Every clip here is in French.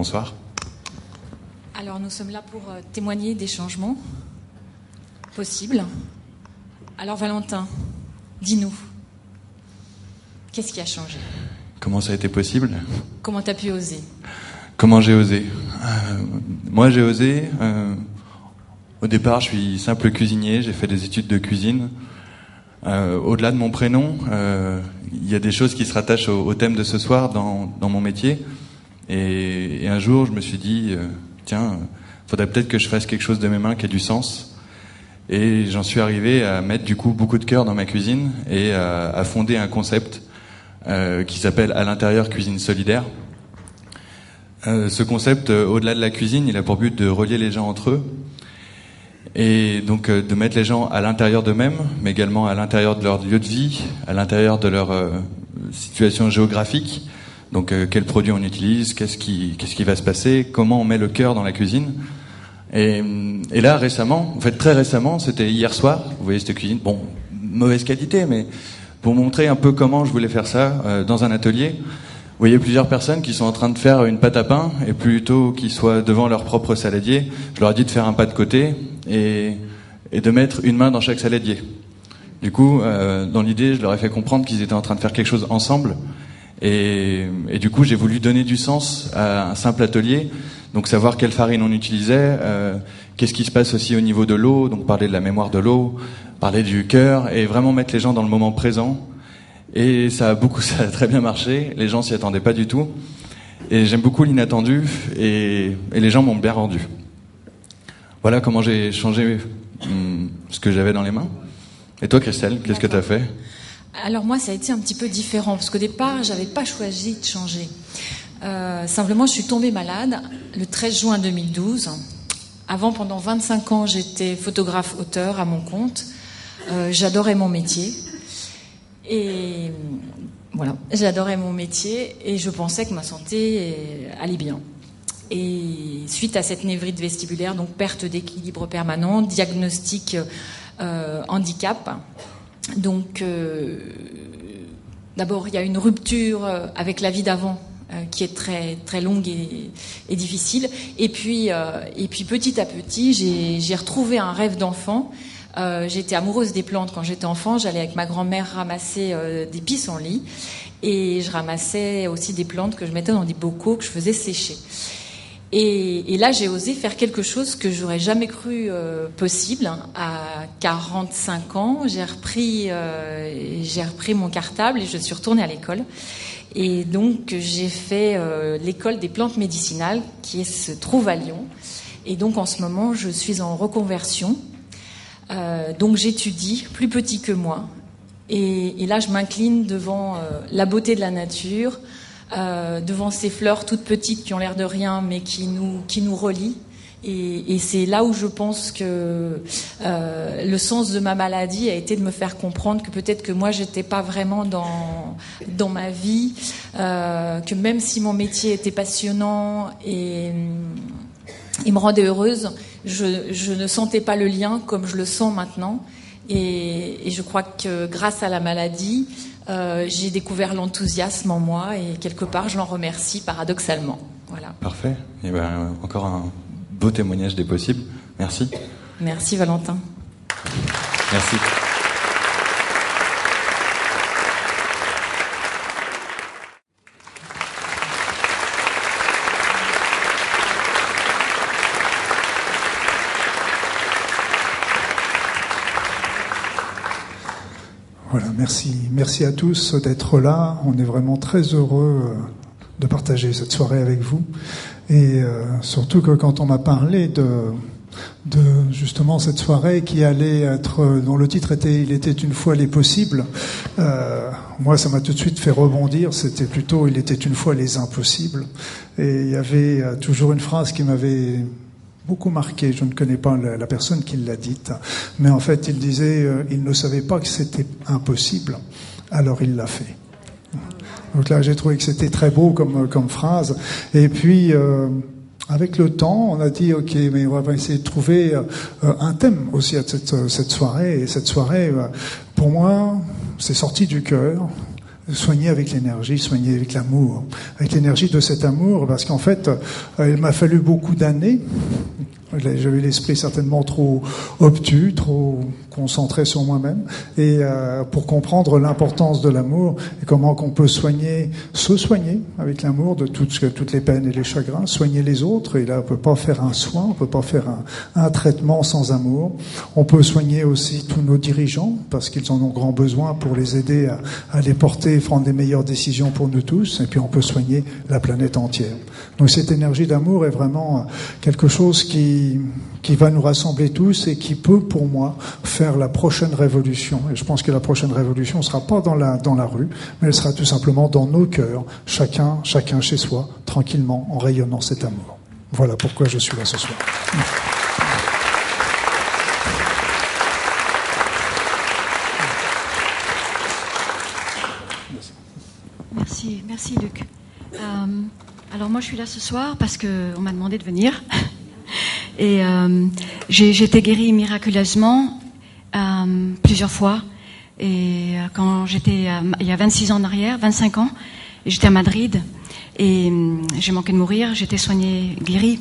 Bonsoir. Alors nous sommes là pour euh, témoigner des changements possibles. Alors Valentin, dis-nous, qu'est-ce qui a changé? Comment ça a été possible? Comment tu as pu oser? Comment j'ai osé? Euh, Moi j'ai osé. euh, au départ je suis simple cuisinier, j'ai fait des études de cuisine. Euh, Au-delà de mon prénom, il y a des choses qui se rattachent au, au thème de ce soir dans, dans mon métier. Et, un jour je me suis dit, euh, tiens, faudrait peut-être que je fasse quelque chose de mes mains qui ait du sens. Et j'en suis arrivé à mettre du coup beaucoup de cœur dans ma cuisine et à, fonder un concept euh, qui s'appelle à l'intérieur cuisine solidaire. Euh, ce concept, euh, au-delà de la cuisine, il a pour but de relier les gens entre eux et donc de mettre les gens à l'intérieur d'eux-mêmes, mais également à l'intérieur de leur lieu de vie, à l'intérieur de leur situation géographique. Donc euh, quels produits on utilise, qu'est-ce qui, qu'est-ce qui va se passer, comment on met le cœur dans la cuisine. Et, et là récemment, en fait très récemment, c'était hier soir. Vous voyez cette cuisine, bon, mauvaise qualité, mais pour montrer un peu comment je voulais faire ça euh, dans un atelier. Vous voyez plusieurs personnes qui sont en train de faire une pâte à pain et plutôt qu'ils soient devant leur propre saladier, je leur ai dit de faire un pas de côté et, et de mettre une main dans chaque saladier. Du coup, euh, dans l'idée, je leur ai fait comprendre qu'ils étaient en train de faire quelque chose ensemble et, et du coup, j'ai voulu donner du sens à un simple atelier. Donc savoir quelle farine on utilisait, euh, qu'est-ce qui se passe aussi au niveau de l'eau, donc parler de la mémoire de l'eau, parler du cœur et vraiment mettre les gens dans le moment présent. Et ça a beaucoup, ça a très bien marché. Les gens s'y attendaient pas du tout. Et j'aime beaucoup l'inattendu et, et les gens m'ont bien rendu. Voilà comment j'ai changé hum, ce que j'avais dans les mains. Et toi, Christelle, qu'est-ce que tu as fait? Alors moi, ça a été un petit peu différent parce qu'au départ, j'avais pas choisi de changer. Euh, simplement, je suis tombée malade le 13 juin 2012. Avant, pendant 25 ans, j'étais photographe-auteur à mon compte. Euh, J'adorais mon métier. Et voilà, j'adorais mon métier et je pensais que ma santé allait bien. Et suite à cette névrite vestibulaire, donc perte d'équilibre permanent, diagnostic euh, handicap. Donc, euh, d'abord, il y a une rupture avec la vie d'avant euh, qui est très très longue et, et difficile. Et puis, euh, et puis petit à petit, j'ai retrouvé un rêve d'enfant. Euh, j'étais amoureuse des plantes quand j'étais enfant. J'allais avec ma grand-mère ramasser euh, des pissenlits et je ramassais aussi des plantes que je mettais dans des bocaux que je faisais sécher. Et, et là, j'ai osé faire quelque chose que j'aurais jamais cru euh, possible. À 45 ans, j'ai repris, euh, j'ai repris mon cartable et je suis retournée à l'école. Et donc, j'ai fait euh, l'école des plantes médicinales qui se trouve à Lyon. Et donc, en ce moment, je suis en reconversion. Euh, donc, j'étudie, plus petit que moi. Et, et là, je m'incline devant euh, la beauté de la nature, euh, devant ces fleurs toutes petites qui ont l'air de rien, mais qui nous, qui nous relient. Et, et c'est là où je pense que euh, le sens de ma maladie a été de me faire comprendre que peut-être que moi j'étais pas vraiment dans dans ma vie, euh, que même si mon métier était passionnant et il me rendait heureuse, je, je ne sentais pas le lien comme je le sens maintenant. Et, et je crois que grâce à la maladie, euh, j'ai découvert l'enthousiasme en moi et quelque part je l'en remercie paradoxalement. Voilà. Parfait. Et ben, encore un beau témoignage des possibles. Merci. Merci Valentin. Merci. Merci. À tous d'être là. On est vraiment très heureux euh, de partager cette soirée avec vous. Et euh, surtout que quand on m'a parlé de, justement cette soirée qui allait être, dont le titre était Il était une fois les possibles, euh, moi ça m'a tout de suite fait rebondir. C'était plutôt Il était une fois les impossibles. Et il y avait toujours une phrase qui m'avait beaucoup marqué. Je ne connais pas la, personne qui l'a dite, mais en fait, il disait, euh, il ne savait pas que c'était impossible, alors il l'a fait. Donc là, j'ai trouvé que c'était très beau comme, comme phrase. Et puis, euh, avec le temps, on a dit, OK, mais on va essayer de trouver euh, un thème aussi à cette, soirée. Et cette soirée, euh, pour moi, c'est sorti du cœur soigner avec l'énergie, soigner avec l'amour, avec l'énergie de cet amour, parce qu'en fait, il m'a fallu beaucoup d'années j'avais l'esprit certainement trop obtus, trop concentré sur moi-même, et euh, pour comprendre l'importance de l'amour et comment qu'on peut soigner, se soigner avec l'amour de toutes, toutes les peines et les chagrins, soigner les autres. Et là, on peut pas faire un soin, on peut pas faire un, un traitement sans amour. On peut soigner aussi tous nos dirigeants parce qu'ils en ont grand besoin pour les aider à, à les porter et prendre des meilleures décisions pour nous tous. Et puis on peut soigner la planète entière. Donc cette énergie d'amour est vraiment quelque chose qui qui, va nous rassembler tous et qui peut, pour moi, faire la prochaine révolution. Et je pense que la prochaine révolution ne sera pas dans la, dans la rue, mais elle sera tout simplement dans nos cœurs, chacun, chacun chez soi, tranquillement, en rayonnant cet amour. Voilà pourquoi je suis là ce soir. Merci, merci Luc. Euh, alors moi je suis là ce soir parce qu'on m'a demandé de venir. Et euh, j'ai été guérie miraculeusement euh, plusieurs fois. Et euh, quand j'étais, il y a 26 ans en arrière, 25 ans, j'étais à Madrid et j'ai manqué de mourir. J'étais soignée, guérie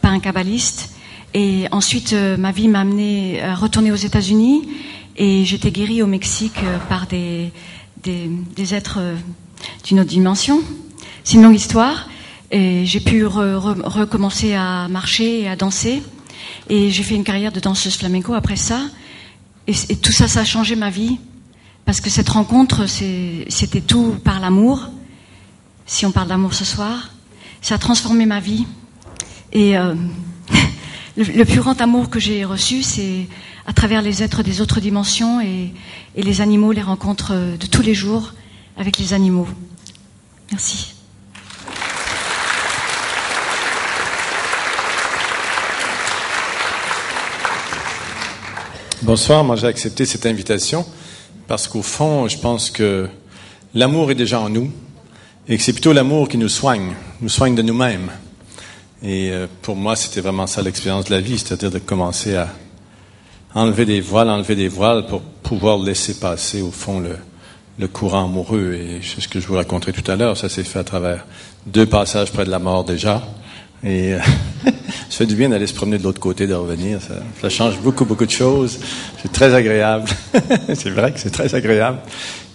par un kabbaliste. Et ensuite, ma vie m'a amené à retourner aux États-Unis et j'étais guérie au Mexique par des, des êtres d'une autre dimension. C'est une longue histoire. Et j'ai pu recommencer à marcher et à danser. Et j'ai fait une carrière de danseuse flamenco après ça. Et, tout ça, ça a changé ma vie. Parce que cette rencontre, c'était tout par l'amour. Si on parle d'amour ce soir, ça a transformé ma vie. Et euh, le, plus grand amour que j'ai reçu, c'est à travers les êtres des autres dimensions et, et les animaux, les rencontres de tous les jours avec les animaux. Merci. Bonsoir, moi j'ai accepté cette invitation parce qu'au fond, je pense que l'amour est déjà en nous et que c'est plutôt l'amour qui nous soigne, nous soigne de nous-mêmes. Et euh, pour moi, c'était vraiment ça l'expérience de la vie, c'est-à-dire de commencer à enlever des voiles, enlever des voiles pour pouvoir laisser passer au fond le, le courant amoureux. Et c'est ce que je vous raconterai tout à l'heure, ça s'est fait à travers deux passages près de la mort déjà. Et euh, ça fait du bien d'aller se promener de l'autre côté, de revenir. Ça, ça, change beaucoup, beaucoup de choses. C'est très agréable. c'est vrai que c'est très agréable.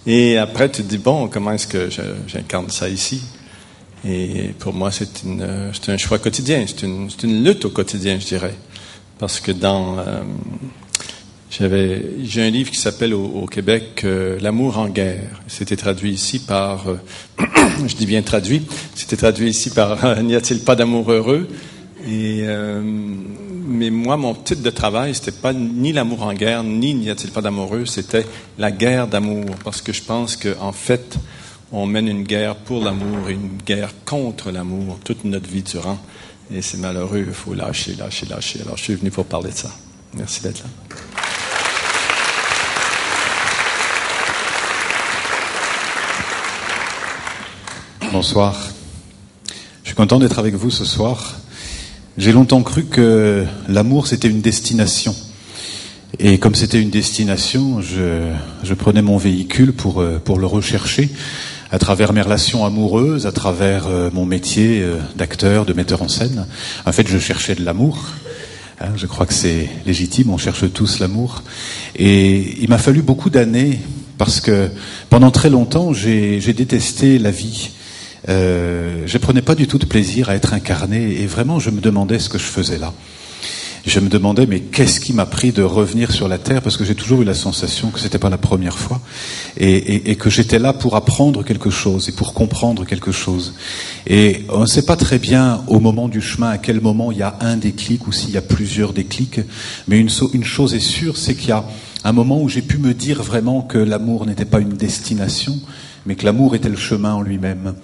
Et après, tu te dis, bon, comment est-ce que j'incarne ça ici? Et pour moi, c'est un choix quotidien. C'est une, une, lutte au quotidien, je dirais. Parce que dans... Euh, j'ai un livre qui s'appelle au, Québec euh, L'amour en guerre. C'était traduit ici par, euh, je dis bien traduit, c'était traduit ici par N'y a-t-il pas d'amour heureux? Euh, mais moi, mon titre de travail, c'était pas ni l'amour en guerre, ni N'y a-t-il pas d'amoureux, c'était la guerre d'amour, parce que je pense qu'en en fait, on mène une guerre pour l'amour et une guerre contre l'amour toute notre vie durant. Et c'est malheureux, il faut lâcher, lâcher, lâcher. Alors, je suis venu pour parler de ça. Merci d'être là. Bonsoir. Je suis content d'être avec vous ce soir. J'ai longtemps cru que l'amour c'était une destination. Et comme c'était une destination, je, prenais mon véhicule pour, euh, pour le rechercher à travers mes relations amoureuses, à travers euh, mon métier euh, d'acteur, de metteur en scène. En fait, je cherchais de l'amour. Hein, je crois que c'est légitime, on cherche tous l'amour. Et il m'a fallu beaucoup d'années parce que pendant très longtemps, j'ai détesté la vie. Euh, je prenais pas du tout de plaisir à être incarné et vraiment je me demandais ce que je faisais là. Je me demandais mais qu'est-ce qui m'a pris de revenir sur la terre? Parce que j'ai toujours eu la sensation que c'était pas la première fois et, et, et que j'étais là pour apprendre quelque chose et pour comprendre quelque chose. Et on ne sait pas très bien au moment du chemin à quel moment il y a un déclic ou s'il y a plusieurs déclics, mais une, une chose est sûre, c'est qu'il y a un moment où j'ai pu me dire vraiment que l'amour n'était pas une destination, mais que l'amour était le chemin en lui-même.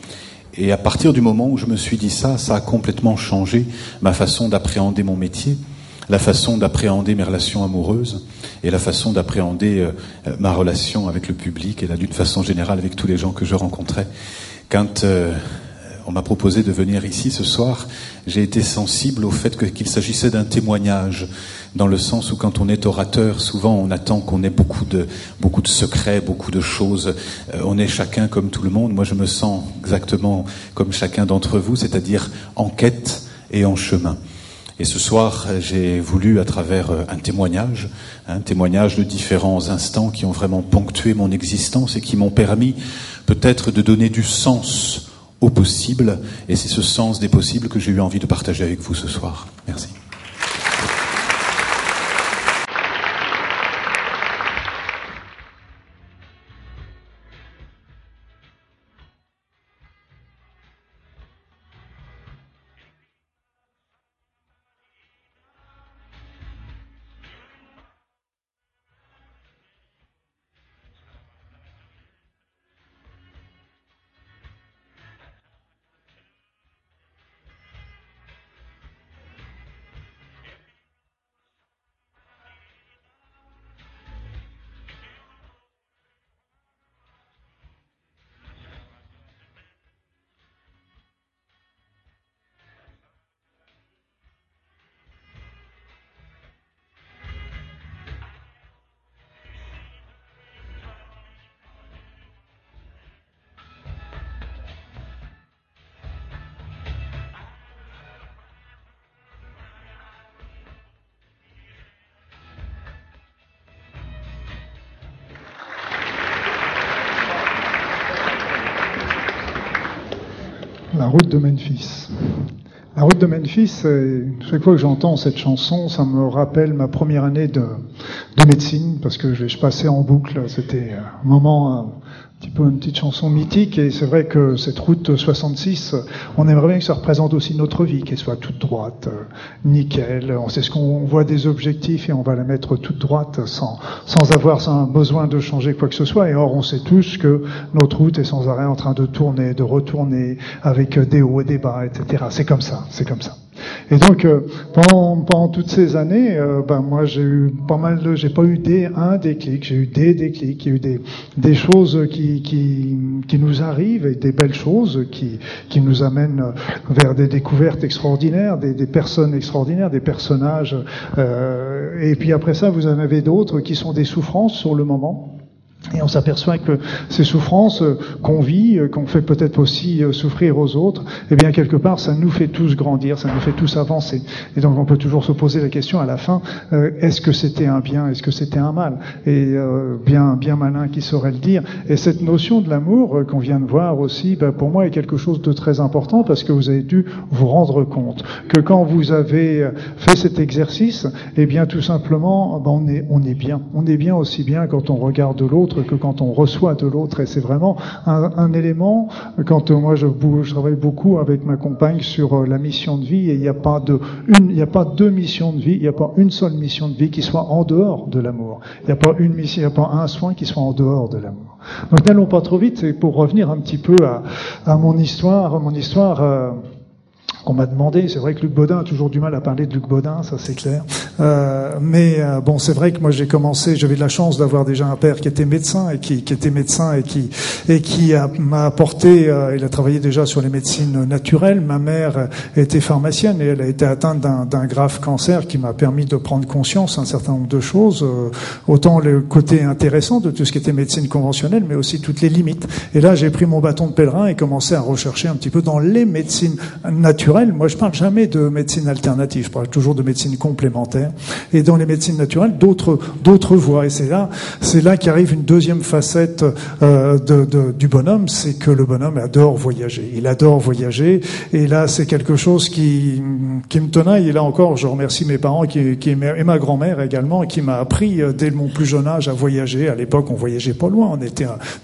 Et à partir du moment où je me suis dit ça, ça a complètement changé ma façon d'appréhender mon métier, la façon d'appréhender mes relations amoureuses et la façon d'appréhender euh, ma relation avec le public et là d'une façon générale avec tous les gens que je rencontrais. Quand euh, on m'a proposé de venir ici ce soir, j'ai été sensible au fait qu'il s'agissait d'un témoignage, dans le sens où quand on est orateur, souvent on attend qu'on ait beaucoup de, beaucoup de secrets, beaucoup de choses. Euh, on est chacun comme tout le monde. Moi, je me sens exactement comme chacun d'entre vous, c'est-à-dire en quête et en chemin. Et ce soir, j'ai voulu, à travers euh, un témoignage, un témoignage de différents instants qui ont vraiment ponctué mon existence et qui m'ont permis peut-être de donner du sens au possible. Et c'est ce sens des possibles que j'ai eu envie de partager avec vous ce soir. Merci. Route de Memphis. La route de Memphis, chaque fois que j'entends cette chanson, ça me rappelle ma première année de, de médecine, parce que je, passais en boucle. C'était un moment petit une petite chanson mythique et c'est vrai que cette route 66, on aimerait bien que ça représente aussi notre vie, qu'elle soit toute droite, euh, nickel. On sait ce qu'on voit des objectifs et on va la mettre toute droite sans, sans avoir sans besoin de changer quoi que ce soit. Et or, on sait tous que notre route est sans arrêt en train de tourner, de retourner avec des hauts et des bas, etc. C'est comme ça, c'est comme ça. Et donc euh, pendant, pendant toutes ces années, euh, ben moi j'ai eu pas mal de, j'ai pas eu des un déclic, j'ai eu des déclics, il y a eu des des choses qui qui qui nous arrivent et des belles choses qui qui nous amènent vers des découvertes extraordinaires, des, des personnes extraordinaires, des personnages. Euh, et puis après ça, vous en avez d'autres qui sont des souffrances sur le moment? Et on s'aperçoit que ces souffrances euh, qu'on vit, euh, qu'on fait peut-être aussi euh, souffrir aux autres, eh bien quelque part, ça nous fait tous grandir, ça nous fait tous avancer. Et donc on peut toujours se poser la question à la fin est-ce que c'était un bien, est-ce que c'était un mal? Et bien, bien malin qui saurait le dire. Et cette notion de l'amour qu'on vient de voir aussi, ben, pour moi, est quelque chose de très important parce que vous avez dû vous rendre compte que quand vous avez fait cet exercice, eh bien tout simplement, ben, on est on est bien, on est bien aussi bien quand on regarde l'autre que quand on reçoit de l'autre. Et c'est vraiment un, un, élément, quand euh, moi je, je, travaille beaucoup avec ma compagne sur euh, la mission de vie, et il n'y a pas de une, il n'y a pas deux missions de vie, il n'y a pas une seule mission de vie qui soit en dehors de l'amour. Il n'y a pas une mission, il n'y a pas un soin qui soit en dehors de l'amour. Donc n'allons pas trop vite, c'est pour revenir un petit peu à, à mon histoire, mon histoire. Euh, qu'on m'a demandé. C'est vrai que Luc Baudin a toujours du mal à parler de Luc Baudin, ça c'est clair. Euh, mais euh, bon, c'est vrai que moi j'ai commencé, j'avais de la chance d'avoir déjà un père qui était médecin et qui, qui était médecin et qui et qui m'a apporté. Euh, il a travaillé déjà sur les médecines naturelles. Ma mère était pharmacienne et elle a été atteinte d'un grave cancer qui m'a permis de prendre conscience d'un certain nombre de choses, euh, autant le côté intéressant de tout ce qui était médecine conventionnelle, mais aussi toutes les limites. Et là, j'ai pris mon bâton de pèlerin et commencé à rechercher un petit peu dans les médecines naturelles moi, je parle jamais de médecine alternative. Je parle toujours de médecine complémentaire. Et dans les médecines naturelles, d'autres d'autres voies. Et c'est là, c'est là qu'arrive une deuxième facette euh, du bonhomme, c'est que le bonhomme adore voyager. Il adore voyager. Et là, c'est quelque chose qui me tenaille. Et là encore, je remercie mes parents qui, et ma grand-mère également, qui m'a appris euh, dès mon plus jeune âge à voyager. À l'époque, on voyageait pas loin.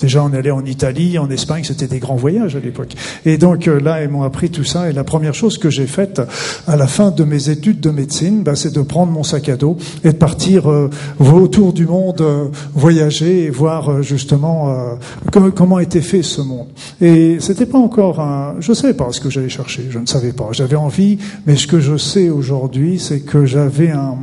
Déjà, on allait en Italie, en Espagne. C'était des grands voyages à l'époque. Et donc euh, là, ils m'ont appris tout ça. Et la première chose que j'ai faite à la fin de mes études de médecine, bah, c'est de prendre mon sac à dos et de partir euh, autour du monde, euh, voyager et voir euh, justement comment, était fait ce monde. Et c'était pas encore un, je savais pas ce que j'allais chercher, je ne savais pas. J'avais envie, mais ce que je sais aujourd'hui, c'est que j'avais un,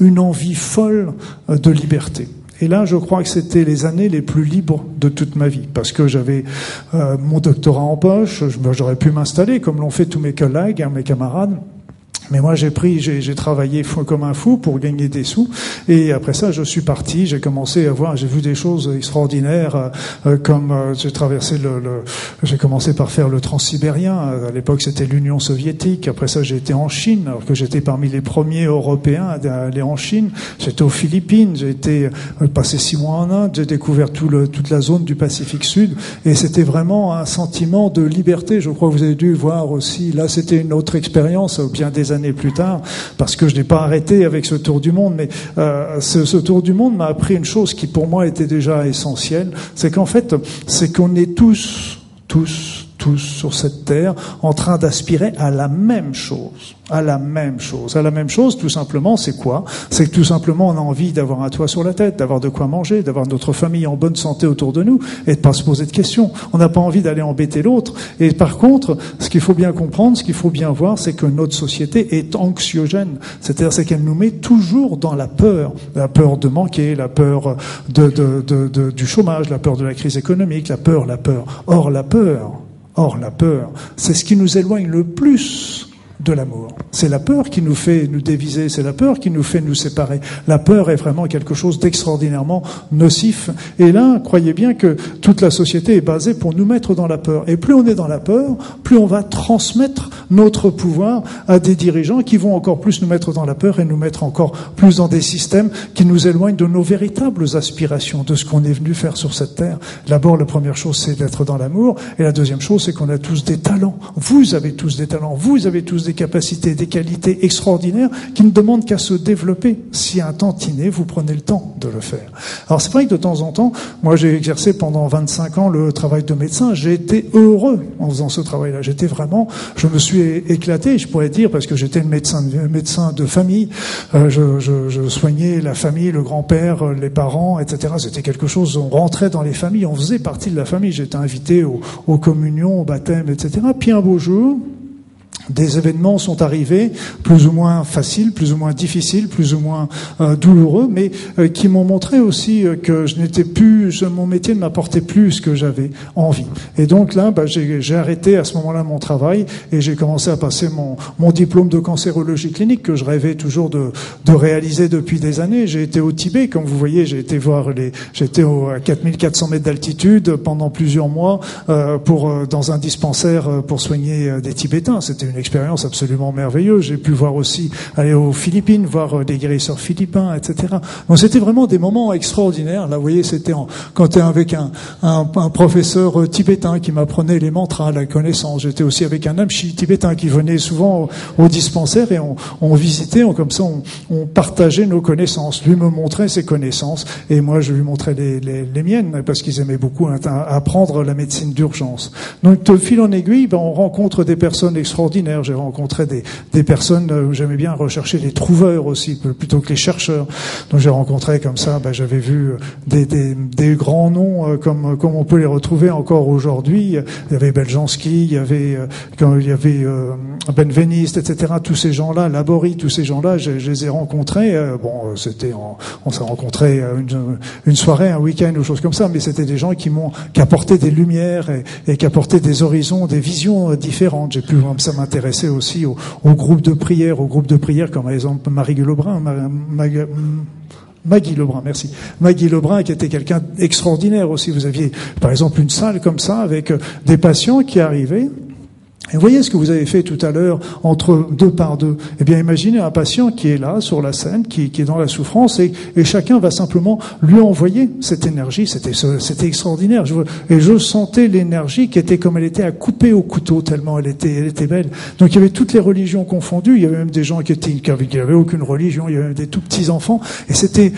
une envie folle de liberté. Et là, je crois que c'était les années les plus libres de toute ma vie, parce que j'avais euh, mon doctorat en poche, j'aurais pu m'installer comme l'ont fait tous mes collègues, hein, mes camarades. Mais moi, j'ai pris, j'ai travaillé comme un fou pour gagner des sous. Et après ça, je suis parti. J'ai commencé à voir, j'ai vu des choses extraordinaires, euh, euh, comme euh, j'ai traversé le, le j'ai commencé par faire le transsibérien. À l'époque, c'était l'Union soviétique. Après ça, j'ai été en Chine, alors que j'étais parmi les premiers Européens à aller en Chine. J'étais aux Philippines. J'ai été passé six mois en Inde. J'ai découvert tout le, toute la zone du Pacifique Sud. Et c'était vraiment un sentiment de liberté. Je crois que vous avez dû voir aussi. Là, c'était une autre expérience, bien des plus tard, parce que je n'ai pas arrêté avec ce tour du monde, mais euh, ce, tour du monde m'a appris une chose qui pour moi était déjà essentielle, c'est qu'en fait, c'est qu'on est tous, tous, tous sur cette terre en train d'aspirer à la même chose à la même chose. À la même chose, tout simplement, c'est quoi? C'est que tout simplement, on a envie d'avoir un toit sur la tête, d'avoir de quoi manger, d'avoir notre famille en bonne santé autour de nous et de pas se poser de questions. On n'a pas envie d'aller embêter l'autre. Et par contre, ce qu'il faut bien comprendre, ce qu'il faut bien voir, c'est que notre société est anxiogène. C'est-à-dire, c'est qu'elle nous met toujours dans la peur. La peur de manquer, la peur du chômage, la peur de la crise économique, la peur, la peur. Or, la peur, or, la peur, c'est ce qui nous éloigne le plus de l'amour. C'est la peur qui nous fait nous déviser, c'est la peur qui nous fait nous séparer. La peur est vraiment quelque chose d'extraordinairement nocif. Et là, croyez bien que toute la société est basée pour nous mettre dans la peur. Et plus on est dans la peur, plus on va transmettre notre pouvoir à des dirigeants qui vont encore plus nous mettre dans la peur et nous mettre encore plus dans des systèmes qui nous éloignent de nos véritables aspirations, de ce qu'on est venu faire sur cette terre. D'abord, la première chose, c'est d'être dans l'amour. Et la deuxième chose, c'est qu'on a tous des talents. Vous avez tous des talents. Vous avez tous des capacités, des qualités extraordinaires qui ne demandent qu'à se développer. Si un tantinet, vous prenez le temps de le faire. Alors c'est vrai que de temps en temps, moi j'ai exercé pendant 25 ans le travail de médecin, j'ai été heureux en faisant ce travail-là. J'étais vraiment, je me suis éclaté, je pourrais dire, parce que j'étais médecin, de famille, euh, je, soignais la famille, le grand-père, les parents, etc. C'était quelque chose, on rentrait dans les familles, on faisait partie de la famille. J'étais invité aux, aux communions, au baptême, etc. Puis un beau jour, des événements sont arrivés, plus ou moins faciles, plus ou moins difficiles, plus ou moins euh, douloureux, mais euh, qui m'ont montré aussi euh, que je n'étais plus, je, mon métier ne m'apportait plus ce que j'avais envie. Et donc là, bah, j'ai arrêté à ce moment-là mon travail et j'ai commencé à passer mon, mon, diplôme de cancérologie clinique que je rêvais toujours de, de réaliser depuis des années. J'ai été au Tibet, comme vous voyez, j'ai été voir les, j'étais à 4400 mètres d'altitude pendant plusieurs mois pour dans un dispensaire pour soigner des Tibétains. C'était expérience absolument merveilleuse. J'ai pu voir aussi aller aux Philippines, voir euh, des guérisseurs philippins, etc. Donc c'était vraiment des moments extraordinaires. Là, vous voyez, c'était quand tu es avec un, un, un, professeur euh, tibétain qui m'apprenait les mantras, la connaissance. J'étais aussi avec un amchi tibétain qui venait souvent au, dispensaire et on, visitait, comme ça, on, partageait nos connaissances. Lui me montrait ses connaissances et moi je lui montrais les miennes parce qu'ils aimaient beaucoup apprendre la médecine d'urgence. Donc de fil en aiguille, ben, on rencontre des personnes extraordinaires j'ai rencontré des, des personnes où j'aimais bien rechercher les trouveurs aussi, plutôt que les chercheurs. Donc j'ai rencontré comme ça, ben, j'avais vu des, des, des, grands noms euh, comme, comme on peut les retrouver encore aujourd'hui. Il y avait Beljanski, il y avait, euh, il y avait euh, Benveniste, etc. Tous ces gens-là, Labori, tous ces gens-là, je, les ai rencontrés. bon, c'était, on s'est rencontrés une, une, soirée, un week-end ou choses comme ça, mais c'était des gens qui m'ont, qui apportaient des lumières et, et qui apportaient des horizons, des visions différentes. J'ai pu, ça m'intéresse intéressé aussi au, au, groupe de prière, au groupe de prière comme par exemple Marie Lebrun, Maggie Lebrun, merci. Maggie Lebrun qui était quelqu'un d'extraordinaire aussi. Vous aviez par exemple une salle comme ça avec euh, des patients qui arrivaient et voyez ce que vous avez fait tout à l'heure entre deux par deux. Eh bien, imaginez un patient qui est là, sur la scène, qui, qui est dans la souffrance, et, et, chacun va simplement lui envoyer cette énergie. C'était, extraordinaire. Je, et je sentais l'énergie qui était comme elle était à couper au couteau, tellement elle était, elle était belle. Donc, il y avait toutes les religions confondues. Il y avait même des gens qui étaient, qui n'avaient aucune religion. Il y avait même des tout petits enfants. Et c'était,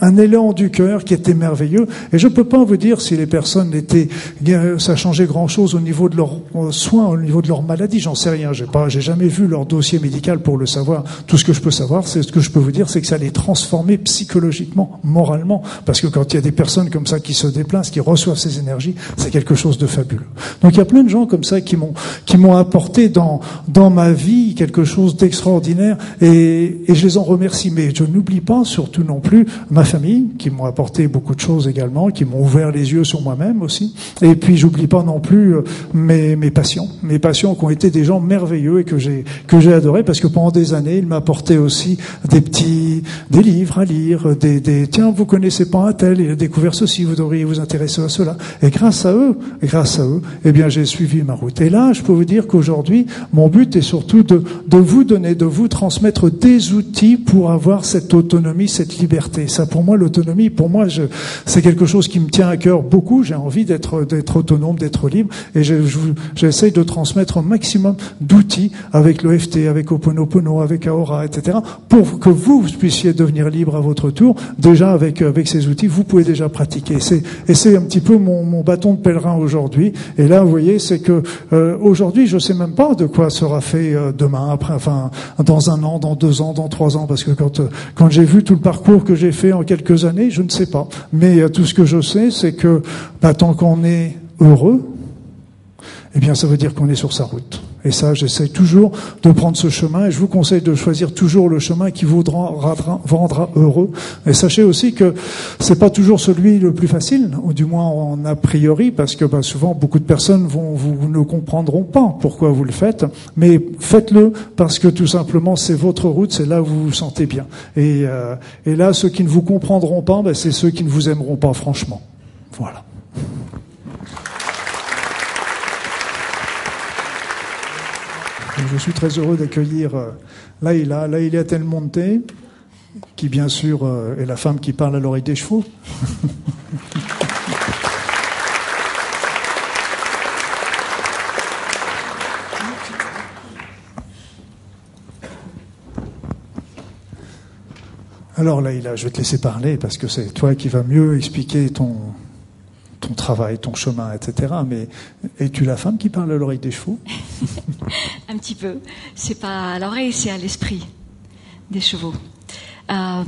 un élan du cœur qui était merveilleux. Et je peux pas vous dire si les personnes étaient, ça changeait grand chose au niveau de leur soins au niveau de leur maladie. J'en sais rien. J'ai pas, j'ai jamais vu leur dossier médical pour le savoir. Tout ce que je peux savoir, c'est ce que je peux vous dire, c'est que ça les transformer psychologiquement, moralement. Parce que quand il y a des personnes comme ça qui se déplacent, qui reçoivent ces énergies, c'est quelque chose de fabuleux. Donc il y a plein de gens comme ça qui m'ont, qui m'ont apporté dans, dans ma vie quelque chose d'extraordinaire et, et je les en remercie. Mais je n'oublie pas surtout non plus ma famille qui m'ont apporté beaucoup de choses également, qui m'ont ouvert les yeux sur moi-même aussi. Et puis j'oublie pas non plus euh, mes, mes mes passions qui ont été des gens merveilleux et que j'ai que j'ai adoré parce que pendant des années ils m'apportaient aussi des petits des livres à lire, des, des tiens vous connaissez pas un tel, il a découvert ceci, vous devriez vous intéresser à cela. Et grâce à eux, grâce à eux, eh bien j'ai suivi ma route. Et là je peux vous dire qu'aujourd'hui mon but est surtout de de vous donner, de vous transmettre des outils pour avoir cette autonomie, cette liberté. Ça pour moi l'autonomie, pour moi je, c'est quelque chose qui me tient à cœur beaucoup. J'ai envie d'être d'être autonome, d'être libre, et de transmettre un maximum d'outils avec le FT, avec Oponopono, avec Aora, etc., pour que vous puissiez devenir libre à votre tour. Déjà avec avec ces outils, vous pouvez déjà pratiquer. Et c'est un petit peu mon, mon bâton de pèlerin aujourd'hui. Et là, vous voyez, c'est que euh, aujourd'hui, je sais même pas de quoi sera fait euh, demain, après, enfin, dans un an, dans deux ans, dans trois ans, parce que quand euh, quand j'ai vu tout le parcours que j'ai fait en quelques années, je ne sais pas. Mais euh, tout ce que je sais, c'est que bah, tant qu'on est heureux, eh bien, ça veut dire qu'on est sur sa route. Et ça, j'essaie toujours de prendre ce chemin et je vous conseille de choisir toujours le chemin qui vous rendra, heureux. Et sachez aussi que c'est pas toujours celui le plus facile, ou du moins en a priori, parce que bah, souvent beaucoup de personnes vont, vous ne comprendront pas pourquoi vous le faites, mais faites-le parce que tout simplement c'est votre route, c'est là où vous vous sentez bien. Et, euh, et là, ceux qui ne vous comprendront pas, bah, c'est ceux qui ne vous aimeront pas, franchement. Voilà. Je suis très heureux d'accueillir euh, Laïla, Laïla Telmonte, qui bien sûr euh, est la femme qui parle à l'oreille des chevaux. Alors Laïla, je vais te laisser parler parce que c'est toi qui vas mieux expliquer ton, ton travail, ton chemin, etc. Mais es-tu la femme qui parle à l'oreille des chevaux? Un petit peu. C'est pas à l'oreille, c'est à l'esprit des chevaux. Euh,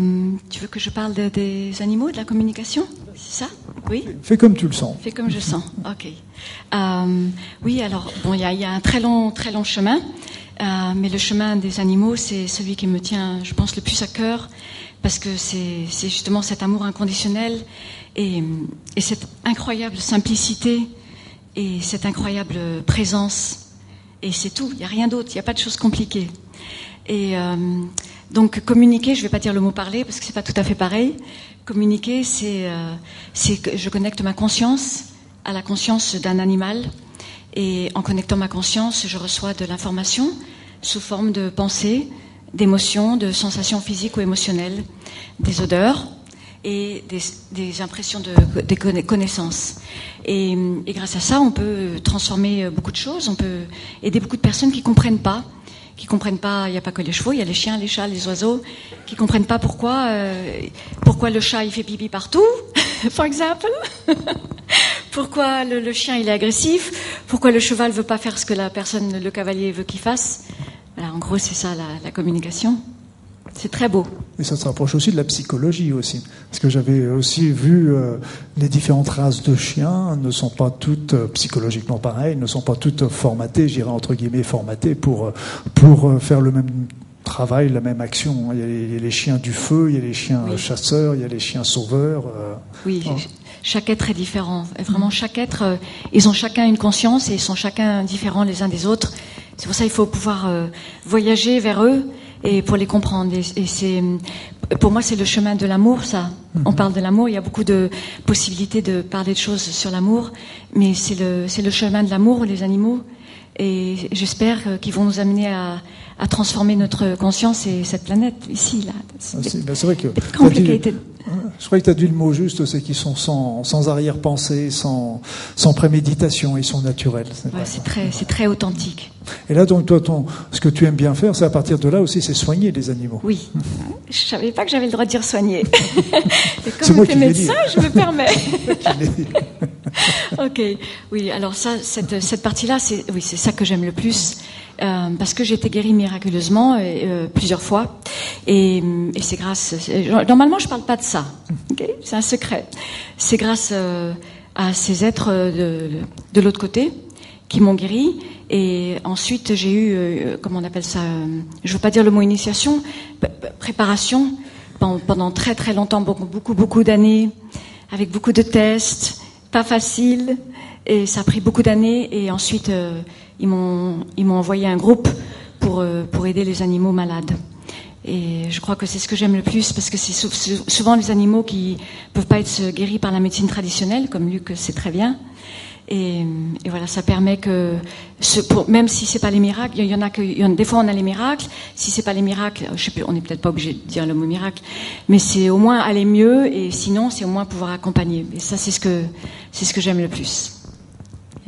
tu veux que je parle des animaux, de la communication? C'est ça? Oui? Fais comme tu le sens. Fais comme je sens, ok. Euh, oui, alors, bon, il y, y a, un très long, très long chemin, euh, mais le chemin des animaux, c'est celui qui me tient, je pense, le plus à cœur, parce que c'est justement cet amour inconditionnel et, et, cette incroyable simplicité et cette incroyable présence. Et c'est tout, il n'y a rien d'autre, il n'y a pas de choses compliquées. Et euh, donc communiquer, je ne vais pas dire le mot parler parce que c'est pas tout à fait pareil. Communiquer, c'est euh, que je connecte ma conscience à la conscience d'un animal. Et en connectant ma conscience, je reçois de l'information sous forme de pensées, d'émotions, de sensations physiques ou émotionnelles, des odeurs, et des, impressions de des connaissances. Et, grâce à ça, on peut transformer beaucoup de choses, on peut aider beaucoup de personnes qui comprennent pas, qui comprennent pas. Il n'y a pas que les chevaux, il y a les chiens, les chats, les oiseaux, qui comprennent pas pourquoi euh, pourquoi le chat il fait pipi partout, par exemple. pourquoi le, chien il est agressif, pourquoi le cheval veut pas faire ce que la personne, le cavalier veut qu'il fasse. Voilà, en gros, c'est ça la communication. C'est très beau. Et ça se rapproche aussi de la psychologie aussi. Parce que j'avais aussi vu euh, les différentes races de chiens ne sont pas toutes euh, psychologiquement pareilles, ne sont pas toutes formatées, j'irais entre guillemets formatées pour, euh, pour faire le même travail, la même action. Il y, a les, chiens du feu, il y a les chiens chasseurs, il y a les chiens sauveurs. oui, chaque être est différent. Et vraiment, chaque être, ils ont chacun une conscience et ils sont chacun différents les uns des autres. C'est pour ça qu'il faut pouvoir voyager vers eux et pour les comprendre. Et, c'est, pour moi, c'est le chemin de l'amour, ça. On mhm. parle de l'amour, il y a beaucoup de possibilités de parler de choses sur l'amour, mais c'est le, c'est le chemin de l'amour, les animaux. Et j'espère qu'ils vont nous amener à, à, transformer notre conscience et cette planète ici, là. C'est, ah, ben, c'est vrai que. Complicated. Je crois que tu as dit le mot juste, c'est qu'ils sont sans, sans arrière-pensée, sans, sans préméditation, ils sont naturels. C'est très, authentique. Et là, donc, toi, ton, ce que tu aimes bien faire, c'est à partir de là aussi, c'est soigner les animaux. Oui. je savais pas que j'avais le droit de dire soigner. Comme tu es médecin, je me permets. ok, oui. Alors ça, cette, cette partie-là, c'est oui, c'est ça que j'aime le plus euh, parce que j'ai été guérie miraculeusement euh, plusieurs fois et, et c'est grâce. Normalement, je parle pas de ça. Okay c'est un secret. C'est grâce euh, à ces êtres de, de l'autre côté qui m'ont guéri et ensuite j'ai eu euh, comment on appelle ça euh, Je veux pas dire le mot initiation, préparation pendant, très très longtemps, beaucoup beaucoup d'années avec beaucoup de tests, pas facile, et ça a pris beaucoup d'années. Et ensuite, euh, ils m'ont envoyé un groupe pour euh, pour aider les animaux malades. Et je crois que c'est ce que j'aime le plus parce que c'est souvent les animaux qui peuvent pas être guéris par la médecine traditionnelle, comme Luc sait très bien. Et, voilà, ça permet que, ce, pour, même si c'est pas les miracles, il y en a que, y en, des fois on a les miracles. Si c'est pas les miracles, je sais plus, on n'est peut-être pas obligé de dire le mot miracle, mais c'est au moins aller mieux. Et sinon, c'est au moins pouvoir accompagner. Et ça, c'est ce que, c'est ce que j'aime le plus.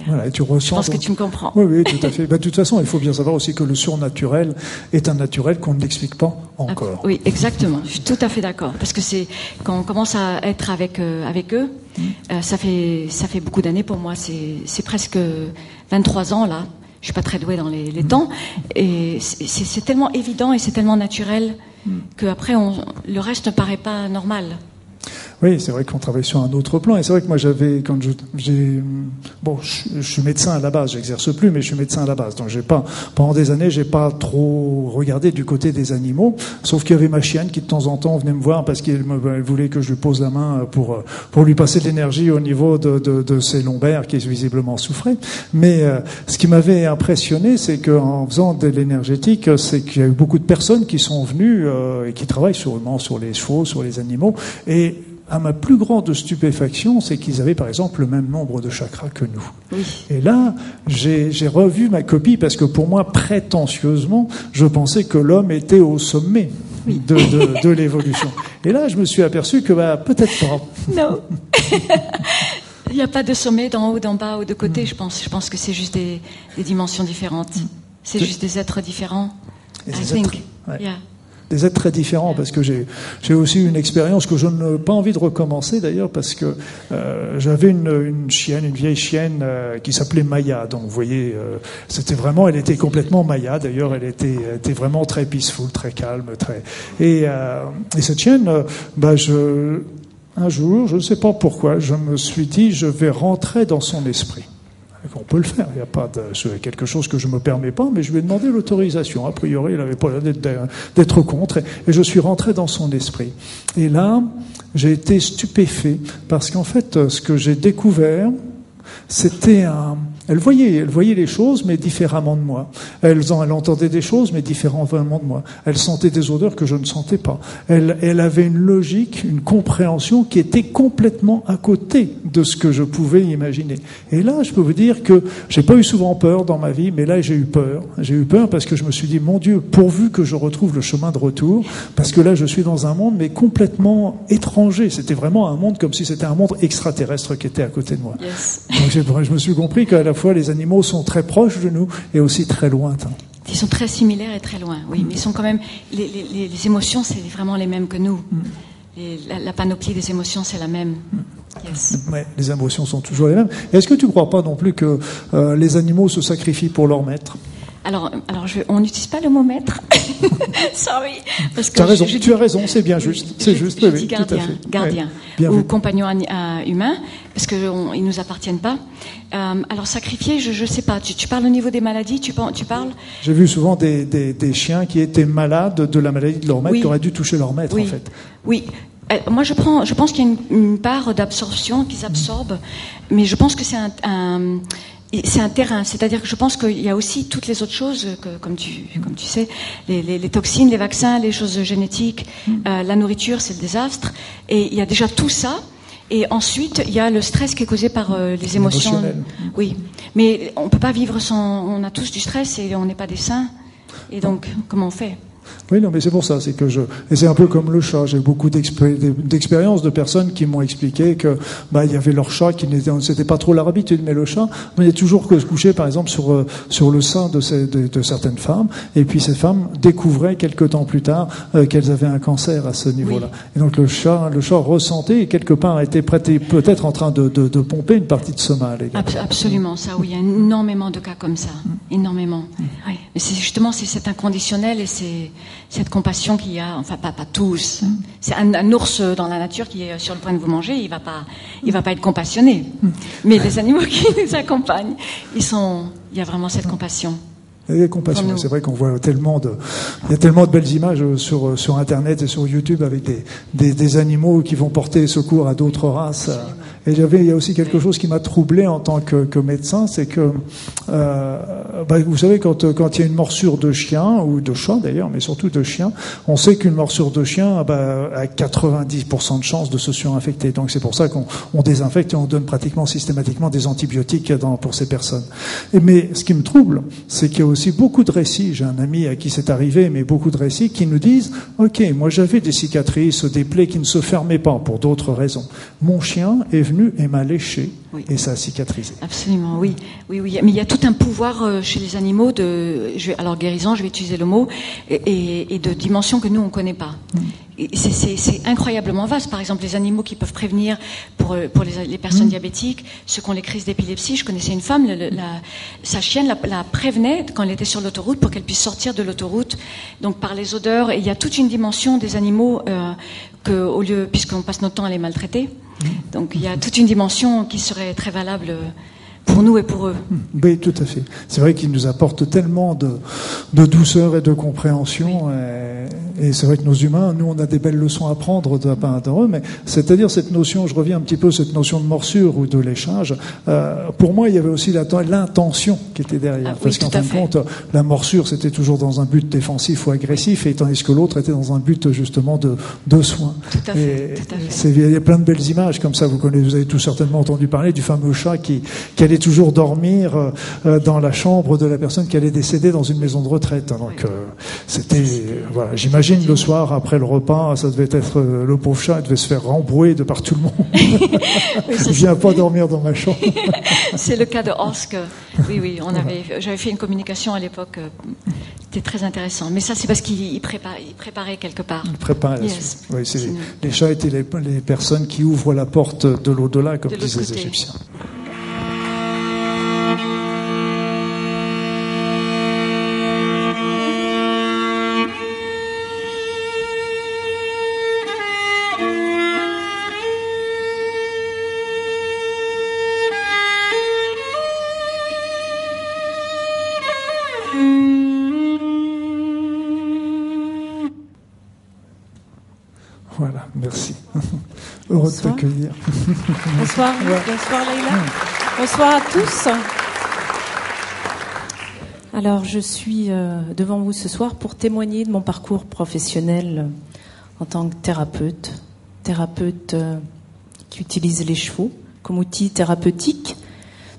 Voilà, et tu ressens. Je pense que tu me comprends. Oui, oui, tout à fait. bah, de toute façon, il faut bien savoir aussi que le surnaturel est un naturel qu'on n'explique pas encore. Oui, exactement. Je suis tout à fait d'accord. Parce que c'est quand on commence à être avec euh, avec eux, mmh. euh, ça fait ça fait beaucoup d'années pour moi. C'est presque 23 ans là. Je suis pas très douée dans les, les mmh. temps, et c'est tellement évident et c'est tellement naturel que après on, le reste ne paraît pas normal. Oui, c'est vrai qu'on travaille sur un autre plan. Et c'est vrai que moi, j'avais, quand j'ai, bon, je, suis médecin à la base, j'exerce plus, mais je suis médecin à la base. Donc, j'ai pas, pendant des années, j'ai pas trop regardé du côté des animaux. Sauf qu'il y avait ma chienne qui, de temps en temps, venait me voir parce qu'elle voulait que je lui pose la main pour, pour lui passer de l'énergie au niveau de, de, de, ses lombaires qui visiblement souffraient. Mais euh, ce qui m'avait impressionné, c'est qu'en faisant de l'énergétique, c'est qu'il y a eu beaucoup de personnes qui sont venues euh, et qui travaillent sur, sur les chevaux, sur les animaux. Et à ma plus grande stupéfaction, c'est qu'ils avaient par exemple le même nombre de chakras que nous. Oui. Et là, j'ai revu ma copie parce que pour moi, prétentieusement, je pensais que l'homme était au sommet oui. de, de, de l'évolution. Et là, je me suis aperçu que bah, peut-être pas. Non. Il n'y a pas de sommet d'en haut, d'en bas ou de côté, je pense. Je pense que c'est juste des, des, dimensions différentes. C'est juste des êtres différents. Et I think. Êtres, ouais. yeah des êtres très différents parce que j'ai aussi une expérience que je n'ai pas envie de recommencer d'ailleurs parce que euh, j'avais une, une, chienne, une vieille chienne euh, qui s'appelait Maya. Donc vous voyez, euh, c'était vraiment, elle était complètement Maya. D'ailleurs, elle était, était vraiment très peaceful, très calme, très. Et, euh, et cette chienne, euh, bah je un jour, je ne sais pas pourquoi, je me suis dit, je vais rentrer dans son esprit. On peut le faire, il n'y a pas de, c'est quelque chose que je me permets pas, mais je lui ai demandé l'autorisation. A priori, il n'avait pas l'air d'être contre, et je suis rentré dans son esprit. Et là, j'ai été stupéfait, parce qu'en fait, ce que j'ai découvert, c'était un, elle voyait, elle voyait les choses, mais différemment de moi. Elle, elle entendait des choses, mais différemment de moi. Elle sentait des odeurs que je ne sentais pas. Elle, elle avait une logique, une compréhension qui était complètement à côté de ce que je pouvais imaginer. Et là, je peux vous dire que j'ai pas eu souvent peur dans ma vie, mais là, j'ai eu peur. J'ai eu peur parce que je me suis dit, mon Dieu, pourvu que je retrouve le chemin de retour, parce que là, je suis dans un monde, mais complètement étranger. C'était vraiment un monde comme si c'était un monde extraterrestre qui était à côté de moi. Yes. Donc, je me suis compris qu'à la fois les animaux sont très proches de nous et aussi très lointains. Ils sont très similaires et très loin, oui, mais ils sont quand même. Les, les, les émotions, c'est vraiment les mêmes que nous. Mm. La, la, panoplie des émotions, c'est la même. Mm. Yes. Ouais, les émotions sont toujours les mêmes. Est-ce que tu ne crois pas non plus que euh, les animaux se sacrifient pour leur maître? Alors, alors je, on n'utilise pas le mot maître. Sorry. Parce que tu as raison, je, tu as raison, c'est bien juste. C'est juste, je oui, dis gardien, tout à fait. gardien ouais, ou compagnon humain, parce qu'ils ne nous appartiennent pas. Euh, alors, sacrifier, je ne sais pas. Tu, tu, parles au niveau des maladies tu, tu parles? J'ai vu souvent des, des, des, chiens qui étaient malades de la maladie de leur maître, oui. qui auraient dû toucher leur maître, oui. en fait. Oui, euh, moi, je, prends, je pense qu'il y a une, une part d'absorption qu'ils absorbent, mais je pense que c'est un, un c'est un terrain, c'est-à-dire que je pense qu'il y a aussi toutes les autres choses, que, comme, tu, comme tu sais, les, les, les, toxines, les vaccins, les choses génétiques, mm. euh, la nourriture, c'est le désastre. Et il y a déjà tout ça. Et ensuite, il y a le stress qui est causé par euh, les émotions. Oui, mais on peut pas vivre sans. On a tous du stress et on n'est pas des saints. Et donc, comment on fait? Oui, non, mais c'est pour ça, c'est que je, et c'est un peu comme le chat. J'ai beaucoup d'expériences de personnes qui m'ont expliqué que, bah, il y avait leur chat qui n'était, c'était pas trop leur habitude, mais le chat venait toujours que se coucher, par exemple, sur euh, sur le sein de, ces, de, certaines femmes, et puis ces femmes découvraient quelque temps plus tard euh, qu'elles avaient un cancer à ce niveau-là. Et donc le chat, le chat ressentait et quelque part était prêté, peut-être en train de, de, de, pomper une partie de ce mal. Absolument, ça, oui, il y a énormément de cas comme ça, mm. énormément. Mm. Oui. Mais c'est justement c'est cet inconditionnel et c'est cette compassion qu'il y a, enfin pas, pas tous. C'est un, ours dans la nature qui est sur le point de vous manger, il va pas, il va pas être compassionné. Mais les animaux qui nous accompagnent, ils sont, il y a vraiment cette compassion. Et compassion. C'est vrai qu'on voit tellement de, il y a tellement de belles images sur sur Internet et sur YouTube avec des des, des animaux qui vont porter secours à d'autres races. Il y a aussi quelque chose qui m'a troublé en tant que, médecin, c'est que, euh, bah, vous savez, quand, il y a une morsure de chien, ou de chat d'ailleurs, mais surtout de chien, on sait qu'une morsure de chien bah, a 90% de chances de se surinfecter. Donc c'est pour ça qu'on on désinfecte et on donne pratiquement systématiquement des antibiotiques pour ces personnes. Mais ce qui me trouble, c'est qu'il y a aussi beaucoup de récits, j'ai un ami à qui c'est arrivé, mais beaucoup de récits qui nous disent, OK, moi j'avais des cicatrices, des plaies qui ne se fermaient pas pour d'autres raisons. Mon chien est venu et m'a léché et ça a cicatrisé. Absolument, oui. oui, oui. Mais il y a tout un pouvoir euh, chez les animaux de, je alors guérison, je vais utiliser le mot, et, et de dimensions que nous on connaît pas. Mm. C'est incroyablement vaste. Par exemple, les animaux qui peuvent prévenir pour, euh, pour les, les personnes mm. diabétiques, ceux qui ont les crises d'épilepsie. Je connaissais une femme, la, sa chienne la, la, prévenait quand elle était sur l'autoroute pour qu'elle puisse sortir de l'autoroute. Donc par les odeurs, et il y a toute une dimension des animaux euh, que, au lieu, puisqu'on passe notre temps à les maltraiter. Donc il y a toute une dimension qui serait très valable pour nous et pour eux. Oui, tout à fait. C'est vrai qu'ils nous apportent tellement de, de, douceur et de compréhension. Et, c'est vrai que nos humains, nous, on a des belles leçons à prendre de la part d'eux. Mais c'est-à-dire cette notion, je reviens un petit peu cette notion de morsure ou de léchage. Euh, pour moi, il y avait aussi l'intention qui était derrière. Ah, Parce qu'en fin de compte, la morsure, c'était toujours dans un but défensif ou agressif, et tandis que l'autre était dans un but justement de, de soins. Tout à fait. Il y a plein de belles images comme ça. Vous, connaissez, vous avez tout certainement entendu parler du fameux chat qui, qui allait toujours dormir euh, euh, dans la chambre de la personne qui allait décéder dans une maison de retraite. Donc euh, c'était voilà, j'imagine le soir après le repas, ça devait être le pauvre chat, il devait se faire rembrouer de par tout le monde. Je viens pas dormir dans ma chambre. C'est le cas de Oscar. Oui, oui, on avait, j'avais fait une communication à l'époque. C'était très intéressant. Mais ça, c'est parce qu'il préparait, il préparait quelque part. Il préparait. Oui, les chats étaient les, les, personnes qui ouvrent la porte de l'au-delà, comme disent les Égyptiens. De t'accueillir. Bonsoir, bonsoir Leïla. Bonsoir à tous. Alors, je suis euh, devant vous ce soir pour témoigner de mon parcours professionnel en tant que thérapeute. Thérapeute euh, qui utilise les chevaux comme outil thérapeutique.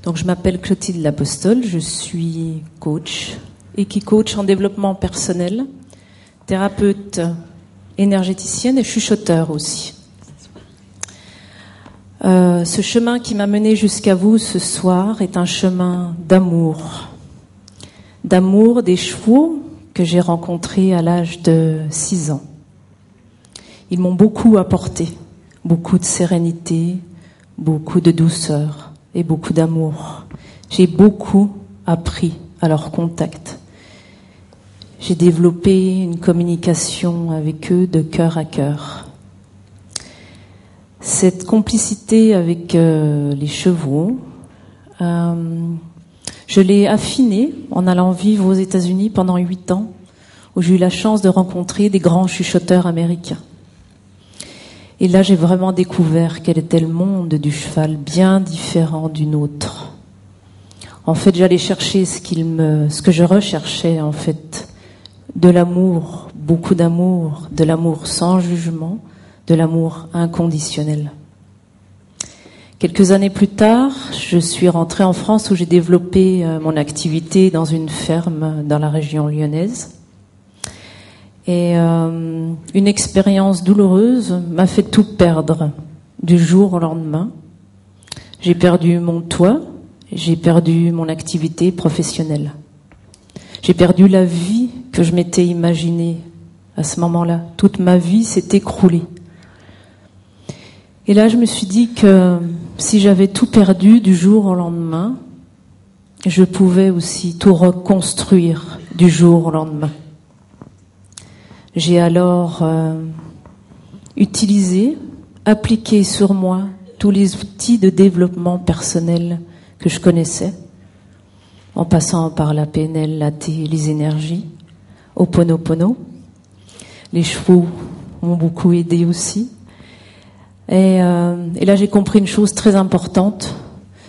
Donc, je m'appelle Clotilde Lapostole, je suis coach et qui coach en développement personnel, thérapeute énergéticienne et chuchoteur aussi. Euh, ce chemin qui m'a mené jusqu'à vous ce soir est un chemin d'amour. D'amour des chevaux que j'ai rencontrés à l'âge de 6 ans. Ils m'ont beaucoup apporté, beaucoup de sérénité, beaucoup de douceur et beaucoup d'amour. J'ai beaucoup appris à leur contact. J'ai développé une communication avec eux de cœur à cœur. Cette complicité avec euh, les chevaux, euh, je l'ai affinée en allant vivre aux États-Unis pendant huit ans, où j'ai eu la chance de rencontrer des grands chuchoteurs américains. Et là, j'ai vraiment découvert quel était le monde du cheval, bien différent du nôtre. En fait, j'allais chercher ce qu'il me, ce que je recherchais en fait, de l'amour, beaucoup d'amour, de l'amour sans jugement, de l'amour inconditionnel. Quelques années plus tard, je suis rentrée en France où j'ai développé euh, mon activité dans une ferme dans la région lyonnaise. Et euh, une expérience douloureuse m'a fait tout perdre du jour au lendemain. J'ai perdu mon toit, j'ai perdu mon activité professionnelle. J'ai perdu la vie que je m'étais imaginée à ce moment-là. Toute ma vie s'est écroulée. Et là, je me suis dit que si j'avais tout perdu du jour au lendemain, je pouvais aussi tout reconstruire du jour au lendemain. J'ai alors euh, utilisé, appliqué sur moi tous les outils de développement personnel que je connaissais, en passant par la PNL, la T, les énergies, au Pono. Les chevaux m'ont beaucoup aidé aussi. Et, euh, et là, j'ai compris une chose très importante,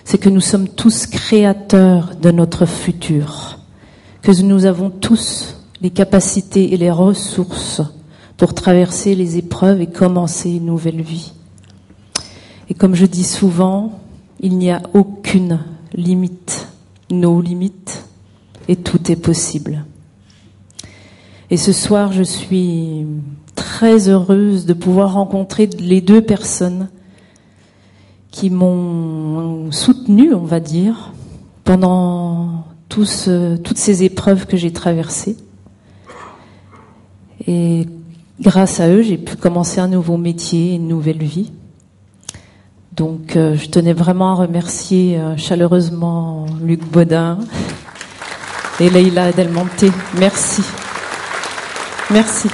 c'est que nous sommes tous créateurs de notre futur, que nous avons tous les capacités et les ressources pour traverser les épreuves et commencer une nouvelle vie. Et comme je dis souvent, il n'y a aucune limite, nos limites, et tout est possible. Et ce soir, je suis très heureuse de pouvoir rencontrer les deux personnes qui m'ont soutenue, on va dire, pendant toutes ces épreuves que j'ai traversées. Et grâce à eux, j'ai pu commencer un nouveau métier, une nouvelle vie. Donc euh, je tenais vraiment à remercier euh, chaleureusement Luc Baudin et Leïla Delmonté. Merci. Merci.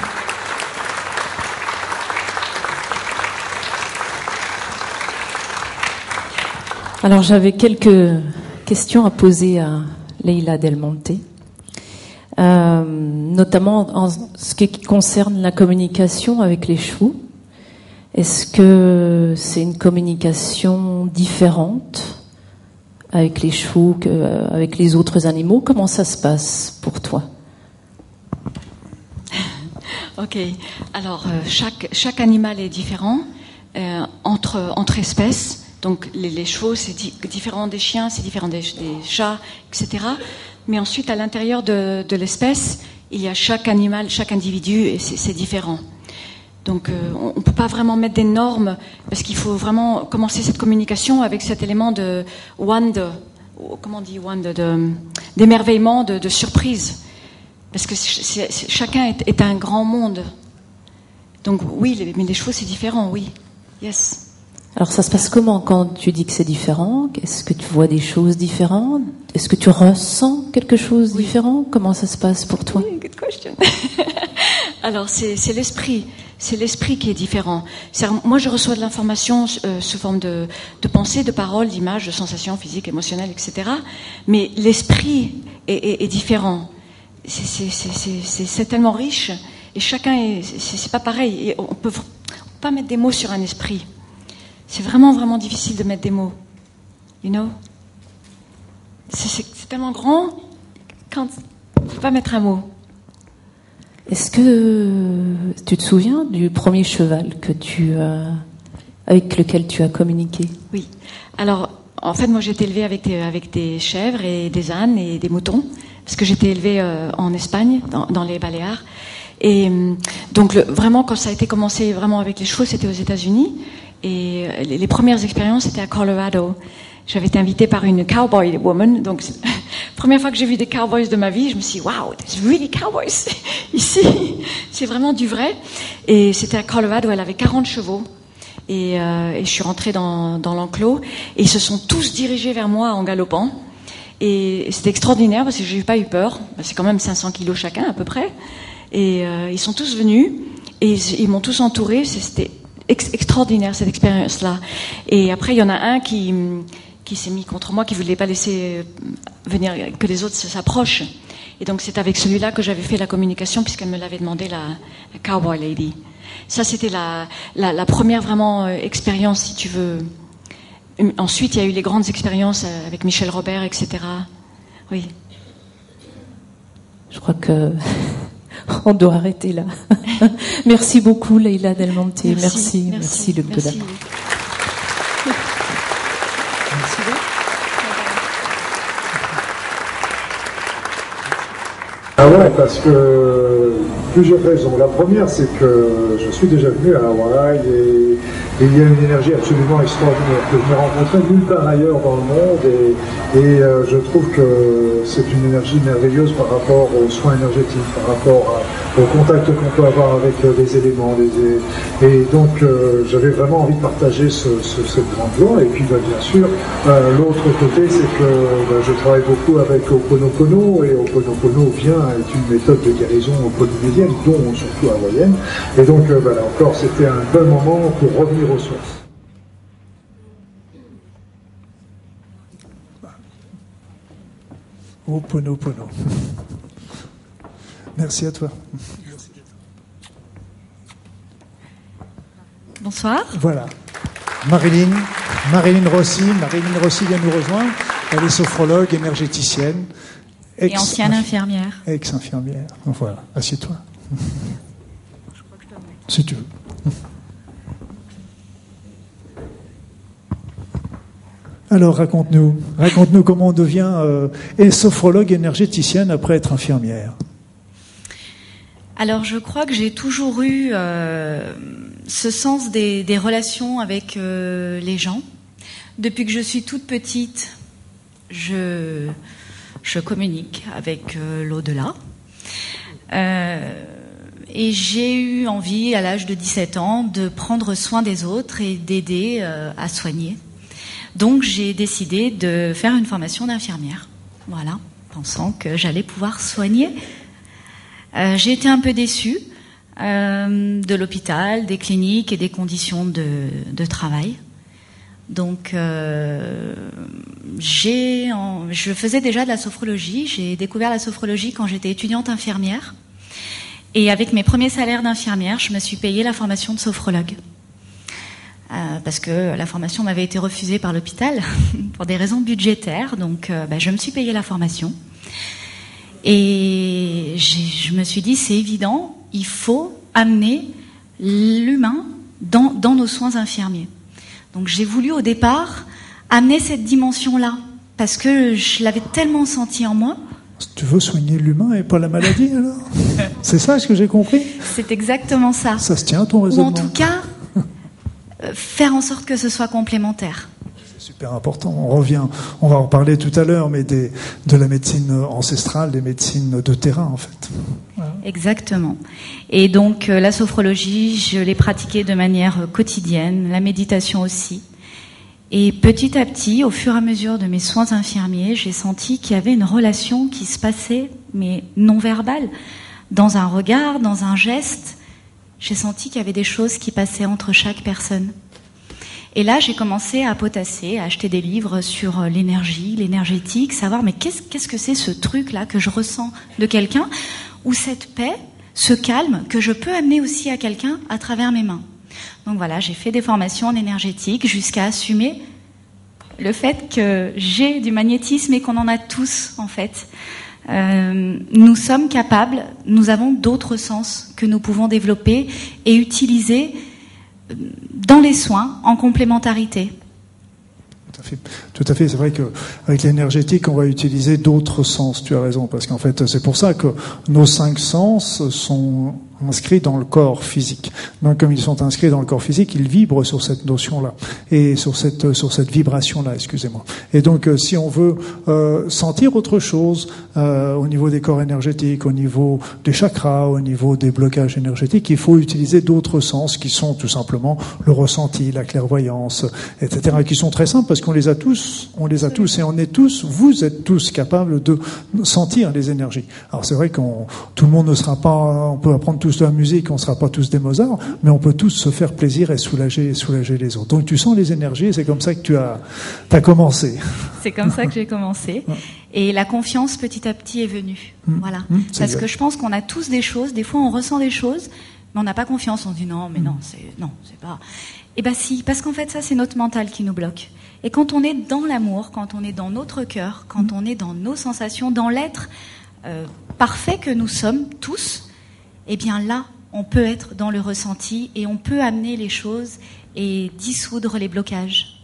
Alors j'avais quelques questions à poser à Leïla Delmonté. Euh, notamment en ce qui concerne la communication avec les chevaux. Est-ce que c'est une communication différente avec les chevaux qu'avec les autres animaux? Comment ça se passe pour toi? Ok. Alors euh, chaque animal est différent euh, entre espèces. Donc les, chevaux c'est différent des chiens, c'est différent des, chats, etc. Mais ensuite, à l'intérieur de, l'espèce, il y a chaque animal, chaque individu, et c'est différent. Donc, euh, on ne peut pas vraiment mettre des normes parce qu'il faut vraiment commencer cette communication avec cet élément de wonder, comment on dit wonder, d'émerveillement, de, surprise, parce que chacun est, un grand monde. Donc, oui, mais les chevaux c'est différent, oui, yes. Alors ça se passe comment quand tu dis que c'est différent? Est-ce que tu vois des choses différentes? Est-ce que tu ressens quelque chose de différent? Comment ça se passe pour toi? Oui, Good question. Alors c'est l'esprit, c'est l'esprit qui est différent. moi je reçois de l'information euh, sous forme de, de pensée, de paroles, d'images, de sensations physiques, émotionnelles, etc. Mais l'esprit est, est, est, différent. C'est tellement riche et chacun est, c'est pas pareil. Et on peut pas mettre des mots sur un esprit. C'est vraiment, vraiment difficile de mettre des mots. You know? C'est tellement grand quand ne peut pas mettre un mot. Est-ce que tu te souviens du premier cheval que tu avec lequel tu as communiqué? Oui. Alors, en fait, moi, j'ai été élevée avec des, avec des chèvres et des ânes et des moutons, parce que j'étais élevée euh, en Espagne, dans, dans, les Baléares. Et donc, le, vraiment, quand ça a été commencé vraiment avec les chevaux, c'était aux États-Unis. Et euh, les, premières expériences, c'était à Colorado. J'avais été invitée par une cowboy woman. Donc, première fois que j'ai vu des cowboys de ma vie, je me suis dit, wow, there's really cowboys ici. C'est vraiment du vrai. Et c'était à Colorado, elle avait 40 chevaux. Et, euh, et je suis rentrée dans, l'enclos. Et ils se sont tous dirigés vers moi en galopant. Et c'était extraordinaire parce que j'ai pas eu peur. C'est quand même 500 kilos chacun à peu près. Et euh, ils sont tous venus et ils, m'ont tous entouré. C'était ex extraordinaire cette expérience-là. Et après, il y en a un qui, qui s'est mis contre moi, qui voulait pas laisser venir que les autres s'approchent. Et donc c'est avec celui-là que j'avais fait la communication puisqu'elle me l'avait demandé la, Cowboy Lady. Ça c'était la, la, la, première vraiment euh, expérience, si tu veux. Ensuite, il y a eu les grandes expériences euh, avec Michel Robert, etc. Oui. Je crois que on doit arrêter là. merci beaucoup, Leïla Delmonte. Merci, merci, merci, Luc merci. Ah ouais, parce que plusieurs raisons. La première, c'est que je suis déjà venu à Hawaï et, il y a une énergie absolument extraordinaire que je n'ai rencontrée nulle part ailleurs dans le monde et, euh, je trouve que c'est une énergie merveilleuse par rapport aux soins énergétiques, par rapport au contact qu'on peut avoir avec euh, les éléments. Les, et donc euh, j'avais vraiment envie de partager ce, ce, cette grande joie. Et puis bah, bien sûr, l'autre côté, c'est que bah, je travaille beaucoup avec Oponopono et Oponopono vient est une méthode de guérison dont surtout hawaïenne. Et donc, euh, voilà, encore, c'était un bon moment pour revenir aux sources. Oh, pono, pono. Merci à toi. Bonsoir. Voilà. Marilyn, Marilyn Rossi. Marilyn Rossi vient nous rejoindre. Elle est sophrologue, énergéticienne. Et ancienne infirmière. Ex-infirmière. Voilà, assieds-toi. Si tu veux. Alors raconte-nous, raconte-nous comment on devient euh, sophrologue énergéticienne après être infirmière. Alors je crois que j'ai toujours eu euh, ce sens des, relations avec euh, les gens. Depuis que je suis toute petite, je, je communique avec euh, l'au-delà. Euh, et j'ai eu envie, à l'âge de 17 ans, de prendre soin des autres et d'aider euh, à soigner. Donc j'ai décidé de faire une formation d'infirmière. Voilà, pensant que j'allais pouvoir soigner. j'ai été un peu déçue de l'hôpital, des cliniques et des conditions de travail. Donc, euh, j'ai, je faisais déjà de la sophrologie. J'ai découvert la sophrologie quand j'étais étudiante infirmière. Et avec mes premiers salaires d'infirmière, je me suis payée la formation de sophrologue. Euh, parce que la formation m'avait été refusée par l'hôpital pour des raisons budgétaires. Donc, euh, bah, je me suis payée la formation. Et je me suis dit, c'est évident, il faut amener l'humain dans, nos soins infirmiers. Donc j'ai voulu au départ amener cette dimension-là, parce que je l'avais tellement senti en moi. Tu veux soigner l'humain et pas la maladie alors C'est ça ce que j'ai compris? C'est exactement ça. Ça se tient à ton raisonnement. Ou en tout cas, euh, faire en sorte que ce soit complémentaire super important. On revient, on va en parler tout à l'heure, mais des, de la médecine ancestrale, des médecines de terrain en fait. Exactement. Et donc euh, la sophrologie, je l'ai pratiquée de manière quotidienne, la méditation aussi. Et petit à petit, au fur et à mesure de mes soins infirmiers, j'ai senti qu'il y avait une relation qui se passait, mais non verbale, dans un regard, dans un geste. J'ai senti qu'il y avait des choses qui passaient entre chaque personne. Et là, j'ai commencé à potasser, à acheter des livres sur euh, l'énergie, l'énergétique, savoir mais qu'est-ce que c'est ce truc-là que je ressens de quelqu'un, ou cette paix, ce calme que je peux amener aussi à quelqu'un à travers mes mains. Donc voilà, j'ai fait des formations en énergétique jusqu'à assumer le fait que j'ai du magnétisme et qu'on en a tous en fait. Euh, nous sommes capables, nous avons d'autres sens que nous pouvons développer et utiliser dans les soins en complémentarité. Tout à fait. Fait. C'est vrai qu'avec l'énergétique, on va utiliser d'autres sens. Tu as raison, parce qu'en fait, c'est pour ça que nos cinq sens sont inscrits dans le corps physique. Donc, comme ils sont inscrits dans le corps physique, ils vibrent sur cette notion-là et sur cette sur cette vibration-là. Excusez-moi. Et donc, euh, si on veut euh, sentir autre chose euh, au niveau des corps énergétiques, au niveau des chakras, au niveau des blocages énergétiques, il faut utiliser d'autres sens qui sont tout simplement le ressenti, la clairvoyance, etc., qui sont très simples parce qu'on les a tous, on les a tous et on est tous, vous êtes tous capables de sentir les énergies. Alors c'est vrai qu'on tout le monde ne sera pas, on peut apprendre tous de la musique, on ne sera pas tous des Mozart, mais on peut tous se faire plaisir et soulager, soulager les autres. Donc tu sens les énergies et c'est comme ça que tu as, as commencé. C'est comme ça que j'ai commencé. Et la confiance petit à petit est venue. Mmh. Voilà. Mmh, Parce que je pense qu'on a tous des choses, des fois on ressent des choses, mais on n'a pas confiance, on dit non, mais non, c'est, non, c'est pas. Eh ben si, parce qu'en fait ça c'est notre mental qui nous bloque. Et quand on est dans l'amour, quand on est dans notre cœur, quand on est dans nos sensations, dans l'être euh, parfait que nous sommes tous, eh bien là, on peut être dans le ressenti et on peut amener les choses et dissoudre les blocages.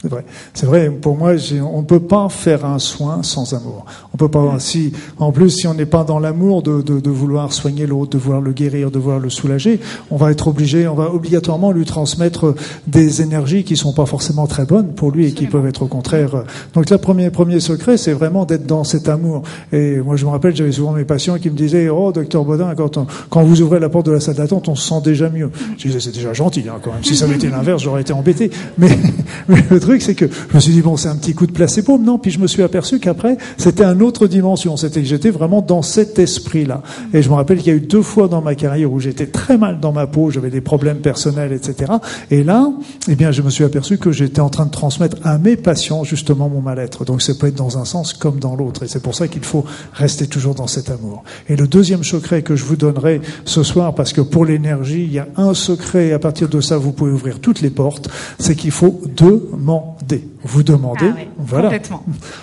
C'est vrai. C'est vrai. Pour moi, on ne peut pas faire un soin sans amour. On peut pas. Si, en plus, si on n'est pas dans l'amour de, de, de, vouloir soigner l'autre, de vouloir le guérir, de vouloir le soulager, on va être obligé, on va obligatoirement lui transmettre des énergies qui sont pas forcément très bonnes pour lui et qui peuvent être au contraire. Donc, le premier premier secret, c'est vraiment d'être dans cet amour. Et moi, je me rappelle, j'avais souvent mes patients qui me disaient, oh, docteur Baudin, quand quand vous ouvrez la porte de la salle d'attente, on se sent déjà mieux. Je disais, c'est déjà gentil, hein, quand même. Si ça avait été l'inverse, j'aurais été embêté. Mais, mais truc, c'est que je me suis dit, bon, c'est un petit coup de placebo. Non, puis je me suis aperçu qu'après, c'était une autre dimension. C'était que j'étais vraiment dans cet esprit-là. Et je me rappelle qu'il y a eu deux fois dans ma carrière où j'étais très mal dans ma peau, j'avais des problèmes personnels, etc. Et là, eh bien, je me suis aperçu que j'étais en train de transmettre à mes patients, justement, mon mal-être. Donc, ça peut être dans un sens comme dans l'autre. Et c'est pour ça qu'il faut rester toujours dans cet amour. Et le deuxième secret que je vous donnerai ce soir, parce que pour l'énergie, il y a un secret, et à partir de ça, vous pouvez ouvrir toutes les portes, c'est qu'il faut demander. Vous demandez, ah voilà.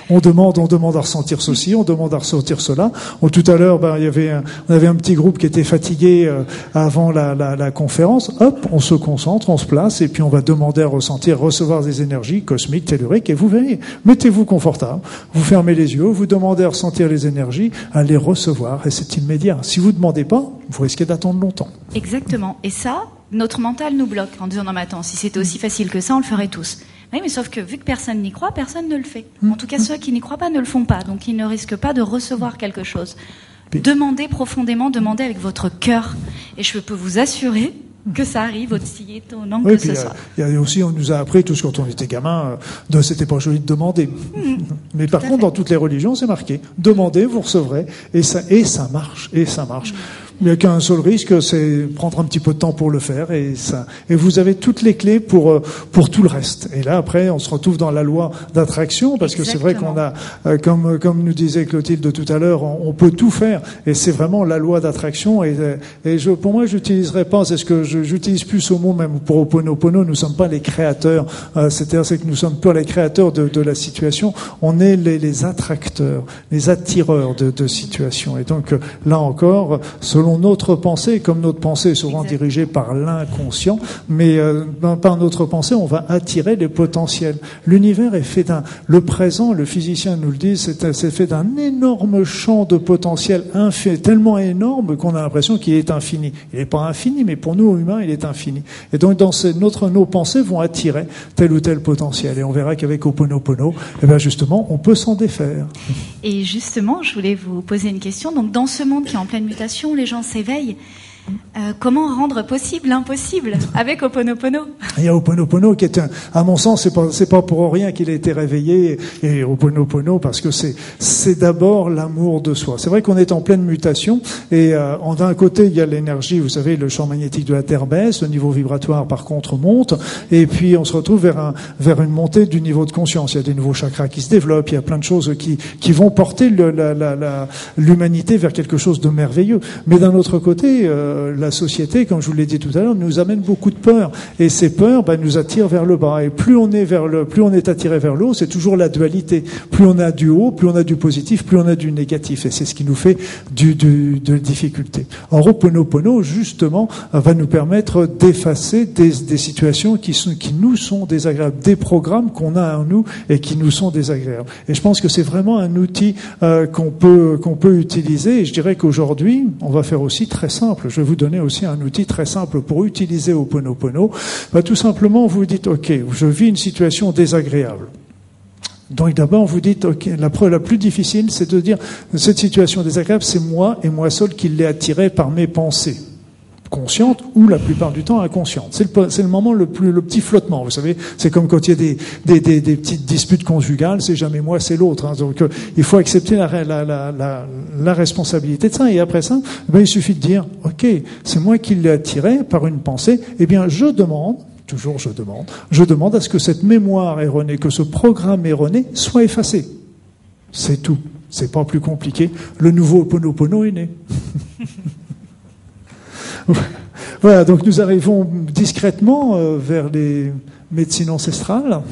On demande, on demande à ressentir ceci, on demande à ressentir cela. tout à l'heure, ben, il y avait, un, on avait un petit groupe qui était fatigué euh, avant la, la, la, conférence. Hop, on se concentre, on se place, et puis on va demander à ressentir, recevoir des énergies cosmiques, telluriques, et vous verrez. Mettez-vous confortable, vous fermez les yeux, vous demandez à ressentir les énergies, à les recevoir, et c'est immédiat. Si vous ne demandez pas, vous risquez d'attendre longtemps. Exactement. Et ça, notre mental nous bloque en disant non mais attends, si c'était aussi facile que ça, on le ferait tous. Oui, mais sauf que vu que personne n'y croit, personne ne le fait. En tout cas, ceux qui n'y croient pas ne le font pas, donc ils ne risquent pas de recevoir quelque chose. Demandez profondément, demandez avec votre cœur, et je peux vous assurer que ça arrive, aussi étonnant que ce soit. Il y a aussi, on nous a appris tous quand on était gamin, euh, de c'était pas joli de demander. Mais par contre, dans toutes les religions, c'est marqué. Demandez, vous recevrez, et ça, et ça marche, et ça marche. Il n'y a qu'un seul risque, c'est prendre un petit peu de temps pour le faire et ça. Et vous avez toutes les clés pour euh, pour tout le reste. Et là après, on se retrouve dans la loi d'attraction parce que c'est vrai qu'on a, euh, comme comme nous disait Clotilde tout à l'heure, on, peut tout faire et c'est vraiment la loi d'attraction. Et, et je, pour moi, j'utiliserai pas, c'est ce que j'utilise plus ce mot même pour Oponopono. Nous sommes pas les créateurs. Euh, C'est-à-dire c'est que nous sommes pas les créateurs de, de la situation. On est les, les attracteurs, les attireurs de, de situations. Et donc là encore, selon selon notre pensée, comme notre pensée est souvent dirigée par l'inconscient, mais euh, par notre pensée, on va attirer les potentiels. L'univers est fait d'un, le présent, le physicien nous le dit, c'est fait d'un énorme champ de potentiel infini, tellement énorme qu'on a l'impression qu'il est infini. Il n'est pas infini, mais pour nous humains, il est infini. Et donc, dans ces, notre, nos pensées vont attirer tel ou tel potentiel. Et on verra qu'avec Oponopono, eh bien justement, on peut s'en défaire. Et justement, je voulais vous poser une question. Donc, dans ce monde qui est en pleine mutation, les gens s'éveille. Euh, comment rendre possible l'impossible avec Oponopono? Il y a Oponopono qui est un, à mon sens, c'est pas, pas pour rien qu'il a été réveillé et Oponopono parce que c'est, d'abord l'amour de soi. C'est vrai qu'on est en pleine mutation et euh, d'un côté il y a l'énergie, vous savez, le champ magnétique de la Terre baisse, le niveau vibratoire par contre monte et puis on se retrouve vers un, vers une montée du niveau de conscience. Il y a des nouveaux chakras qui se développent, il y a plein de choses qui, qui vont porter l'humanité vers quelque chose de merveilleux. Mais d'un autre côté, euh, euh, la société, comme je vous l'ai dit tout à l'heure, nous amène beaucoup de peur. Et ces peurs ben, nous attirent vers le bas. Et plus on est vers le, plus on est attiré vers le haut, c'est toujours la dualité. Plus on a du haut, plus on a du positif, plus on a du négatif. Et c'est ce qui nous fait du, du, de difficultés. Or, Oponopono, justement, va nous permettre d'effacer des, situations qui, sont, qui nous sont désagréables, des programmes qu'on a en nous et qui nous sont désagréables. Et je pense que c'est vraiment un outil euh, qu'on peut, qu'on peut utiliser. Et je dirais qu'aujourd'hui, on va faire aussi très simple. Vous donner aussi un outil très simple pour utiliser Oponopono. Bah, tout simplement, vous dites, OK, je vis une situation désagréable. Donc d'abord, vous dites, OK, la preuve la plus difficile, c'est de dire, cette situation désagréable, c'est moi et moi seul qui l'ai attirée par mes pensées consciente ou la plupart du temps inconsciente. C'est le, le moment le plus le petit flottement. Vous savez, c'est comme quand il y a des, des, des, des petites disputes conjugales, c'est jamais moi, c'est l'autre. Hein. Donc euh, il faut accepter la, la, la, la, responsabilité de ça. Et après ça, ben, il suffit de dire, ok, c'est moi qui l'ai attiré par une pensée. Eh bien, je demande toujours je demande, je demande à ce que cette mémoire erronée, que ce programme erroné soit effacé. C'est tout. C'est pas plus compliqué. Le nouveau Ponopono est né. voilà, donc nous arrivons discrètement euh, vers les médecines ancestrales.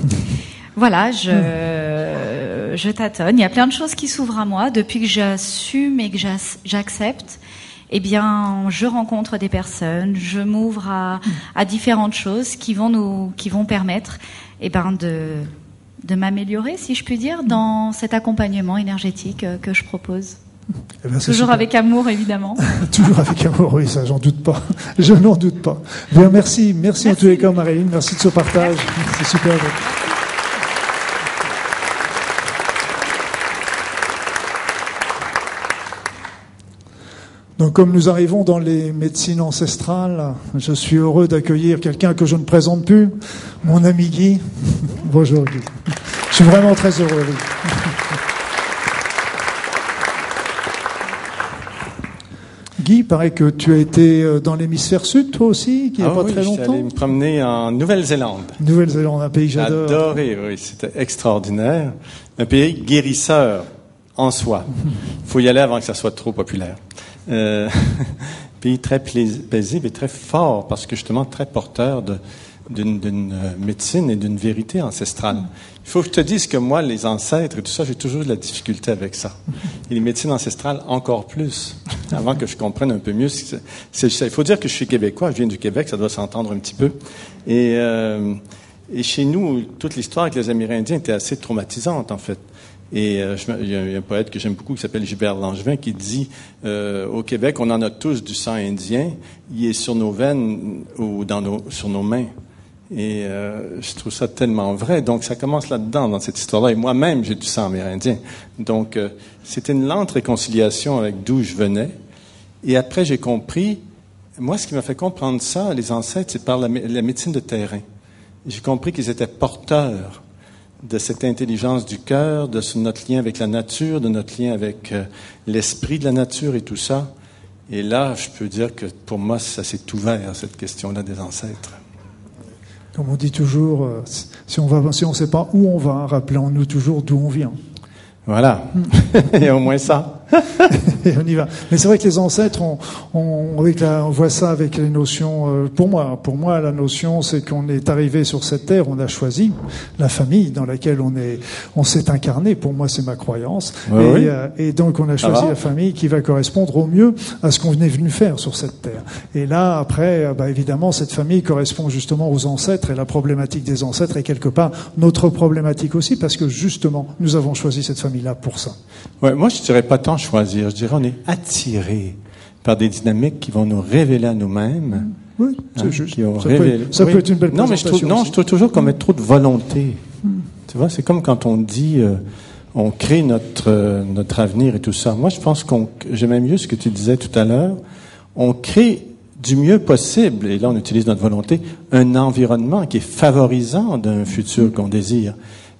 Voilà, je, tâtonne. Il y a plein de choses qui s'ouvrent à moi depuis que j'assume et que j'accepte. Eh bien, je rencontre des personnes, je m'ouvre à, différentes choses qui vont nous, qui vont permettre et ben de, de m'améliorer, si je puis dire, dans cet accompagnement énergétique euh, que je propose. Eh Toujours super. avec amour, évidemment. Toujours avec amour, oui, ça, j'en doute pas. Je n'en doute pas. Bien, merci. Merci, en tous les cas, Marilyn. Merci de ce partage. C'est super. Donc, comme nous arrivons dans les médecines ancestrales, je suis heureux d'accueillir quelqu'un que je ne présente plus, mon ami Guy. Bonjour Guy. Je suis vraiment très heureux. Guy, il paraît que tu as été euh, dans l'hémisphère sud, toi aussi, qui n'y a Ah pas oui, très je suis longtemps. allé me promener en Nouvelle-Zélande. Nouvelle-Zélande, un pays que J'ai j'adore. adoré, oui, c'était extraordinaire. Un pays guérisseur en soi. Il faut y aller avant que ça soit trop populaire. Euh, pays très paisible et très fort parce que justement très porteur de- d'une euh, médecine et d'une vérité ancestrale. Il faut que je te dise que moi, les ancêtres et tout ça, j'ai toujours de la difficulté avec ça. Et les médecines ancestrales encore plus. Avant que je comprenne un peu mieux, c'est- c'est ça. Il faut dire que je suis québécois, je viens du Québec, ça doit s'entendre un petit peu. Et, euh, et chez nous, toute l'histoire avec les Amérindiens était assez traumatisante, en fait. Et euh, il y a un poète que j'aime beaucoup qui s'appelle Gilbert Langevin qui dit euh, au Québec, on en a tous du sang indien, il est sur nos veines ou dans nos, sur nos mains. Et euh, je trouve ça tellement vrai. Donc ça commence là-dedans, dans cette histoire-là. Et moi-même, j'ai du sang amérindien. Donc euh, c'était une lente réconciliation avec d'où je venais. Et après, j'ai compris, moi, ce qui m'a fait comprendre ça, les ancêtres, c'est par la, mé- la médecine de terrain. J'ai compris qu'ils étaient porteurs de cette intelligence du cœur, de notre lien avec la nature, de notre lien avec euh, l'esprit de la nature et tout ça. Et là, je peux dire que pour moi, ça s'est ouvert, cette question-là des ancêtres. Comme on dit toujours, euh, si on va, si on sait pas où on va, rappelons-nous toujours d'où on vient. Voilà. Il y a au moins ça. Et on y va. Mais c'est vrai que les ancêtres, on, on, avec la- on voit ça avec les notions. euh, pour moi, pour moi, la notion, c'est qu'on est arrivé sur cette terre, on a choisi la famille dans laquelle on est, on s'est incarné. Pour moi, c'est ma croyance. Ouais, et, oui. euh, et donc, on a choisi la famille qui va correspondre au mieux à ce qu'on est venu faire sur cette terre. Et là, après, euh, bah, évidemment, cette famille correspond justement aux ancêtres et la problématique des ancêtres est quelque part notre problématique aussi parce que justement, nous avons choisi cette famille-là pour ça. Ouais, moi, je dirais pas tant choisir. Je dirais on est attiré par des dynamiques qui vont nous révéler à nous-mêmes. Oui, c'est hein, juste. qui vont Ça peut, révéler- ça Oui. peut être une belle Non, mais je trouve, non, je trouve toujours qu'on met trop de volonté. Tu vois, c'est comme quand on dit, euh, on crée notre euh, notre avenir et tout ça. Moi, je pense qu'on, j'aimais mieux ce que tu disais tout à l'heure. On crée du mieux possible, et là on utilise notre volonté, un environnement qui est favorisant d'un futur qu'on désire.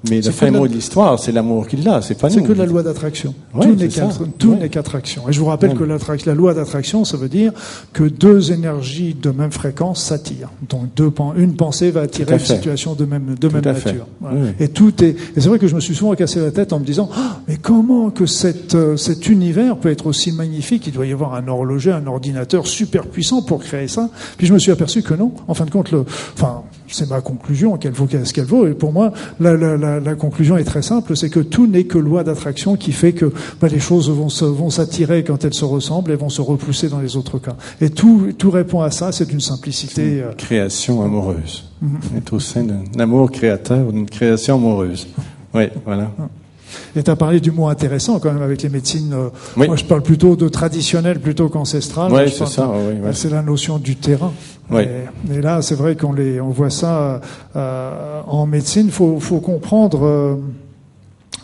Mais le C'est fin mot de l'histoire, c'est l'amour qui l'a, c'est pas C'est nous. que la loi d'attraction. Ouais, tout n'est c'est Ouais. qu'attraction. Et je vous rappelle Ouais. que la loi d'attraction, ça veut dire que deux énergies de même fréquence s'attirent. Donc deux, une pensée va attirer une situation de même, de Tout même nature. Voilà. Oui. Et tout est. Et c'est vrai que je me suis souvent cassé la tête en me disant, Ah, mais comment que cette, euh, cet univers peut être aussi magnifique? Il doit y avoir un horloger, un ordinateur super puissant pour créer ça. Puis je me suis aperçu que non. En fin de compte, le, enfin, c'est ma conclusion, qu'elle vaut ce qu'elle vaut. Et pour moi, la, la, la, la conclusion est très simple, c'est que tout n'est que loi d'attraction qui fait que bah, les choses vont se- vont s'attirer quand elles se ressemblent et vont se repousser dans les autres cas. Et tout, tout répond à ça, c'est une simplicité. euh, Création amoureuse. Mhm. On est au sein d'un amour créateur, d'une création amoureuse. Oui, voilà. Et tu as parlé du mot intéressant quand même avec les médecines. euh, Oui. Moi, je parle plutôt de traditionnel plutôt qu'ancestral. Oui, c'est ça, oui, oui. C'est la notion du terrain. Oui. Et, et là, c'est vrai qu'on les, on voit ça euh, en médecine. Faut, faut comprendre. euh,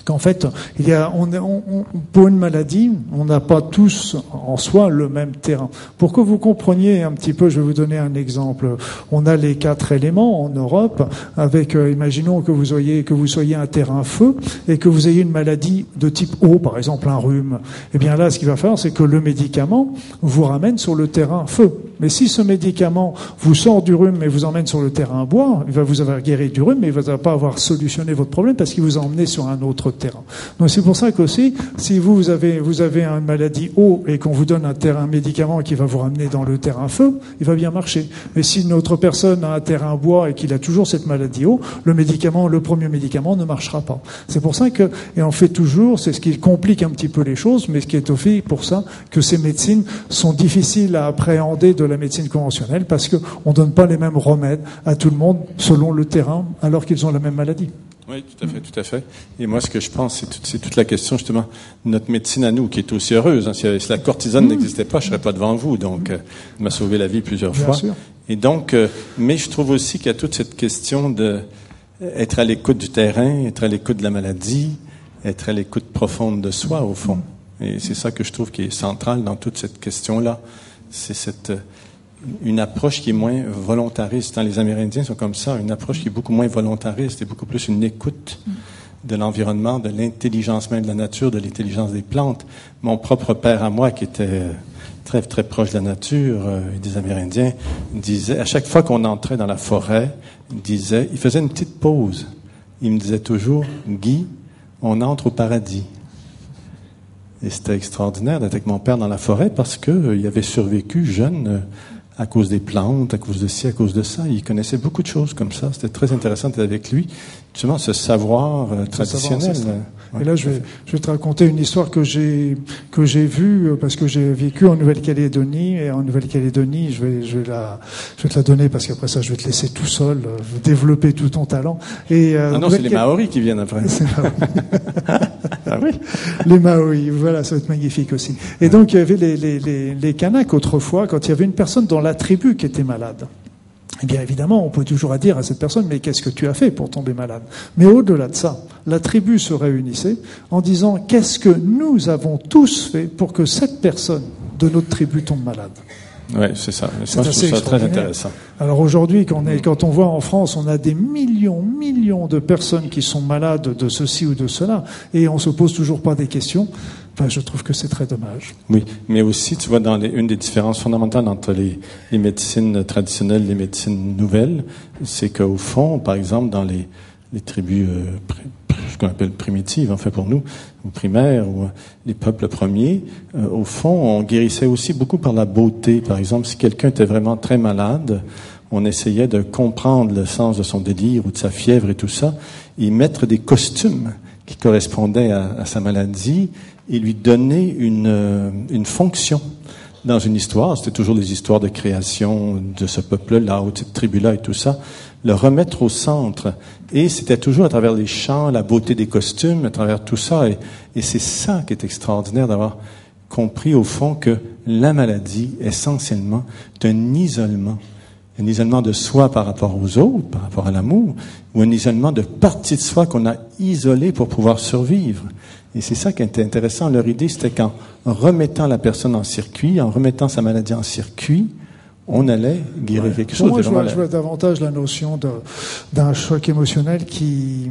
qu'en fait, il y a, on, on- pour une maladie, on n'a pas tous en soi le même terrain. Pour que vous compreniez un petit peu, je vais vous donner un exemple. On a les quatre éléments en Europe, avec, euh, imaginons que vous soyez, que vous soyez un terrain feu et que vous ayez une maladie de type eau, par exemple un rhume. Eh bien là, ce qu'il va faire, c'est que le médicament vous ramène sur le terrain feu. Mais si ce médicament vous sort du rhume et vous emmène sur le terrain bois, il va vous avoir guéri du rhume, mais il ne va pas avoir solutionné votre problème parce qu'il vous a emmené sur un autre terrain. Donc c'est pour ça qu'aussi, si vous, vous avez, vous avez une maladie eau et qu'on vous donne un terrain médicament qui va vous ramener dans le terrain feu, il va bien marcher. Mais si une autre personne a un terrain bois et qu'il a toujours cette maladie eau, le médicament, le premier médicament ne marchera pas. C'est pour ça que, et on fait toujours, c'est ce qui complique un petit peu les choses, mais ce qui est au fait pour ça que ces médecines sont difficiles à appréhender de la médecine conventionnelle parce qu'on ne donne pas les mêmes remèdes à tout le monde selon le terrain alors qu'ils ont la même maladie. Oui, tout à fait, tout à fait. Et moi, ce que je pense, c'est, tout- c'est toute la question, justement, de notre médecine à nous, qui est aussi heureuse. hein. Si, si la cortisone n'existait pas, je serais pas devant vous. Donc, euh, elle m'a sauvé la vie plusieurs Bien fois. sûr. Et donc, euh, mais je trouve aussi qu'il y a toute cette question de euh, être à l'écoute du terrain, être à l'écoute de la maladie, être à l'écoute profonde de soi, au fond. Et c'est ça que je trouve qui est central dans toute cette question-là. C'est cette, euh, une approche qui est moins volontariste. Dans les Amérindiens sont comme ça, une approche qui est beaucoup moins volontariste et beaucoup plus une écoute de l'environnement, de l'intelligence même de la nature, de l'intelligence des plantes. Mon propre père à moi, qui était très très proche de la nature euh, des Amérindiens, disait à chaque fois qu'on entrait dans la forêt, il disait, il faisait une petite pause. Il me disait toujours, Guy, on entre au paradis. Et c'était extraordinaire d'être avec mon père dans la forêt parce que euh, avait survécu jeune euh, à cause des plantes, à cause de ci, à cause de ça. Il connaissait beaucoup de choses comme ça. C'était très intéressant d'être avec lui. Justement, ce savoir euh, traditionnel. savoir. Et là, je vais, je vais te raconter une histoire que j'ai que j'ai vue euh, parce que j'ai vécu en Nouvelle-Calédonie et en Nouvelle-Calédonie, je vais je vais la je vais te la donner parce qu'après ça, je vais te laisser tout seul euh, développer tout ton talent. Et euh, Ah non, c'est les Maoris qui viennent après. Ah oui. les Maoris, voilà, ça va être magnifique aussi. Et donc, il y avait les, les, les, les Kanaks autrefois, quand il y avait une personne dans la tribu qui était malade. Eh bien, évidemment, on peut toujours dire à cette personne, mais qu'est-ce que tu as fait pour tomber malade? Mais au-delà de ça, la tribu se réunissait en disant, qu'est-ce que nous avons tous fait pour que cette personne de notre tribu tombe malade? Oui, c'est ça. C'est assez ça très intéressant. Alors aujourd'hui, quand, quand on voit en France, on a des millions, millions de personnes qui sont malades de ceci ou de cela, et on se pose toujours pas des questions. Je trouve que c'est très dommage. Oui, mais aussi, tu vois, une des différences fondamentales entre les, médecines traditionnelles et les médecines nouvelles, c'est qu'au fond, par exemple, dans les, tribus, euh, qu'on appelle primitives, en fait, pour nous, ou primaires, ou euh, les peuples premiers, euh, au fond, on guérissait aussi beaucoup par la beauté. Par exemple, si quelqu'un était vraiment très malade, on essayait de comprendre le sens de son délire ou de sa fièvre et tout ça, et mettre des costumes qui correspondaient à sa maladie et lui donner une, euh, une fonction dans une histoire. C'était toujours des histoires de création de ce peuple-là ou de cette tribu-là et tout ça. Le remettre au centre. Et c'était toujours à travers les chants, la beauté des costumes, à travers tout ça. Et, et c'est ça qui est extraordinaire d'avoir compris au fond que la maladie, essentiellement, est un isolement. Un isolement de soi par rapport aux autres, par rapport à l'amour, ou un isolement de partie de soi qu'on a isolé pour pouvoir survivre. Et c'est ça qui était intéressant. Leur idée, c'était qu'en remettant la personne en circuit, en remettant sa maladie en circuit, on allait guérir quelque Pour chose. moi, je vois, je vois davantage la notion d'un choc émotionnel qui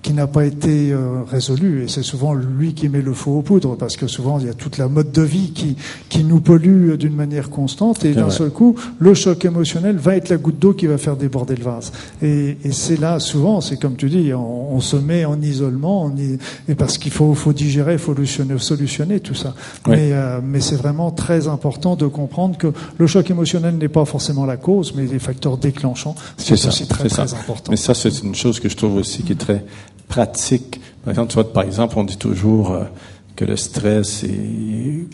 qui n'a pas été euh, résolu et c'est souvent lui qui met le faux aux poudres parce que souvent il y a toute la mode de vie qui qui nous pollue d'une manière constante et d'un seul coup le choc émotionnel va être la goutte d'eau qui va faire déborder le vase. Et, et c'est là souvent c'est comme tu dis on, on se met en isolement on y- et parce qu'il faut faut digérer faut solutionner, solutionner tout ça. Oui. mais euh, mais c'est vraiment très important de comprendre que le choc émotionnel n'est pas forcément la cause mais les facteurs déclenchants C'est aussi très très important. Mais ça, c'est une chose que je trouve aussi qui est très pratique. Par exemple, tu vois, par exemple, on dit toujours euh, que le stress est,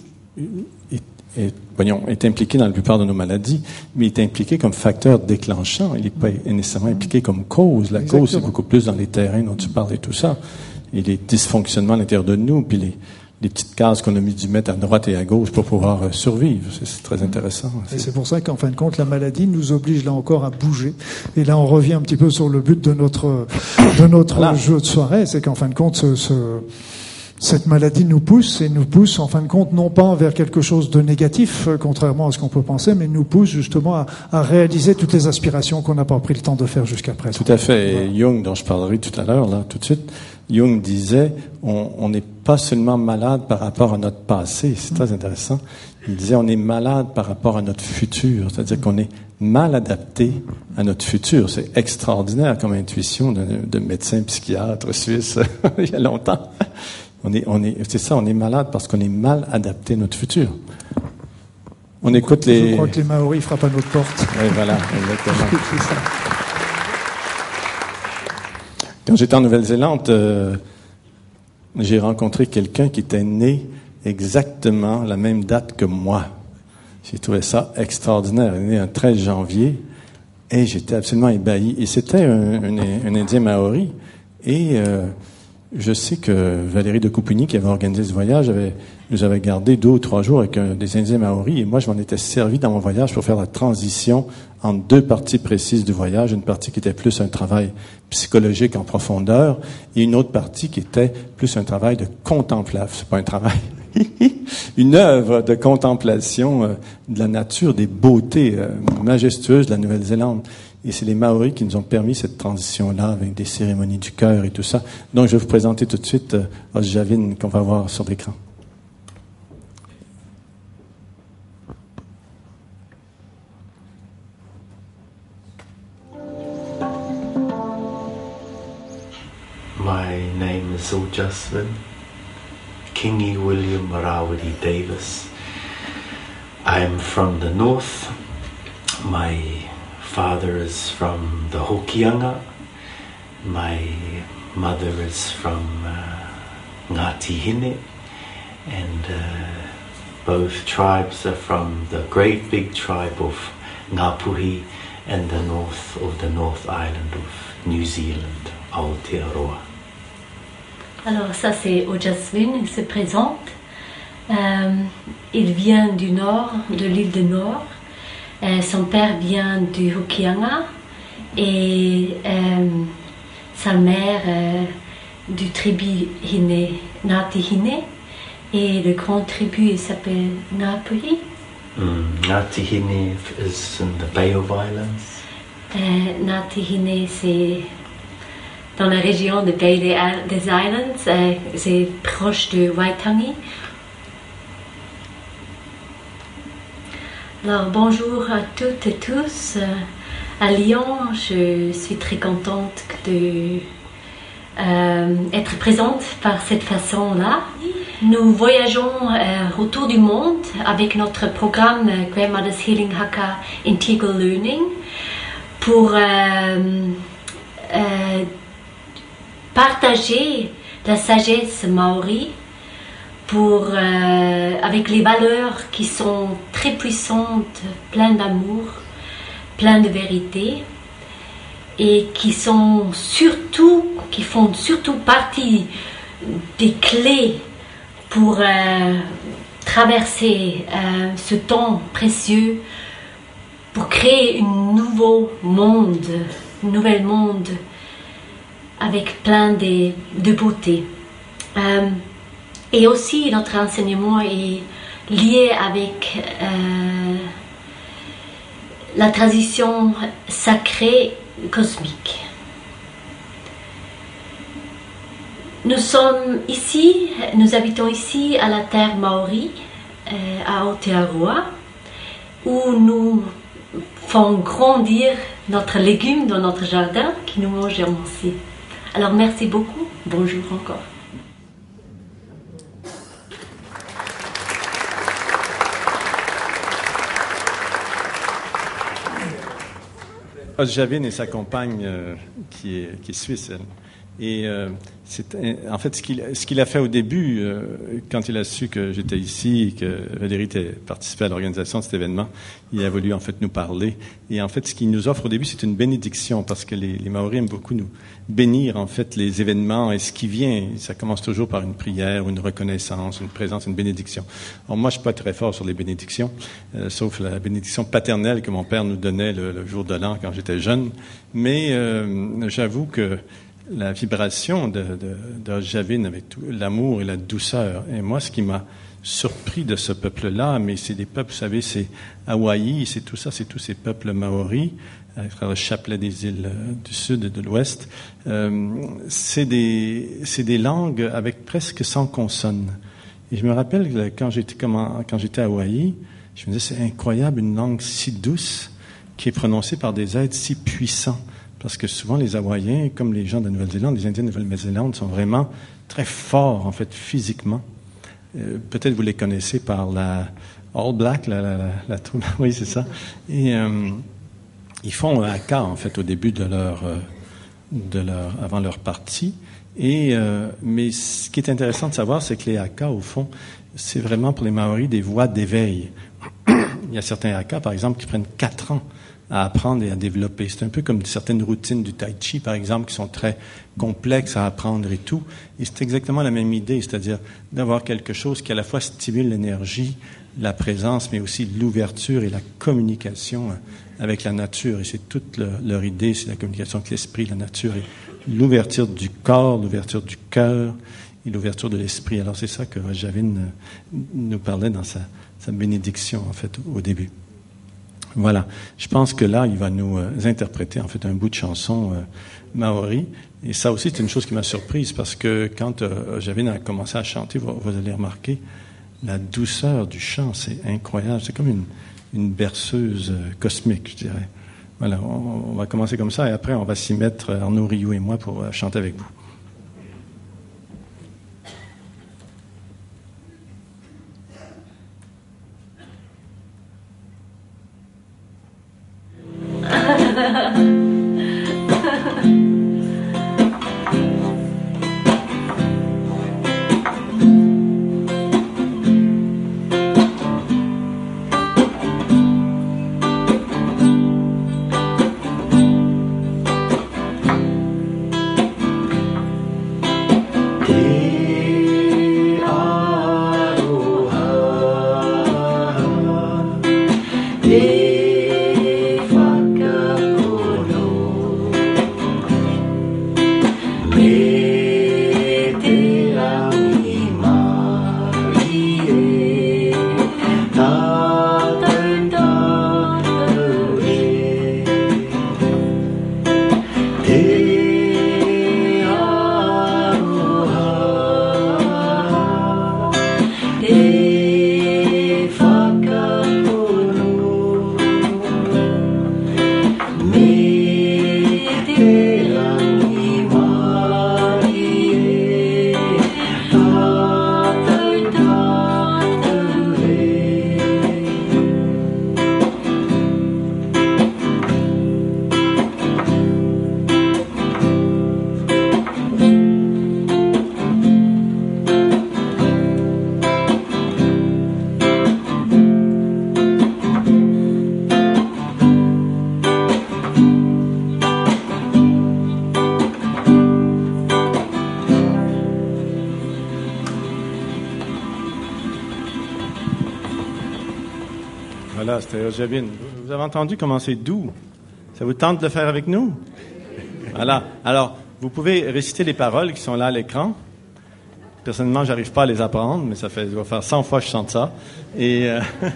est, est, voyons, est impliqué dans la plupart de nos maladies, mais il est impliqué comme facteur déclenchant. Il n'est pas nécessairement impliqué comme cause. La cause, c'est beaucoup plus dans les terrains dont tu parles et tout ça. Et les dysfonctionnements à l'intérieur de nous, puis les, les petites cases qu'on a mis du mettre à droite et à gauche pour pouvoir euh, survivre. C'est- très intéressant. Et c'est pour ça qu'en fin de compte, la maladie nous oblige là encore à bouger. Et là, on revient un petit peu sur le but de notre de notre Voilà. jeu de soirée, c'est qu'en fin de compte, ce, ce- cette maladie nous pousse et nous pousse en fin de compte non pas vers quelque chose de négatif, euh, contrairement à ce qu'on peut penser, mais nous pousse justement à, à réaliser toutes les aspirations qu'on n'a pas pris le temps de faire jusqu'à présent. Tout à fait. Et Jung, dont je parlerai tout à l'heure, là, tout de suite, Jung disait, on n'est pas seulement malade par rapport à notre passé, c'est très intéressant. Il disait, on est malade par rapport à notre futur, c'est-à-dire qu'on est mal adapté à notre futur. C'est extraordinaire comme intuition de, de médecin psychiatre suisse il y a longtemps. On est, on est, c'est ça, on est malade parce qu'on est mal adapté à notre futur. On écoute Je les. crois que les Maoris frappent à notre porte. Oui, voilà, exactement. Quand j'étais en Nouvelle-Zélande, euh, j'ai rencontré quelqu'un qui était né exactement la même date que moi. J'ai trouvé ça extraordinaire. Il est né un 13 janvier et j'étais absolument ébahi. Et c'était un, Indien maori. Et euh, je sais que Valérie de Coupigny, qui avait organisé ce voyage, nous avait gardé deux ou trois jours avec un, des Indiens maoris. Et moi, je m'en étais servi dans mon voyage pour faire la transition entre deux parties précises du voyage. Une partie qui était plus un travail psychologique en profondeur et une autre partie qui était plus un travail de contemplation. C'est pas un travail une œuvre de contemplation euh, de la nature, des beautés euh, majestueuses de la Nouvelle-Zélande. Et c'est les Maoris qui nous ont permis cette transition-là avec des cérémonies du cœur et tout ça. Donc, je vais vous présenter tout de suite euh, Osjavin qu'on va voir sur l'écran. Is Ojasvin. Kingy William Marawadi Davis. I'm from the north. My father is from the Hokianga. My mother is from uh, Ngati Hine. And uh, both tribes are from the great big tribe of Ngapuhi and the north of the North Island of New Zealand, Aotearoa. Alors ça c'est Ojaswin, il se présente. Euh, il vient du nord, de l'île du Nord. Euh, son père vient du Hokianga et euh, sa mère du tribu Hine, Ngati Hine. Et le grand tribu s'appelle Ngapuri. Mm, Ngati Hine is in the Bay of Islands. Ngati Hine c'est dans la région de Bay des Islands, euh, c'est proche de Waitangi. Alors bonjour à toutes et tous. Euh, à Lyon, je suis très contente de euh, être présente par cette façon-là. Nous voyageons autour du monde avec notre programme Grandmother's Healing Haka Integral Learning pour partager la sagesse maori pour, euh, avec les valeurs qui sont très puissantes, pleines d'amour, pleines de vérité et qui sont surtout, qui font surtout partie des clés pour euh, traverser euh, ce temps précieux, pour créer un nouveau monde, un nouvel monde avec plein de, beauté. Euh, et aussi, notre enseignement est lié avec euh, la tradition sacrée cosmique. Nous sommes ici, nous habitons ici à la terre maori, euh, à Aotearoa, où nous faisons grandir notre légume dans notre jardin qui nous mangeons aussi. Alors merci beaucoup. Bonjour encore. Javine et sa compagne euh, qui, est, qui est suisse, elle. Et euh, en fait ce qu'il a fait au début, euh, quand il a su que j'étais ici que Valérie participait à l'organisation de cet événement, il a voulu en fait nous parler. Et en fait, ce qu'il nous offre au début, c'est une bénédiction parce que les, Maoris aiment beaucoup nous bénir en fait les événements et ce qui vient. Ça commence toujours par une prière, une reconnaissance, une présence, une bénédiction. Alors moi, je suis pas très fort sur les bénédictions, euh, sauf la bénédiction paternelle que mon père nous donnait le, jour de l'an quand j'étais jeune. Mais j'avoue que la vibration de, de, Javin avec l'amour et la douceur. Et moi, ce qui m'a surpris de ce peuple-là, mais c'est des peuples, vous savez, c'est Hawaï, c'est tout ça, c'est tous ces peuples maoris, le chapelet des îles euh, du sud et de l'ouest. Euh, c'est des, des langues avec presque 100 consonnes. Et je me rappelle quand j'étais, quand j'étais à Hawaï, je me disais, c'est incroyable, une langue si douce qui est prononcée par des êtres si puissants. Parce que souvent, les Hawaïens, comme les gens de Nouvelle-Zélande, les Indiens de Nouvelle-Zélande, sont vraiment très forts, en fait, physiquement. Euh, peut-être vous les connaissez par la All Black, la, la, la, oui, c'est ça. Et euh, ils font un haka, en fait, au début de leur, euh, de leur, avant leur partie. Et, mais ce qui est intéressant de savoir, c'est que les haka, au fond, c'est vraiment pour les Maoris des voies d'éveil. Il y a certains haka, par exemple, qui prennent quatre ans à apprendre et à développer. C'est un peu comme certaines routines du tai chi, par exemple, qui sont très complexes à apprendre et tout. Et c'est exactement la même idée, c'est-à-dire d'avoir quelque chose qui à la fois stimule l'énergie, la présence, mais aussi l'ouverture et la communication avec la nature. Et c'est toute leur, idée, c'est la communication avec l'esprit, la nature, et l'ouverture du corps, l'ouverture du cœur et l'ouverture de l'esprit. Alors c'est ça que Javin nous parlait dans sa bénédiction, en fait, au début. Voilà. Je pense que là, il va nous euh, interpréter en fait un bout de chanson euh, maori. Et ça aussi, c'est une chose qui m'a surprise parce que quand euh, a commencé à chanter, vous, vous, allez remarquer la douceur du chant, c'est incroyable. C'est comme une, une berceuse euh, cosmique, je dirais. Voilà, on, on, va commencer comme ça et après on va s'y mettre, Arnaud Rio et moi, pour euh, chanter avec vous. Javin. Vous avez entendu comment c'est doux. Ça vous tente de le faire avec nous? Voilà. Alors, vous pouvez réciter les paroles qui sont là à l'écran. Personnellement, j'arrive pas à les apprendre, mais ça fait, je faire 100 fois que je chante ça. Et euh,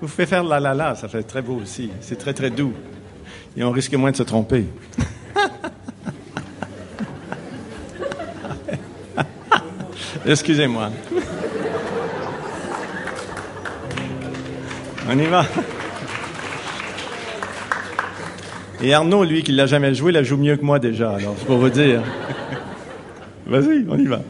vous pouvez faire la la la, ça fait très beau aussi. C'est très très doux. Et on risque moins de se tromper. Excusez-moi. On y va. Et Arnaud, lui, qui l'a jamais joué, la joue mieux que moi déjà. Alors, c'est pour vous dire. Vas-y, on y va.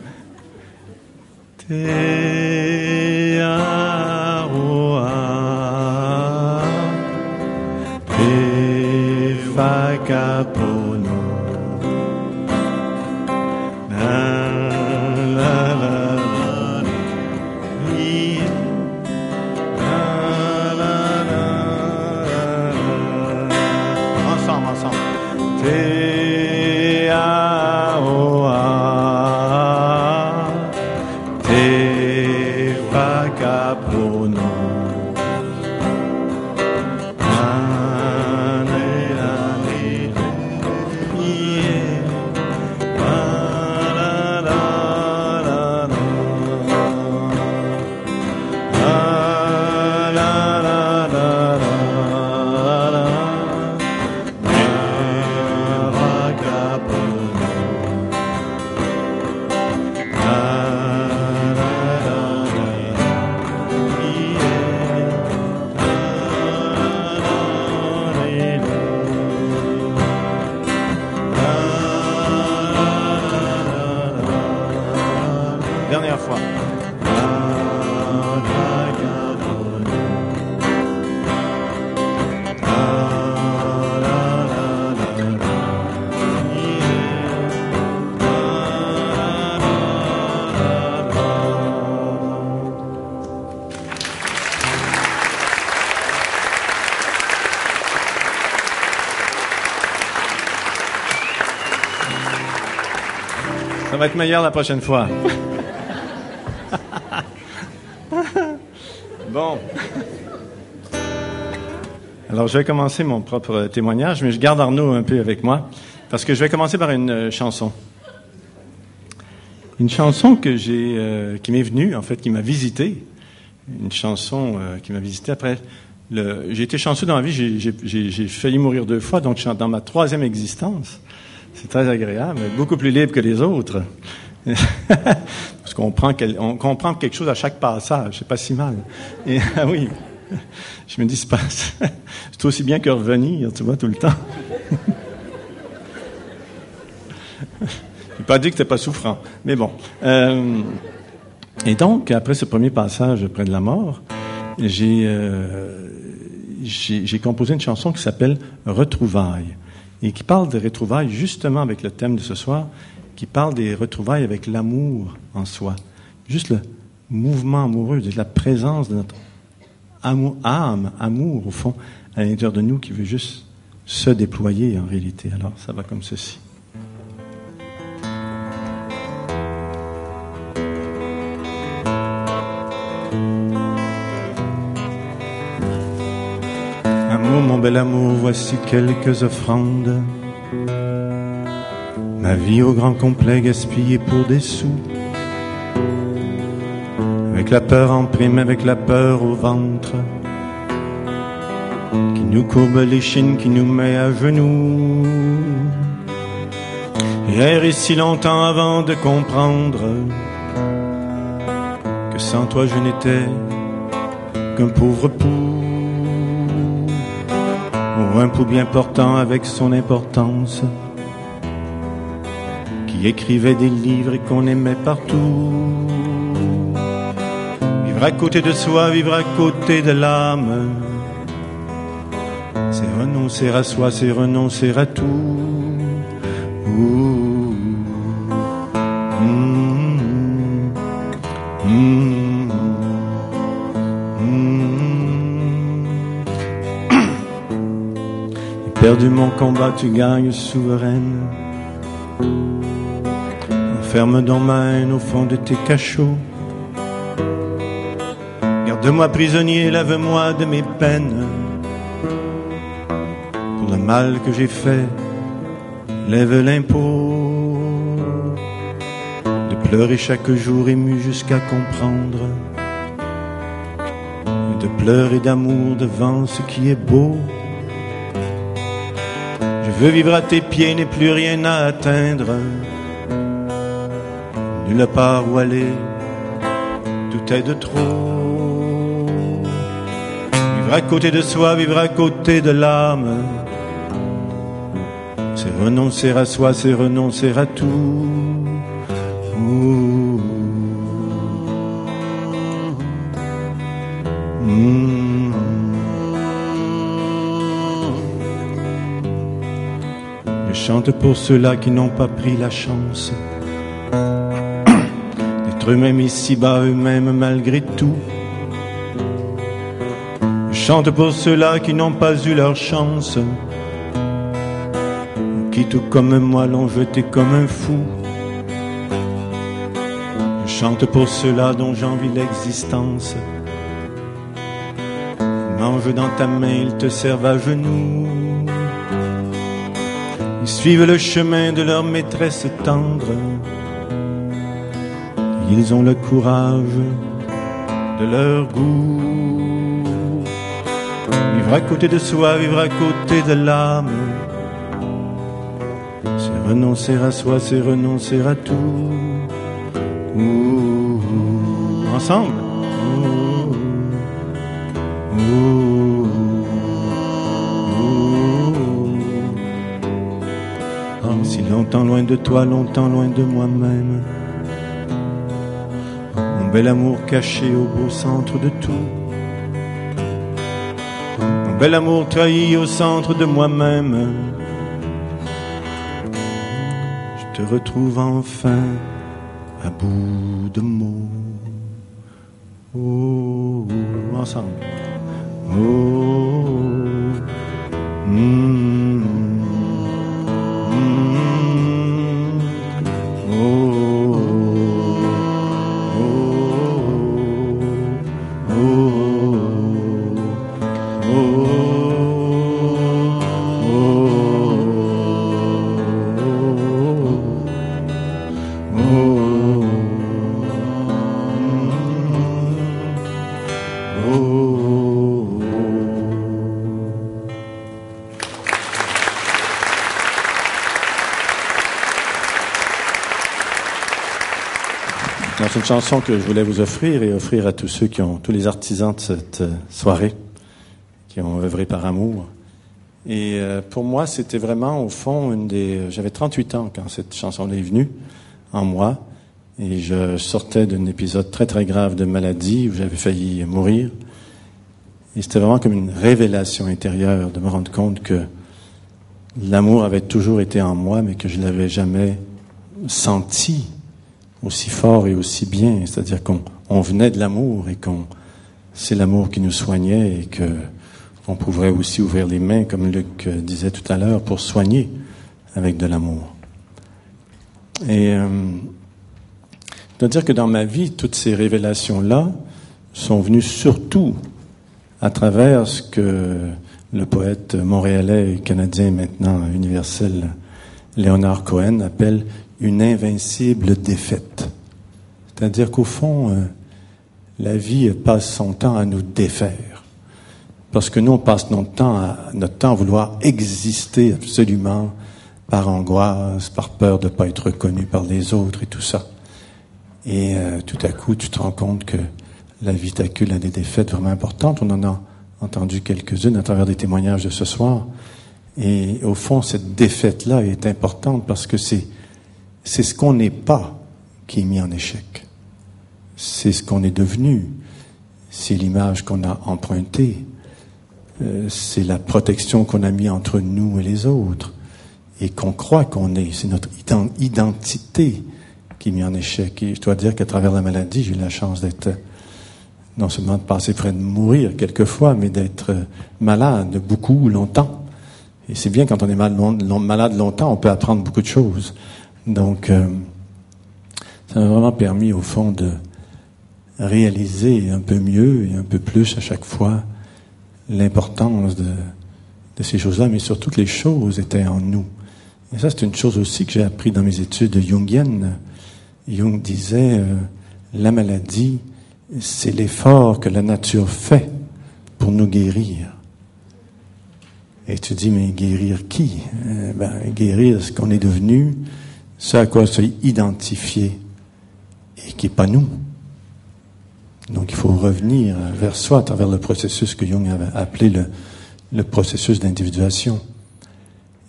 Meilleur la prochaine fois. bon. Alors, je vais commencer mon propre témoignage, mais je garde Arnaud un peu avec moi, parce que je vais commencer par une euh, chanson. Une chanson que j'ai, euh, qui m'est venue, en fait, qui m'a visité. Une chanson euh, qui m'a visité après. Le, j'ai été chanceux dans la vie, j'ai, failli mourir deux fois, donc je suis dans ma troisième existence. C'est très agréable, beaucoup plus libre que les autres. Parce qu'on prend, comprend quelque chose à chaque passage, c'est pas si mal. Et, ah oui, je me dis, c'est, aussi bien que revenir, tu vois, tout le temps. Je n'ai pas dit que c'était pas souffrant, mais bon. Euh, et donc, après ce premier passage près de la mort, j'ai, euh, j'ai, composé une chanson qui s'appelle Retrouvailles et qui parle des retrouvailles justement avec le thème de ce soir, qui parle des retrouvailles avec l'amour en soi. Juste le mouvement amoureux, la présence de notre amour, âme, amour au fond, à l'intérieur de nous qui veut juste se déployer en réalité. Alors ça va comme ceci. Amour, mon bel amour, voici quelques offrandes. Ma vie au grand complet gaspillée pour des sous. Avec la peur en prime, avec la peur au ventre. Qui nous courbe les chines, qui nous met à genoux. Hier si longtemps avant de comprendre que sans toi je n'étais qu'un pauvre pou ou un pou bien portant avec son importance, qui écrivait des livres et qu'on aimait partout. Vivre à côté de soi, vivre à côté de l'âme, c'est renoncer à soi, c'est renoncer à tout. Perdu mon combat, tu gagnes souveraine. Enferme dans ma haine au fond de tes cachots. Garde-moi prisonnier, lave-moi de mes peines. Pour le mal que j'ai fait, lève l'impôt. De pleurer chaque jour ému jusqu'à comprendre. De pleurer d'amour devant ce qui est beau. Je veux vivre à tes pieds, n'ai plus rien à atteindre. Nulle part où aller, tout est de trop. Vivre à côté de soi, vivre à côté de l'âme. C'est renoncer à soi, c'est renoncer à tout. chante pour ceux-là qui n'ont pas pris la chance eux-mêmes ici-bas, eux-mêmes malgré tout. Chante pour ceux-là qui n'ont pas eu leur chance, qui tout comme moi l'ont jeté comme un fou. Chante pour ceux-là dont j'envie l'existence. Mange dans ta main, ils te servent à genoux suivent le chemin de leur maîtresse tendre. Ils ont le courage de leur goût. Vivre à côté de soi, vivre à côté de l'âme. C'est renoncer à soi, c'est renoncer à tout. ensemble. longtemps loin de toi, longtemps loin de moi-même. Mon bel amour caché au beau centre de tout. Mon bel amour trahi au centre de moi-même. Je te retrouve enfin à bout de mots. Oh, ensemble. Oh, mm. Oh. Chanson que je voulais vous offrir et offrir à tous ceux qui ont, tous les artisans de cette euh, soirée, qui ont œuvré par amour. Et euh, pour moi, c'était vraiment, au fond, une des. J'avais 38 ans quand cette chanson est venue en moi, et je sortais d'un épisode très très grave de maladie où j'avais failli mourir. Et c'était vraiment comme une révélation intérieure de me rendre compte que l'amour avait toujours été en moi, mais que je l'avais jamais senti aussi fort et aussi bien. C'est-à-dire qu'on on venait de l'amour et qu'on c'est l'amour qui nous soignait et que on pouvait aussi ouvrir les mains, comme Luc disait tout à l'heure, pour soigner avec de l'amour. Et euh, je dois dire que dans ma vie, toutes ces révélations-là sont venues surtout à travers ce que le poète montréalais et canadien maintenant universel Léonard Cohen appelle une invincible défaite. C'est-à-dire qu'au fond, euh, la vie passe son temps à nous défaire. Parce que nous, on passe notre temps à, notre temps à vouloir exister absolument par angoisse, par peur de ne pas être reconnu par les autres et tout ça. Et euh, tout à coup, tu te rends compte que la vie t'accule à des défaites vraiment importantes. On en a entendu quelques-unes à travers des témoignages de ce soir. Et au fond, cette défaite-là est importante parce que c'est c'est ce qu'on n'est pas qui est mis en échec. C'est ce qu'on est devenu. C'est l'image qu'on a empruntée. Euh, c'est la protection qu'on a mis entre nous et les autres et qu'on croit qu'on est. C'est notre identité qui est mise en échec. Et je dois dire qu'à travers la maladie, j'ai eu la chance d'être non seulement de passer près de mourir quelquefois, mais d'être malade beaucoup, longtemps. Et c'est bien quand on est malade longtemps, on peut apprendre beaucoup de choses. Donc, euh, ça m'a vraiment permis, au fond, de réaliser un peu mieux et un peu plus à chaque fois l'importance de, ces choses-là, mais surtout que les choses étaient en nous. Et ça, c'est une chose aussi que j'ai appris dans mes études jungiennes. Jung disait, euh, la maladie, c'est l'effort que la nature fait pour nous guérir. Et tu dis, mais guérir qui? Euh, ben, Guérir ce qu'on est devenu, ce à quoi se identifier et qui n'est pas nous. Donc il faut revenir vers soi à travers le processus que Jung avait appelé le, processus d'individuation.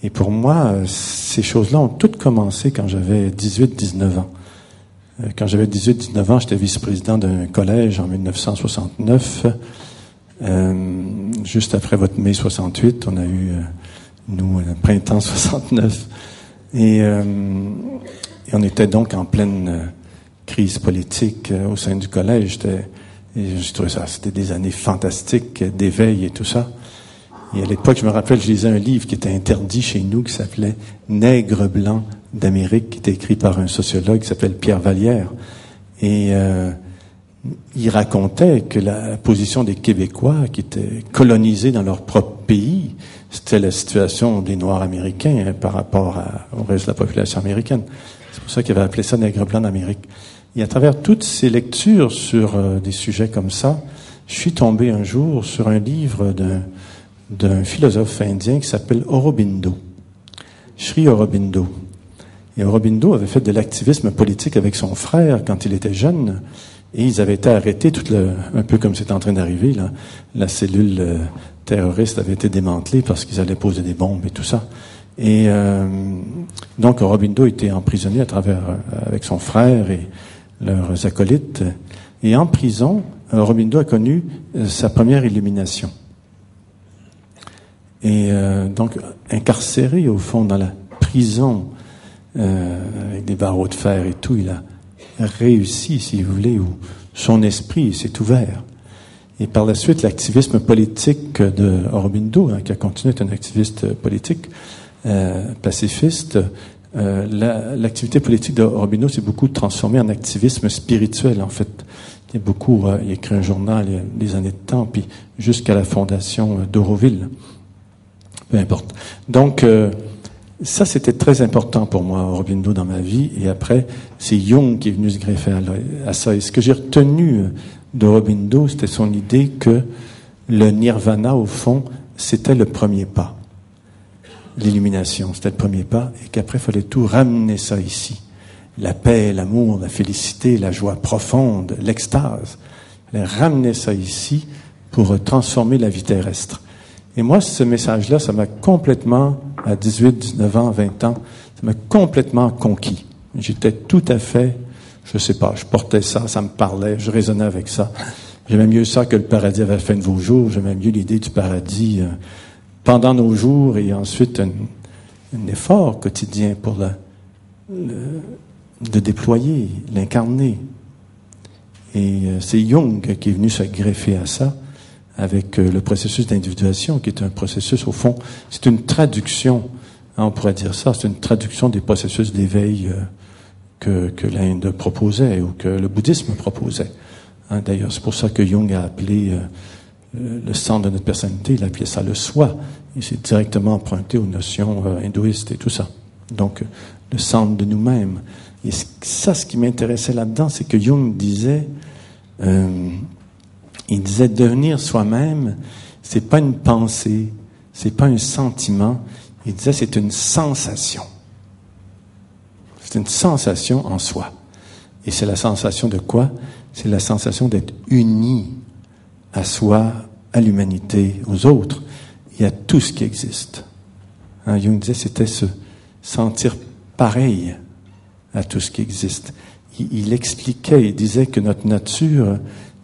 Et pour moi, ces choses-là ont toutes commencé quand j'avais 18-19 ans. Euh, quand j'avais 18-19 ans, j'étais vice-président d'un collège en 1969. Euh, juste après votre mai 68, on a eu, euh, nous, le printemps 69. Et, euh, on était donc en pleine euh, crise politique euh, au sein du collège. Et je trouvais ça, c'était des années fantastiques d'éveil et tout ça. Et à l'époque, je me rappelle, je lisais un livre qui était interdit chez nous, qui s'appelait Nègre blanc d'Amérique, qui était écrit par un sociologue qui s'appelle Pierre Vallière. Et euh, il racontait que la position des Québécois, qui étaient colonisés dans leur propre pays, c'était la situation des Noirs américains hein, par rapport au reste de la population américaine. C'est pour ça qu'il avait appelé ça nègre blanc d'Amérique. Et à travers toutes ces lectures sur euh, des sujets comme ça, je suis tombé un jour sur un livre d'un philosophe indien qui s'appelle Aurobindo, Sri Aurobindo. Et Aurobindo avait fait de l'activisme politique avec son frère quand il était jeune. Et ils avaient été arrêtés, un peu comme c'est en train d'arriver. La cellule euh, terroriste avait été démantelée parce qu'ils allaient poser des bombes et tout ça. Et euh, donc Robindo était emprisonné à travers euh, avec son frère et leurs acolytes. Et en prison, euh, Robindo a connu sa première illumination. Et donc incarcéré au fond dans la prison avec des barreaux de fer et tout, il a réussi, si vous voulez, où son esprit s'est ouvert. Et par la suite, l'activisme politique de Aurobindo, hein, qui a continué d'être un activiste politique, euh, pacifiste, euh, l'activité politique de Aurobindo s'est beaucoup transformée en activisme spirituel, en fait. Il y a beaucoup, euh, il a écrit un journal il y a des années de temps, puis jusqu'à la fondation d'Auroville. Peu importe. Donc, ça, c'était très important pour moi, Aurobindo, dans ma vie. Et après, c'est Jung qui est venu se greffer à, ça. Et ce que j'ai retenu de Robindo, c'était son idée que le nirvana, au fond, c'était le premier pas. L'illumination, c'était le premier pas, et qu'après, il fallait tout ramener ça ici. la paix, l'amour, la félicité, la joie profonde, l'extase. Il ramener ça ici pour transformer la vie terrestre. Et moi, ce message-là, ça m'a complètement, à 18, 19 ans, 20 ans, ça m'a complètement conquis. J'étais tout à fait, je sais pas, je portais ça, ça me parlait, je raisonnais avec ça. J'aimais mieux ça que le paradis avait fait de vos jours. J'aimais mieux l'idée du paradis euh, pendant nos jours et ensuite un, effort quotidien pour le, de déployer, l'incarner. Et euh, c'est Jung qui est venu se greffer à ça avec euh, le processus d'individuation, qui est un processus, au fond, c'est une traduction, hein, on pourrait dire ça, c'est une traduction des processus d'éveil que, que l'Inde proposait ou que le bouddhisme proposait. Hein, d'ailleurs, c'est pour ça que Jung a appelé euh, le centre de notre personnalité, il a appelé ça le soi. Il s'est directement emprunté aux notions euh, hindouistes et tout ça. Donc, le centre de nous-mêmes. Et ça, ce qui m'intéressait là-dedans, c'est que Jung disait, euh, il disait devenir soi-même, c'est pas une pensée, c'est pas un sentiment. Il disait c'est une sensation. C'est une sensation en soi. Et c'est la sensation de quoi? C'est la sensation d'être uni à soi, à l'humanité, aux autres et à tout ce qui existe. Hein, Jung disait c'était se sentir pareil à tout ce qui existe. Il, expliquait, il disait que notre nature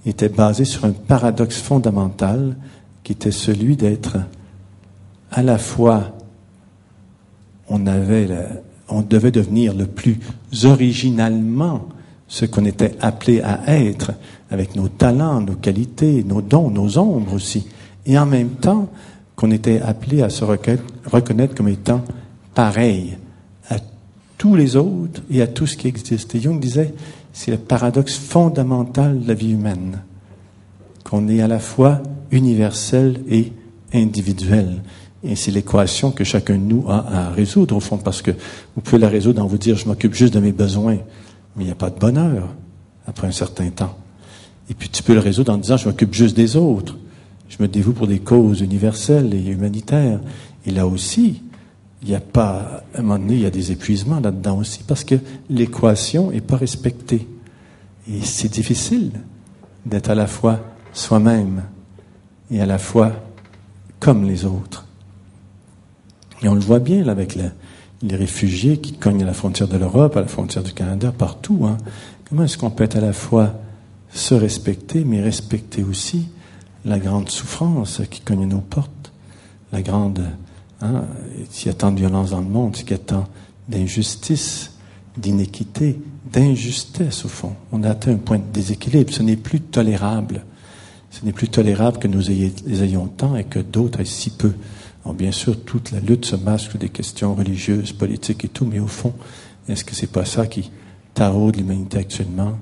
était basée sur un paradoxe fondamental qui était celui d'être à la fois, on avait, on devait devenir le plus originalement ce qu'on était appelé à être, avec nos talents, nos qualités, nos dons, nos ombres aussi, et en même temps qu'on était appelé à se reconnaître comme étant pareil à tous les autres et à tout ce qui existe. Et Jung disait, c'est le paradoxe fondamental de la vie humaine, qu'on est à la fois universel et individuel. Et c'est l'équation que chacun de nous a à résoudre, au fond, parce que vous pouvez la résoudre en vous dire, je m'occupe juste de mes besoins. Mais il n'y a pas de bonheur après un certain temps. Et puis tu peux le résoudre en disant, je m'occupe juste des autres. Je me dévoue pour des causes universelles et humanitaires. Et là aussi, il n'y a pas, à un moment donné, il y a des épuisements là-dedans aussi, parce que l'équation n'est pas respectée. Et c'est difficile d'être à la fois soi-même et à la fois comme les autres. Et on le voit bien avec les réfugiés qui cognent à la frontière de l'Europe, à la frontière du Canada, partout. Hein. Comment est-ce qu'on peut à la fois se respecter, mais respecter aussi la grande souffrance qui cogne nos portes, la grande... Hein, il y a tant de violence dans le monde, il y a tant d'injustice, d'inéquité, d'injustesse au fond. On a atteint un point de déséquilibre. Ce n'est plus tolérable. Ce n'est plus tolérable que nous ayons tant et que d'autres aient si peu bien sûr, toute la lutte se masque des questions religieuses, politiques et tout, mais au fond, est-ce que c'est pas ça qui taraude l'humanité actuellement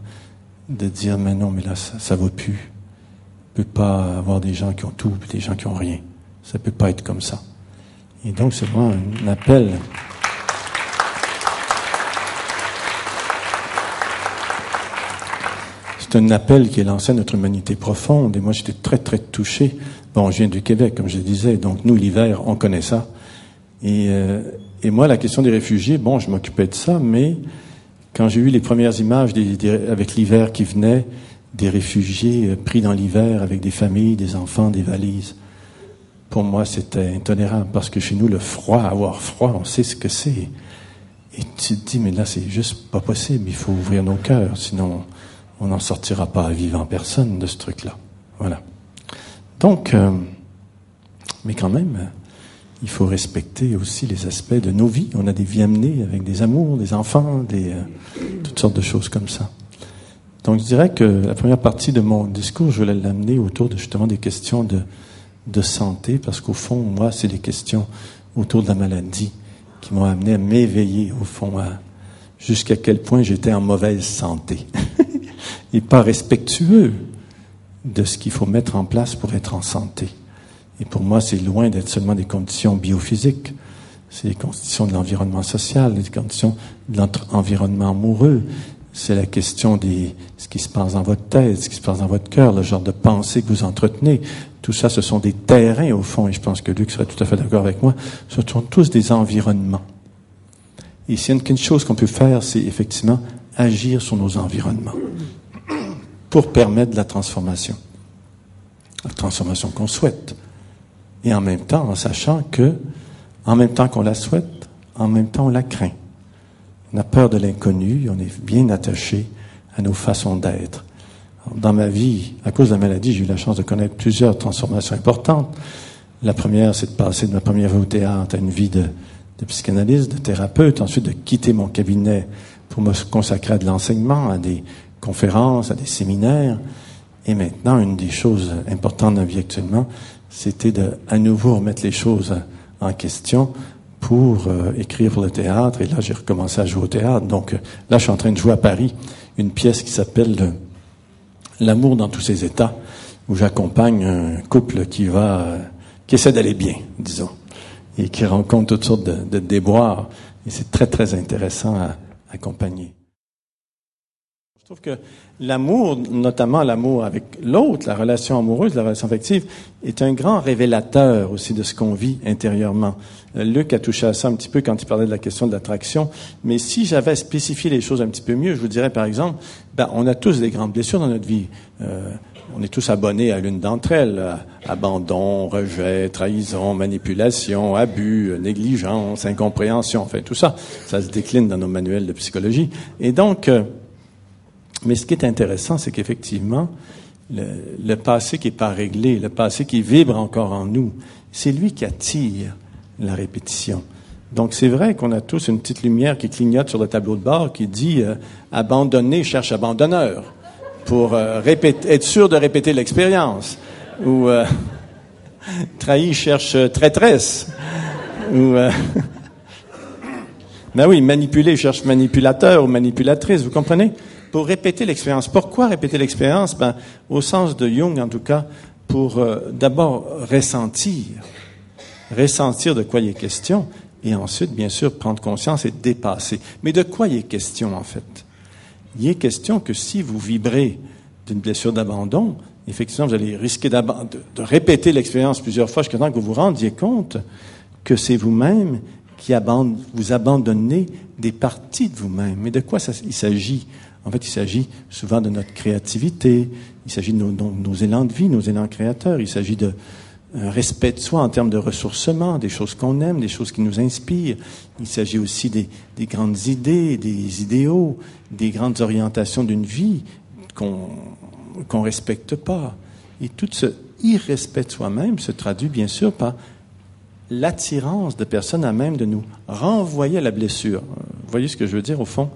de dire, mais non, mais là, ça, ne va plus. On peut pas avoir des gens qui ont tout et des gens qui ont rien. Ça peut pas être comme ça. Et donc, c'est vraiment un appel. C'est un appel qui est lancé à notre humanité profonde. Et moi, j'étais très, très touché Bon, je viens du Québec, comme je disais, donc nous, l'hiver, on connaît ça. Et, euh, et moi, la question des réfugiés, bon, je m'occupais de ça, mais quand j'ai eu les premières images avec l'hiver qui venait, des réfugiés euh, pris dans l'hiver avec des familles, des enfants, des valises, pour moi, c'était intolérable, parce que chez nous, le froid, avoir froid, on sait ce que c'est. Et tu te dis, mais là, c'est juste pas possible, il faut ouvrir nos cœurs, sinon on n'en sortira pas vivant personne de ce truc-là. Voilà. Donc, euh, mais quand même, il faut respecter aussi les aspects de nos vies. On a des vies amenées avec des amours, des enfants, des, euh, toutes sortes de choses comme ça. Donc, je dirais que la première partie de mon discours, je voulais l'amener autour de justement des questions de, santé, parce qu'au fond, moi, c'est des questions autour de la maladie qui m'ont amené à m'éveiller, au fond, jusqu'à quel point j'étais en mauvaise santé et pas respectueux de ce qu'il faut mettre en place pour être en santé. Et pour moi, c'est loin d'être seulement des conditions biophysiques. C'est les conditions de l'environnement social, les conditions de notre environnement amoureux. C'est la question de ce qui se passe dans votre tête, ce qui se passe dans votre cœur, le genre de pensée que vous entretenez. Tout ça, ce sont des terrains, au fond, et je pense que Luc serait tout à fait d'accord avec moi. Ce sont tous des environnements. Et s'il y a quelque chose qu'on peut faire, c'est effectivement agir sur nos environnements pour permettre la transformation. La transformation qu'on souhaite. Et en même temps, en sachant que, en même temps qu'on la souhaite, en même temps on la craint. On a peur de l'inconnu, on est bien attaché à nos façons d'être. Dans ma vie, à cause de la maladie, j'ai eu la chance de connaître plusieurs transformations importantes. La première, c'est de passer de ma première vie au théâtre à une vie de, de psychanalyste, de thérapeute, ensuite de quitter mon cabinet pour me consacrer à de l'enseignement, à des conférences, à des séminaires. Et maintenant, une des choses importantes dans ma vie actuellement, c'était de à nouveau remettre les choses en question pour euh, écrire le théâtre. Et là, j'ai recommencé à jouer au théâtre. Donc là, je suis en train de jouer à Paris une pièce qui s'appelle L'amour dans tous ses états, où j'accompagne un couple qui va, euh, qui essaie d'aller bien, disons, et qui rencontre toutes sortes de, de déboires. Et c'est très, très intéressant à accompagner. Je trouve que l'amour, notamment l'amour avec l'autre, la relation amoureuse, la relation affective, est un grand révélateur aussi de ce qu'on vit intérieurement. Euh, Luc a touché à ça un petit peu quand il parlait de la question de l'attraction. Mais si j'avais spécifié les choses un petit peu mieux, je vous dirais par exemple, ben, on a tous des grandes blessures dans notre vie. Euh, on est tous abonnés à l'une d'entre elles. Abandon, rejet, trahison, manipulation, abus, négligence, incompréhension, enfin tout ça. Ça se décline dans nos manuels de psychologie. Et donc, euh, mais ce qui est intéressant, c'est qu'effectivement, le, passé qui n'est pas réglé, le passé qui vibre encore en nous, c'est lui qui attire la répétition. Donc c'est vrai qu'on a tous une petite lumière qui clignote sur le tableau de bord qui dit euh, abandonner cherche abandonneur pour euh, répéter, être sûr de répéter l'expérience ou euh, trahi cherche traîtresse ou ben oui manipuler cherche manipulateur ou manipulatrice vous comprenez? Pour répéter l'expérience. Pourquoi répéter l'expérience? Ben, Au sens de Jung, en tout cas, pour euh, d'abord ressentir, ressentir de quoi il est question, et ensuite, bien sûr, prendre conscience et dépasser. Mais de quoi il est question, en fait? Il est question que si vous vibrez d'une blessure d'abandon, effectivement, vous allez risquer de, de répéter l'expérience plusieurs fois jusqu'à temps que vous vous rendiez compte que c'est vous-même qui vous abandonnez des parties de vous-même. Mais de quoi il s'agit en fait, il s'agit souvent de notre créativité, il s'agit de nos, élans de vie, nos élans créateurs, il s'agit de un respect de soi en termes de ressourcement, des choses qu'on aime, des choses qui nous inspirent. Il s'agit aussi des, des, grandes idées, des idéaux, des grandes orientations d'une vie qu'on qu'on respecte pas. Et tout ce irrespect de soi-même se traduit bien sûr par l'attirance de personnes à même de nous renvoyer à la blessure. Vous voyez ce que je veux dire au fond?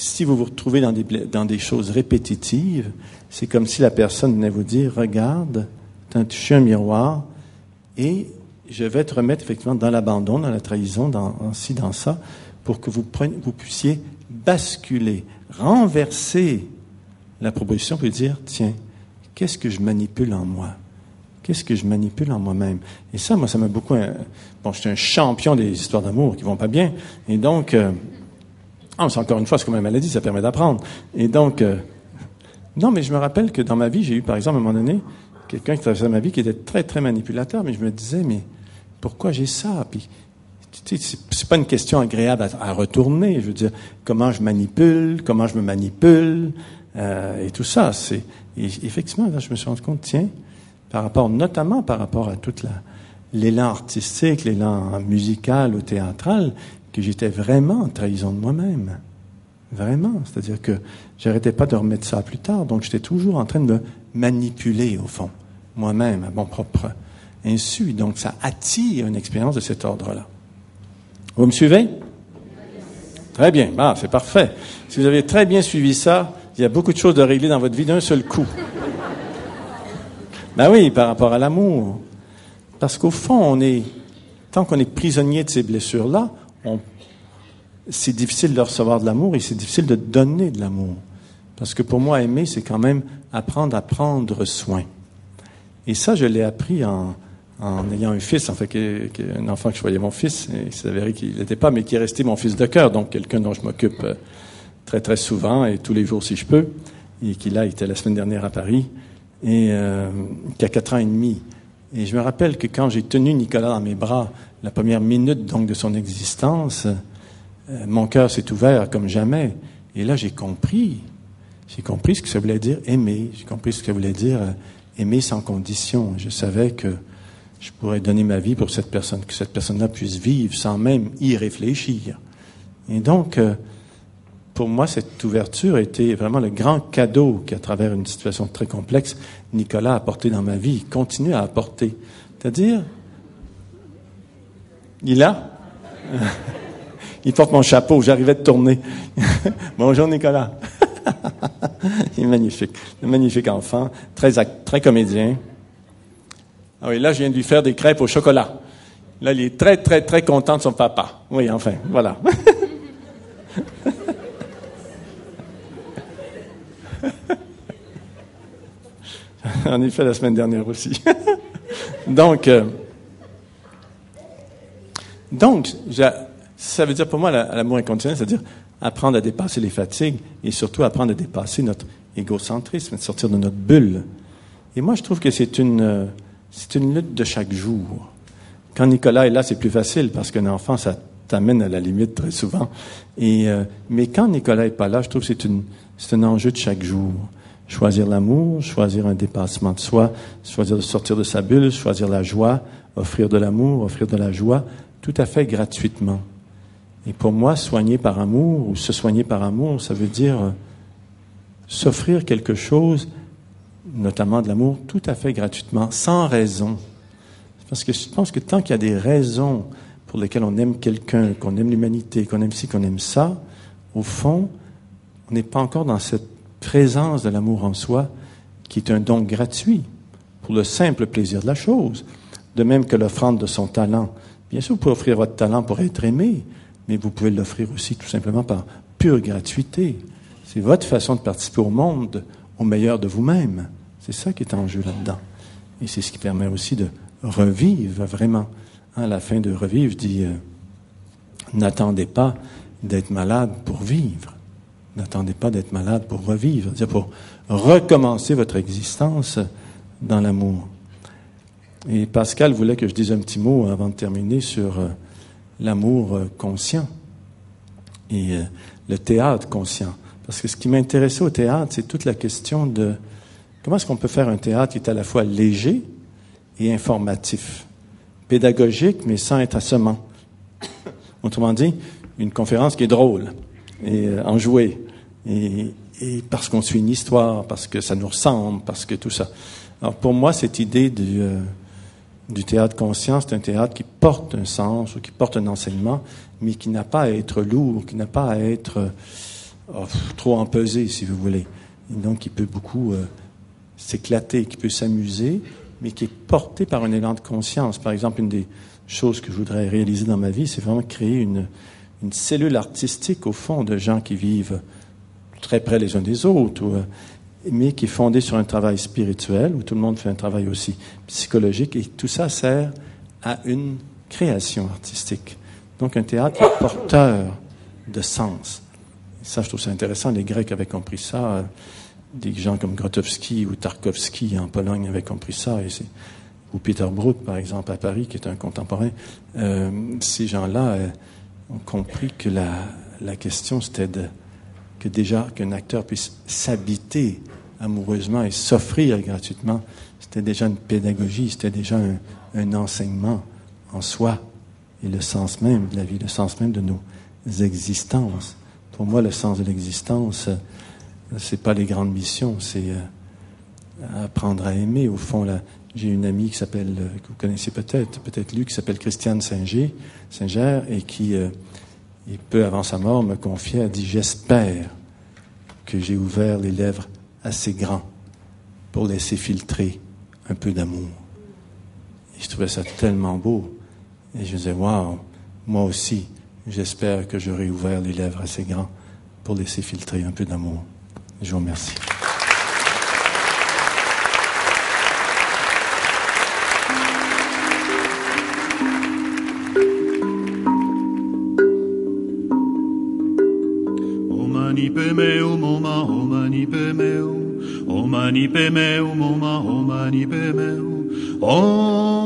Si vous vous retrouvez dans des, dans des choses répétitives, c'est comme si la personne venait vous dire, regarde, tu as touché un miroir et je vais te remettre effectivement dans l'abandon, dans la trahison, dans, ci, dans ça, pour que vous, preniez, vous puissiez basculer, renverser la proposition pour dire, tiens, qu'est-ce que je manipule en moi? Qu'est-ce que je manipule en moi-même? Et ça, moi, ça m'a beaucoup... Bon, je suis un champion des histoires d'amour qui vont pas bien. Et donc, euh, ah, c'est encore une fois, c'est comme une maladie, ça permet d'apprendre. Et donc, euh, non, mais je me rappelle que dans ma vie, j'ai eu, par exemple, à un moment donné, quelqu'un qui traversait ma vie qui était très, très manipulateur, mais je me disais, mais pourquoi j'ai ça? Puis, tu sais, c'est pas une question agréable à, à, retourner. Je veux dire, comment je manipule, comment je me manipule, euh, et tout ça. C'est, effectivement, là, je me suis rendu compte, tiens, par rapport, notamment par rapport à toute la, l'élan artistique, l'élan musical ou théâtral, que j'étais vraiment en trahison de moi-même. Vraiment. C'est-à-dire que j'arrêtais pas de remettre ça plus tard. Donc, j'étais toujours en train de manipuler, au fond, moi-même, à mon propre insu. Donc, ça attire une expérience de cet ordre-là. Vous me suivez? Très bien. Ah, c'est parfait. Si vous avez très bien suivi ça, il y a beaucoup de choses de régler dans votre vie d'un seul coup. ben oui, par rapport à l'amour. Parce qu'au fond, on est, tant qu'on est prisonnier de ces blessures-là, c'est difficile de recevoir de l'amour et c'est difficile de donner de l'amour. Parce que pour moi, aimer, c'est quand même apprendre à prendre soin. Et ça, je l'ai appris en, en, ayant un fils, en fait, un enfant que je voyais mon fils, et il s'avérait qu'il n'était pas, mais qui est resté mon fils de cœur, donc quelqu'un dont je m'occupe euh, très, très souvent et tous les jours si je peux, et qui là était la semaine dernière à Paris, et euh, qui a quatre ans et demi. Et je me rappelle que quand j'ai tenu Nicolas dans mes bras, la première minute donc de son existence, euh, mon cœur s'est ouvert comme jamais. Et là, j'ai compris. J'ai compris ce que ça voulait dire aimer. J'ai compris ce que ça voulait dire euh, aimer sans condition. Je savais que je pourrais donner ma vie pour cette personne, que cette personne-là puisse vivre sans même y réfléchir. Et donc, euh, pour moi, cette ouverture été vraiment le grand cadeau qu'à travers une situation très complexe, Nicolas a apporté dans ma vie, continue à apporter. C'est-à-dire, il est là? il porte mon chapeau, j'arrivais de tourner. Bonjour Nicolas. il est magnifique. Un magnifique enfant, très, très comédien. Ah oui, là, je viens de lui faire des crêpes au chocolat. Là, il est très, très, très content de son papa. Oui, enfin, voilà. en effet, la semaine dernière aussi. donc, euh, donc, ça veut dire pour moi l'amour inconditionnel, c'est-à-dire apprendre à dépasser les fatigues et surtout apprendre à dépasser notre égocentrisme, de sortir de notre bulle. Et moi, je trouve que c'est une, euh, c'est une lutte de chaque jour. Quand Nicolas est là, c'est plus facile parce qu'un enfant, ça t'amène à la limite très souvent. Et, euh, mais quand Nicolas est pas là, je trouve que c'est, une, c'est un enjeu de chaque jour. Choisir l'amour, choisir un dépassement de soi, choisir de sortir de sa bulle, choisir la joie, offrir de l'amour, offrir de la joie, tout à fait gratuitement. Et pour moi, soigner par amour ou se soigner par amour, ça veut dire euh, s'offrir quelque chose, notamment de l'amour, tout à fait gratuitement, sans raison. Parce que je pense que tant qu'il y a des raisons pour lesquelles on aime quelqu'un, qu'on aime l'humanité, qu'on aime ci, qu'on aime ça, au fond, on n'est pas encore dans cette présence de l'amour en soi qui est un don gratuit pour le simple plaisir de la chose. De même que l'offrande de son talent. Bien sûr, vous pouvez offrir votre talent pour être aimé, mais vous pouvez l'offrir aussi tout simplement par pure gratuité. C'est votre façon de participer au monde au meilleur de vous-même. C'est ça qui est en jeu là-dedans. Et c'est ce qui permet aussi de revivre vraiment. À la fin de revivre, dis, euh, n'attendez pas d'être malade pour vivre. N'attendez pas d'être malade pour revivre, c'est-à-dire pour recommencer votre existence dans l'amour. Et Pascal voulait que je dise un petit mot avant de terminer sur euh, l'amour euh, conscient et euh, le théâtre conscient. Parce que ce qui m'intéressait au théâtre, c'est toute la question de comment est-ce qu'on peut faire un théâtre qui est à la fois léger et informatif, pédagogique, mais sans être assommant. Autrement dit, une conférence qui est drôle et enjouée, et, et parce qu'on suit une histoire, parce que ça nous ressemble, parce que tout ça. Alors pour moi, cette idée du, du théâtre conscient, c'est un théâtre qui porte un sens ou qui porte un enseignement, mais qui n'a pas à être lourd, qui n'a pas à être oh, trop empesé, si vous voulez. Et donc, qui peut beaucoup euh, s'éclater, qui peut s'amuser, mais qui est porté par un élan de conscience. Par exemple, une des choses que je voudrais réaliser dans ma vie, c'est vraiment créer une, une cellule artistique, au fond, de gens qui vivent très près les uns des autres, ou, euh, mais qui est fondé sur un travail spirituel, où tout le monde fait un travail aussi psychologique, et tout ça sert à une création artistique. Donc un théâtre porteur de sens. ça, je trouve ça intéressant. Les Grecs avaient compris ça. Des gens comme Grotowski ou Tarkovsky en Pologne avaient compris ça. Ou Peter Brook, par exemple, à Paris, qui est un contemporain. Euh, ces gens-là euh, ont compris que la, question, c'était que déjà qu'un acteur puisse s'habiter amoureusement et s'offrir gratuitement, c'était déjà une pédagogie, c'était déjà un, enseignement en soi et le sens même de la vie, le sens même de nos existences. Pour moi, le sens de l'existence, c'est pas les grandes missions, c'est euh, apprendre à aimer. Au fond, là, j'ai une amie qui s'appelle, euh, que vous connaissez peut-être, peut-être lui, qui s'appelle Christiane Singer, Singer et qui euh, peu avant sa mort, me confiait, a dit, j'espère que j'ai ouvert les lèvres assez grands pour laisser filtrer un peu d'amour. Je trouvais ça tellement beau. Et je disais, waouh, moi aussi, j'espère que j'aurai ouvert les lèvres assez grands pour laisser filtrer un peu d'amour. Je vous remercie. Mani pe meu, moma, o mani pe meu, oh,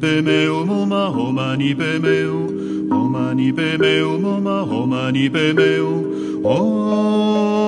pe meu moma homani pe meu homani pe meu moma homani pe meu oh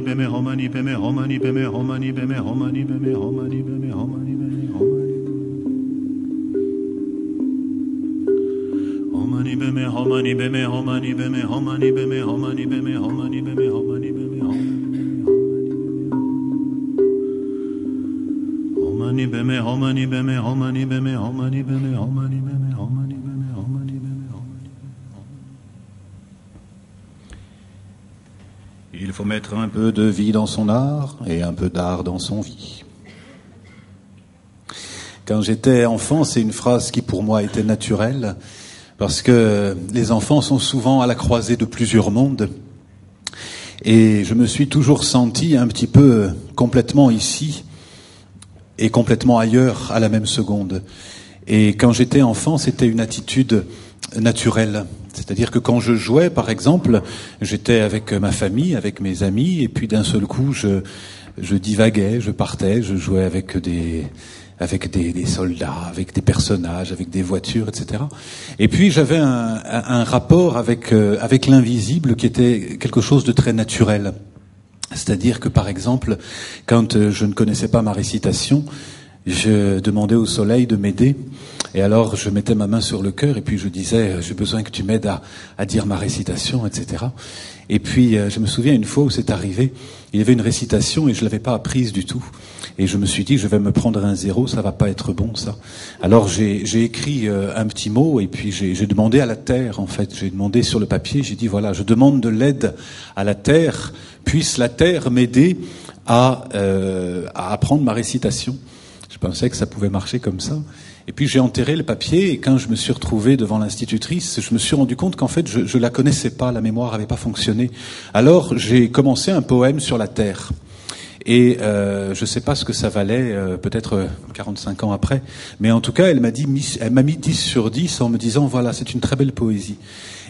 homani beme homani beme homani beme homani beme homani beme homani beme homani beme homani beme homani beme homani beme homani beme homani beme homani beme homani beme homani beme homani beme homani beme homani beme homani faut mettre un peu de vie dans son art et un peu d'art dans son vie. Quand j'étais enfant, c'est une phrase qui pour moi était naturelle, parce que les enfants sont souvent à la croisée de plusieurs mondes. Et je me suis toujours senti un petit peu complètement ici et complètement ailleurs à la même seconde. Et quand j'étais enfant, c'était une attitude naturelle. C'est-à-dire que quand je jouais, par exemple, j'étais avec ma famille, avec mes amis, et puis d'un seul coup, je, je divaguais, je partais, je jouais avec des, avec des, des, soldats, avec des personnages, avec des voitures, etc. Et puis j'avais un, un, un, rapport avec, euh, avec l'invisible qui était quelque chose de très naturel. C'est-à-dire que par exemple, quand euh, je ne connaissais pas ma récitation, je demandais au soleil de m'aider. Et alors, je mettais ma main sur le cœur et puis je disais, j'ai besoin que tu m'aides à, à, dire ma récitation, etc. Et puis, je me souviens une fois où c'est arrivé, il y avait une récitation et je l'avais pas apprise du tout. Et je me suis dit, je vais me prendre un zéro, ça va pas être bon, ça. Alors, j'ai écrit un petit mot et puis j'ai demandé à la terre, en fait. J'ai demandé sur le papier, j'ai dit, voilà, je demande de l'aide à la terre, puisse la terre m'aider à, euh, à apprendre ma récitation. Je pensais que ça pouvait marcher comme ça. Et puis j'ai enterré le papier et quand je me suis retrouvé devant l'institutrice, je me suis rendu compte qu'en fait je, je la connaissais pas, la mémoire n'avait pas fonctionné. Alors j'ai commencé un poème sur la terre. Et euh, je ne sais pas ce que ça valait, euh, peut-être 45 ans après, mais en tout cas, elle m'a dit, elle m'a mis 10 sur 10 en me disant, voilà, c'est une très belle poésie.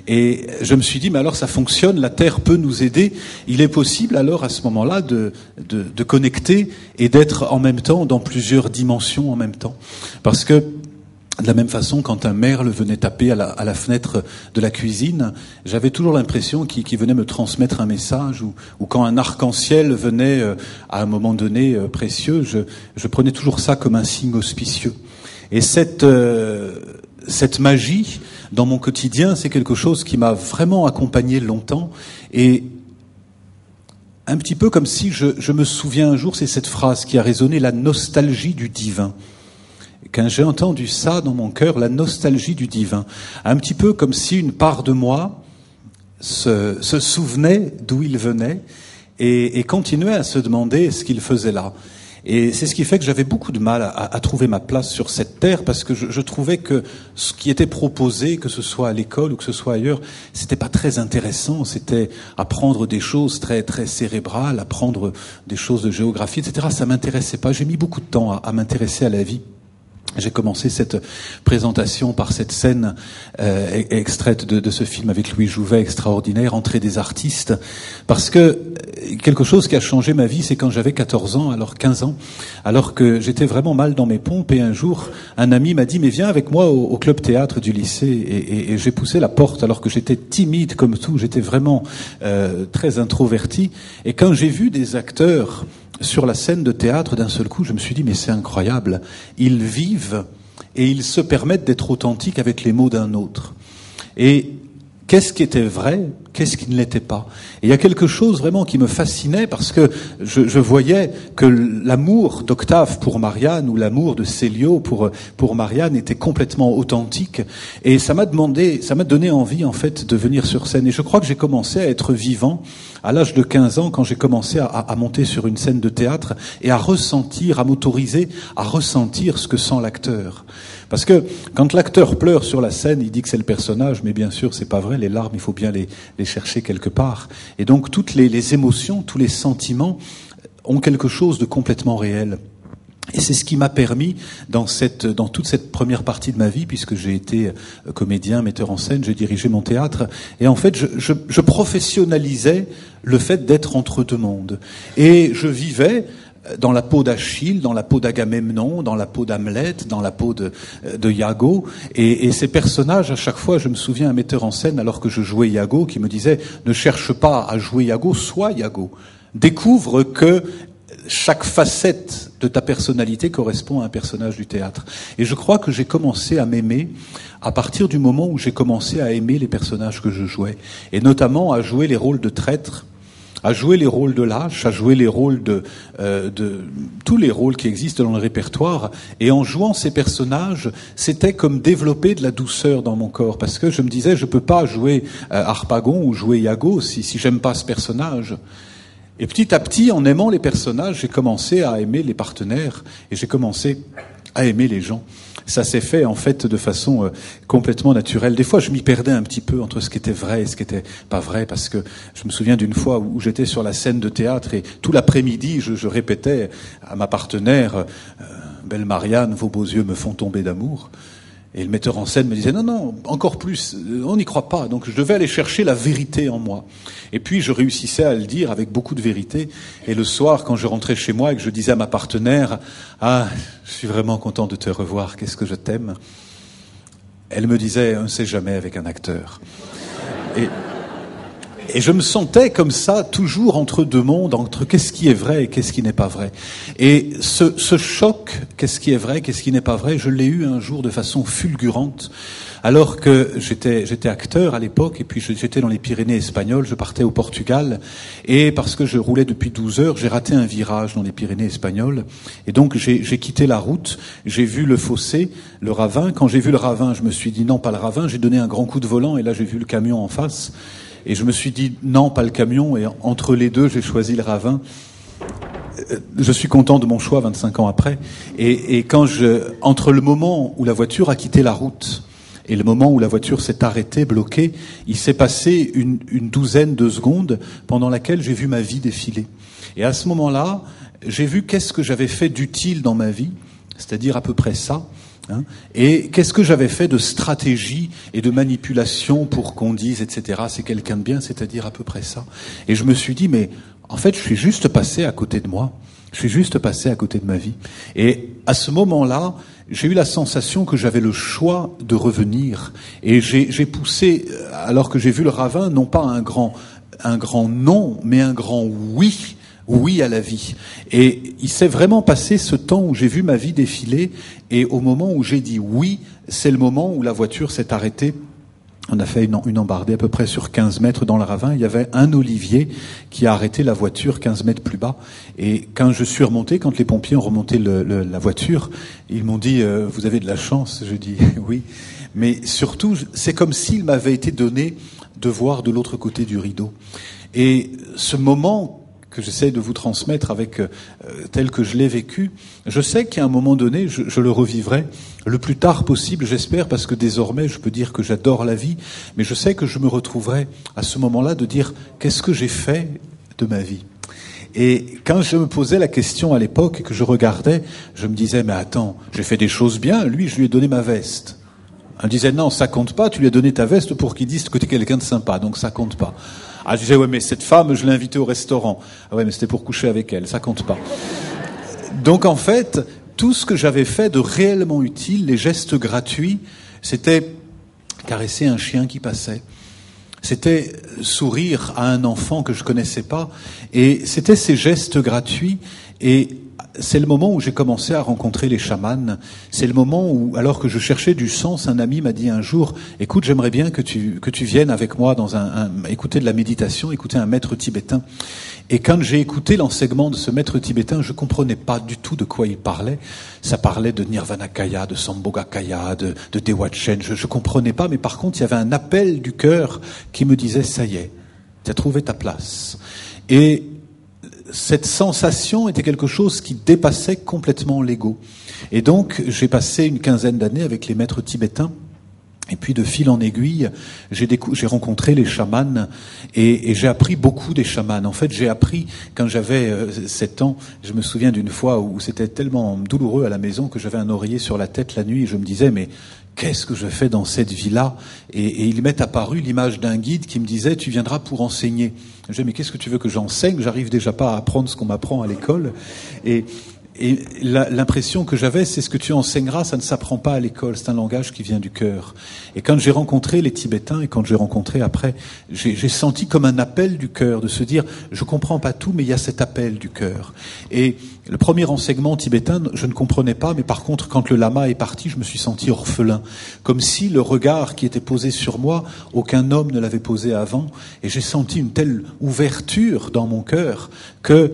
Et je me suis dit, mais alors ça fonctionne, la Terre peut nous aider. Il est possible alors à ce moment-là de, de, de connecter et d'être en même temps dans plusieurs dimensions en même temps. Parce que de la même façon, quand un merle venait taper à la, à la fenêtre de la cuisine, j'avais toujours l'impression qu'il qu venait me transmettre un message, ou, ou quand un arc-en-ciel venait euh, à un moment donné euh, précieux, je, je, prenais toujours ça comme un signe auspicieux. Et cette, euh, cette magie, dans mon quotidien, c'est quelque chose qui m'a vraiment accompagné longtemps, et un petit peu comme si je, me souviens un jour, c'est cette phrase qui a résonné, la nostalgie du divin. Quand j'ai entendu ça dans mon cœur, la nostalgie du divin, un petit peu comme si une part de moi se, souvenait d'où il venait et, continuait à se demander ce qu'il faisait là. Et c'est ce qui fait que j'avais beaucoup de mal à, trouver ma place sur cette terre parce que je, trouvais que ce qui était proposé, que ce soit à l'école ou que ce soit ailleurs, c'était pas très intéressant. C'était apprendre des choses très très cérébrales, apprendre des choses de géographie, etc. Ça m'intéressait pas. J'ai mis beaucoup de temps à m'intéresser à la vie. J'ai commencé cette présentation par cette scène euh, extraite de, de, ce film avec Louis Jouvet, extraordinaire, Entrée des artistes, parce que euh, quelque chose qui a changé ma vie, c'est quand j'avais 14 ans, alors 15 ans, alors que j'étais vraiment mal dans mes pompes, et un jour, un ami m'a dit, mais viens avec moi au, au club théâtre du lycée, et, et, et j'ai poussé la porte alors que j'étais timide comme tout, j'étais vraiment euh, très introverti, et quand j'ai vu des acteurs sur la scène de théâtre, d'un seul coup, je me suis dit, mais c'est incroyable. Ils vivent et ils se permettent d'être authentiques avec les mots d'un autre. Et qu'est-ce qui était vrai, qu'est-ce qui ne l'était pas? Et il y a quelque chose vraiment qui me fascinait parce que je, voyais que l'amour d'Octave pour Marianne ou l'amour de Célio pour, pour Marianne était complètement authentique. Et ça m'a demandé, ça m'a donné envie en fait de venir sur scène. Et je crois que j'ai commencé à être vivant à l'âge de 15 ans quand j'ai commencé à, monter sur une scène de théâtre et à ressentir, à m'autoriser à ressentir ce que sent l'acteur. Parce que quand l'acteur pleure sur la scène, il dit que c'est le personnage, mais bien sûr, c'est pas vrai. Les larmes, il faut bien les, chercher quelque part. Et donc, toutes les émotions, tous les sentiments ont quelque chose de complètement réel. Et c'est ce qui m'a permis, dans, cette, dans toute cette première partie de ma vie, puisque j'ai été comédien, metteur en scène, j'ai dirigé mon théâtre, et en fait, je, je, je professionnalisais le fait d'être entre deux mondes. Et je vivais dans la peau d'Achille, dans la peau d'Agamemnon, dans la peau d'Hamlet, dans la peau de, de Iago. Et, et, ces personnages, à chaque fois, je me souviens un metteur en scène, alors que je jouais Iago, qui me disait, ne cherche pas à jouer Iago, sois Iago. Découvre que chaque facette de ta personnalité correspond à un personnage du théâtre. Et je crois que j'ai commencé à m'aimer à partir du moment où j'ai commencé à aimer les personnages que je jouais, et notamment à jouer les rôles de traître, à jouer les rôles de lâche, à jouer les rôles de, euh, tous les rôles qui existent dans le répertoire. Et en jouant ces personnages, c'était comme développer de la douceur dans mon corps, parce que je me disais, je peux pas jouer euh, Harpagon ou jouer Iago si, si j'aime pas ce personnage. Et petit à petit, en aimant les personnages, j'ai commencé à aimer les partenaires et j'ai commencé à aimer les gens. Ça s'est fait en fait de façon euh, complètement naturelle. Des fois, je m'y perdais un petit peu entre ce qui était vrai et ce qui était pas vrai, parce que je me souviens d'une fois où j'étais sur la scène de théâtre et tout l'après-midi, je, répétais à ma partenaire euh, "Belle Marianne, vos beaux yeux me font tomber d'amour." Et le metteur en scène me disait non, non, encore plus, on n'y croit pas. Donc je devais aller chercher la vérité en moi. Et puis je réussissais à le dire avec beaucoup de vérité. Et le soir, quand je rentrais chez moi et que je disais à ma partenaire, ah, je suis vraiment content de te revoir, qu'est-ce que je t'aime, elle me disait, on ne sait jamais avec un acteur. Et, et je me sentais comme ça, toujours entre deux mondes, entre qu'est-ce qui est vrai et qu'est-ce qui n'est pas vrai. Et ce, ce choc, qu'est-ce qui est vrai, qu'est-ce qui n'est pas vrai, je l'ai eu un jour de façon fulgurante, alors que j'étais, j'étais acteur à l'époque, et puis j'étais dans les Pyrénées espagnoles, je partais au Portugal, et parce que je roulais depuis 12 heures, j'ai raté un virage dans les Pyrénées espagnoles, et donc j'ai, j'ai quitté la route, j'ai vu le fossé, le ravin, quand j'ai vu le ravin, je me suis dit non, pas le ravin, j'ai donné un grand coup de volant, et là j'ai vu le camion en face, et je me suis dit, non, pas le camion. Et entre les deux, j'ai choisi le ravin. Je suis content de mon choix 25 ans après. Et, et, quand je, entre le moment où la voiture a quitté la route et le moment où la voiture s'est arrêtée, bloquée, il s'est passé une, une, douzaine de secondes pendant laquelle j'ai vu ma vie défiler. Et à ce moment-là, j'ai vu qu'est-ce que j'avais fait d'utile dans ma vie, c'est-à-dire à peu près ça. Hein et qu'est-ce que j'avais fait de stratégie et de manipulation pour qu'on dise, etc., c'est quelqu'un de bien, c'est-à-dire à peu près ça. Et je me suis dit, mais en fait, je suis juste passé à côté de moi. Je suis juste passé à côté de ma vie. Et à ce moment-là, j'ai eu la sensation que j'avais le choix de revenir. Et j'ai poussé, alors que j'ai vu le ravin, non pas un grand, un grand non, mais un grand oui oui à la vie. Et il s'est vraiment passé ce temps où j'ai vu ma vie défiler, et au moment où j'ai dit oui, c'est le moment où la voiture s'est arrêtée. On a fait une, embardée à peu près sur 15 mètres dans le ravin. Il y avait un olivier qui a arrêté la voiture 15 mètres plus bas. Et quand je suis remonté, quand les pompiers ont remonté la voiture, ils m'ont dit euh, Vous avez de la chance Je dis Oui. Mais surtout, c'est comme s'il m'avait été donné de voir de l'autre côté du rideau. Et ce moment que j'essaie de vous transmettre avec euh, tel que je l'ai vécu, je sais qu'à un moment donné, je, je, le revivrai le plus tard possible, j'espère, parce que désormais, je peux dire que j'adore la vie, mais je sais que je me retrouverai à ce moment-là de dire qu'est-ce que j'ai fait de ma vie? Et quand je me posais la question à l'époque et que je regardais, je me disais, mais attends, j'ai fait des choses bien, lui, je lui ai donné ma veste. Elle disait, non, ça compte pas, tu lui as donné ta veste pour qu'il dise que tu es quelqu'un de sympa, donc ça compte pas. Ah, je disais, ouais, mais cette femme, je l'ai invitée au restaurant. Ah ouais, mais c'était pour coucher avec elle, ça compte pas. Donc en fait, tout ce que j'avais fait de réellement utile, les gestes gratuits, c'était caresser un chien qui passait. C'était sourire à un enfant que je connaissais pas. Et c'était ces gestes gratuits. Et c'est le moment où j'ai commencé à rencontrer les chamans. C'est le moment où, alors que je cherchais du sens, un ami m'a dit un jour, écoute, j'aimerais bien que tu, que tu viennes avec moi dans un, un, écouter de la méditation, écouter un maître tibétain. Et quand j'ai écouté l'enseignement de ce maître tibétain, je comprenais pas du tout de quoi il parlait. Ça parlait de Nirvanakaya, de Sambhogakaya, de, de Dewachen. Je, je comprenais pas, mais par contre, il y avait un appel du cœur qui me disait, ça y est, tu as trouvé ta place. Et cette sensation était quelque chose qui dépassait complètement l'ego. Et donc, j'ai passé une quinzaine d'années avec les maîtres tibétains. Et puis de fil en aiguille, j'ai, j'ai rencontré les chamans et, et, j'ai appris beaucoup des chamans. En fait, j'ai appris quand j'avais euh, 7 ans, je me souviens d'une fois où c'était tellement douloureux à la maison que j'avais un oreiller sur la tête la nuit et je me disais mais qu'est-ce que je fais dans cette vie-là? Et, et il m'est apparu l'image d'un guide qui me disait tu viendras pour enseigner. Je disais mais qu'est-ce que tu veux que j'enseigne? J'arrive déjà pas à apprendre ce qu'on m'apprend à l'école et et l'impression que j'avais, c'est ce que tu enseigneras, ça ne s'apprend pas à l'école, c'est un langage qui vient du cœur. Et quand j'ai rencontré les Tibétains et quand j'ai rencontré après, j'ai senti comme un appel du cœur de se dire, je comprends pas tout, mais il y a cet appel du cœur. Et le premier enseignement tibétain, je ne comprenais pas, mais par contre, quand le lama est parti, je me suis senti orphelin, comme si le regard qui était posé sur moi, aucun homme ne l'avait posé avant, et j'ai senti une telle ouverture dans mon cœur que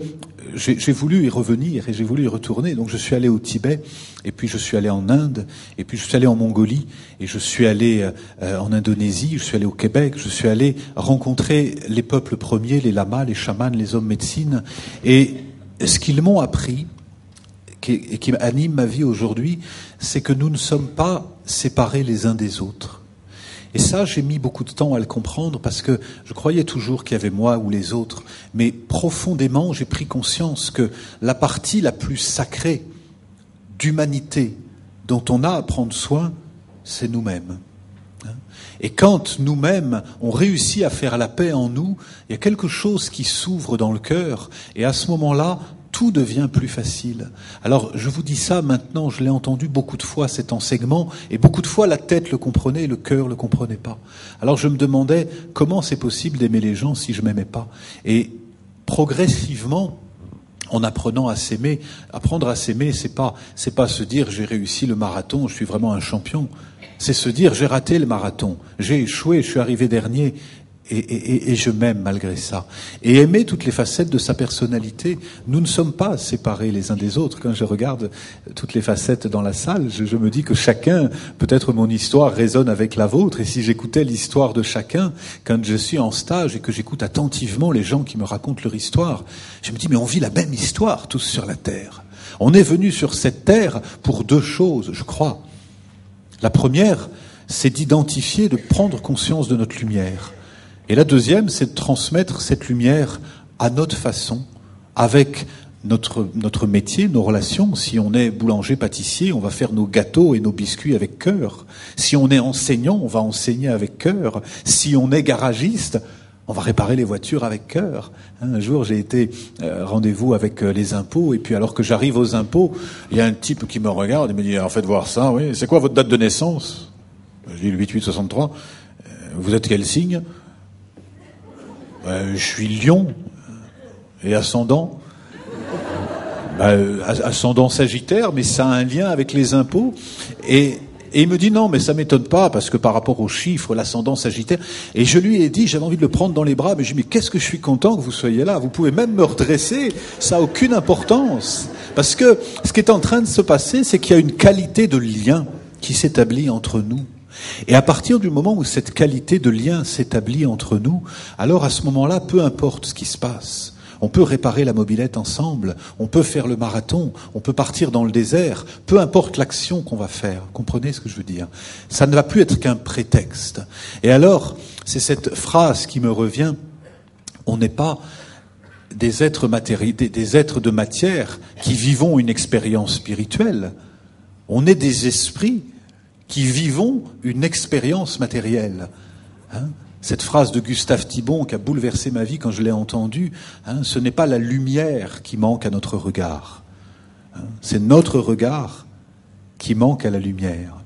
j'ai voulu y revenir et j'ai voulu y retourner. Donc je suis allé au Tibet, et puis je suis allé en Inde, et puis je suis allé en Mongolie, et je suis allé euh, en Indonésie, je suis allé au Québec, je suis allé rencontrer les peuples premiers, les lamas, les chamans, les hommes médecines. Et ce qu'ils m'ont appris, et qui anime ma vie aujourd'hui, c'est que nous ne sommes pas séparés les uns des autres. Et ça, j'ai mis beaucoup de temps à le comprendre parce que je croyais toujours qu'il y avait moi ou les autres. Mais profondément, j'ai pris conscience que la partie la plus sacrée d'humanité dont on a à prendre soin, c'est nous-mêmes. Et quand nous-mêmes, on réussit à faire la paix en nous, il y a quelque chose qui s'ouvre dans le cœur, et à ce moment-là, tout devient plus facile. Alors, je vous dis ça maintenant, je l'ai entendu beaucoup de fois cet enseignement, et beaucoup de fois la tête le comprenait le cœur le comprenait pas. Alors je me demandais comment c'est possible d'aimer les gens si je m'aimais pas. Et progressivement, en apprenant à s'aimer, apprendre à s'aimer, c'est pas, c'est pas se dire j'ai réussi le marathon, je suis vraiment un champion. C'est se dire j'ai raté le marathon, j'ai échoué, je suis arrivé dernier, et, et, et, je m'aime malgré ça. Et aimer toutes les facettes de sa personnalité. Nous ne sommes pas séparés les uns des autres. Quand je regarde toutes les facettes dans la salle, je, je me dis que chacun, peut-être mon histoire résonne avec la vôtre. Et si j'écoutais l'histoire de chacun, quand je suis en stage et que j'écoute attentivement les gens qui me racontent leur histoire, je me dis mais on vit la même histoire tous sur la terre. On est venu sur cette terre pour deux choses, je crois. La première, c'est d'identifier, de prendre conscience de notre lumière. Et la deuxième, c'est de transmettre cette lumière à notre façon, avec notre, notre métier, nos relations. Si on est boulanger-pâtissier, on va faire nos gâteaux et nos biscuits avec cœur. Si on est enseignant, on va enseigner avec cœur. Si on est garagiste, on va réparer les voitures avec cœur. Un jour, j'ai été euh, rendez-vous avec euh, les impôts, et puis alors que j'arrive aux impôts, il y a un type qui me regarde et me dit, en fait, voir ça, oui, c'est quoi votre date de naissance? Je dis le 8863. Vous êtes quel signe? Euh, je suis lion et ascendant. Bah, ascendant sagittaire, mais ça a un lien avec les impôts. Et, et il me dit non, mais ça m'étonne pas parce que par rapport aux chiffres, l'ascendant sagittaire. Et je lui ai dit, j'avais envie de le prendre dans les bras, mais je lui ai dit, mais qu'est-ce que je suis content que vous soyez là? Vous pouvez même me redresser. Ça a aucune importance. Parce que ce qui est en train de se passer, c'est qu'il y a une qualité de lien qui s'établit entre nous. Et à partir du moment où cette qualité de lien s'établit entre nous, alors à ce moment-là, peu importe ce qui se passe, on peut réparer la mobilette ensemble, on peut faire le marathon, on peut partir dans le désert, peu importe l'action qu'on va faire. Comprenez ce que je veux dire? Ça ne va plus être qu'un prétexte. Et alors, c'est cette phrase qui me revient, on n'est pas des êtres, matéri- des, des êtres de matière qui vivons une expérience spirituelle. On est des esprits qui vivons une expérience matérielle. Hein Cette phrase de Gustave Thibon qui a bouleversé ma vie quand je l'ai entendue, hein, ce n'est pas la lumière qui manque à notre regard. Hein, C'est notre regard qui manque à la lumière.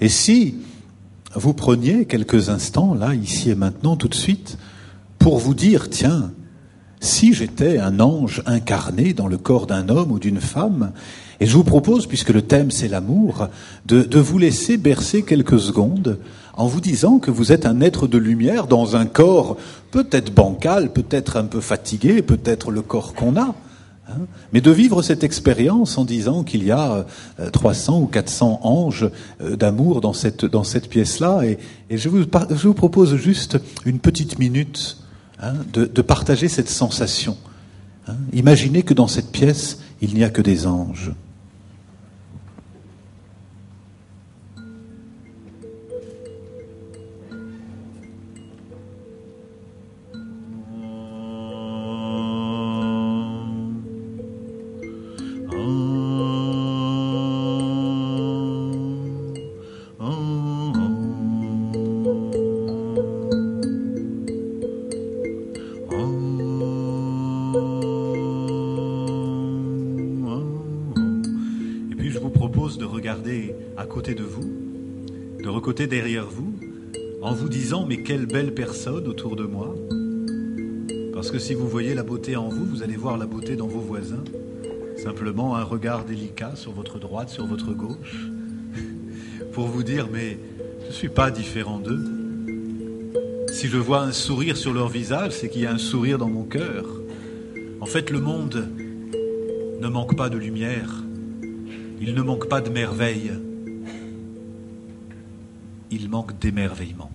Et si vous preniez quelques instants, là, ici et maintenant, tout de suite, pour vous dire, tiens, si j'étais un ange incarné dans le corps d'un homme ou d'une femme, et je vous propose, puisque le thème c'est l'amour, de, de vous laisser bercer quelques secondes en vous disant que vous êtes un être de lumière dans un corps peut-être bancal, peut-être un peu fatigué, peut-être le corps qu'on a. hein, mais de vivre cette expérience en disant qu'il y a euh, 300 ou 400 anges euh, d'amour dans cette, dans cette pièce-là. Et, et je, vous, je vous propose juste une petite minute hein, de, de partager cette sensation. hein. Imaginez que dans cette pièce, il n'y a que des anges. Parce que si vous voyez la beauté en vous, vous allez voir la beauté dans vos voisins. Simplement un regard délicat sur votre droite, sur votre gauche, pour vous dire mais je ne suis pas différent d'eux. Si je vois un sourire sur leur visage, c'est qu'il y a un sourire dans mon cœur. En fait, le monde ne manque pas de lumière, il ne manque pas de merveille, il manque d'émerveillement.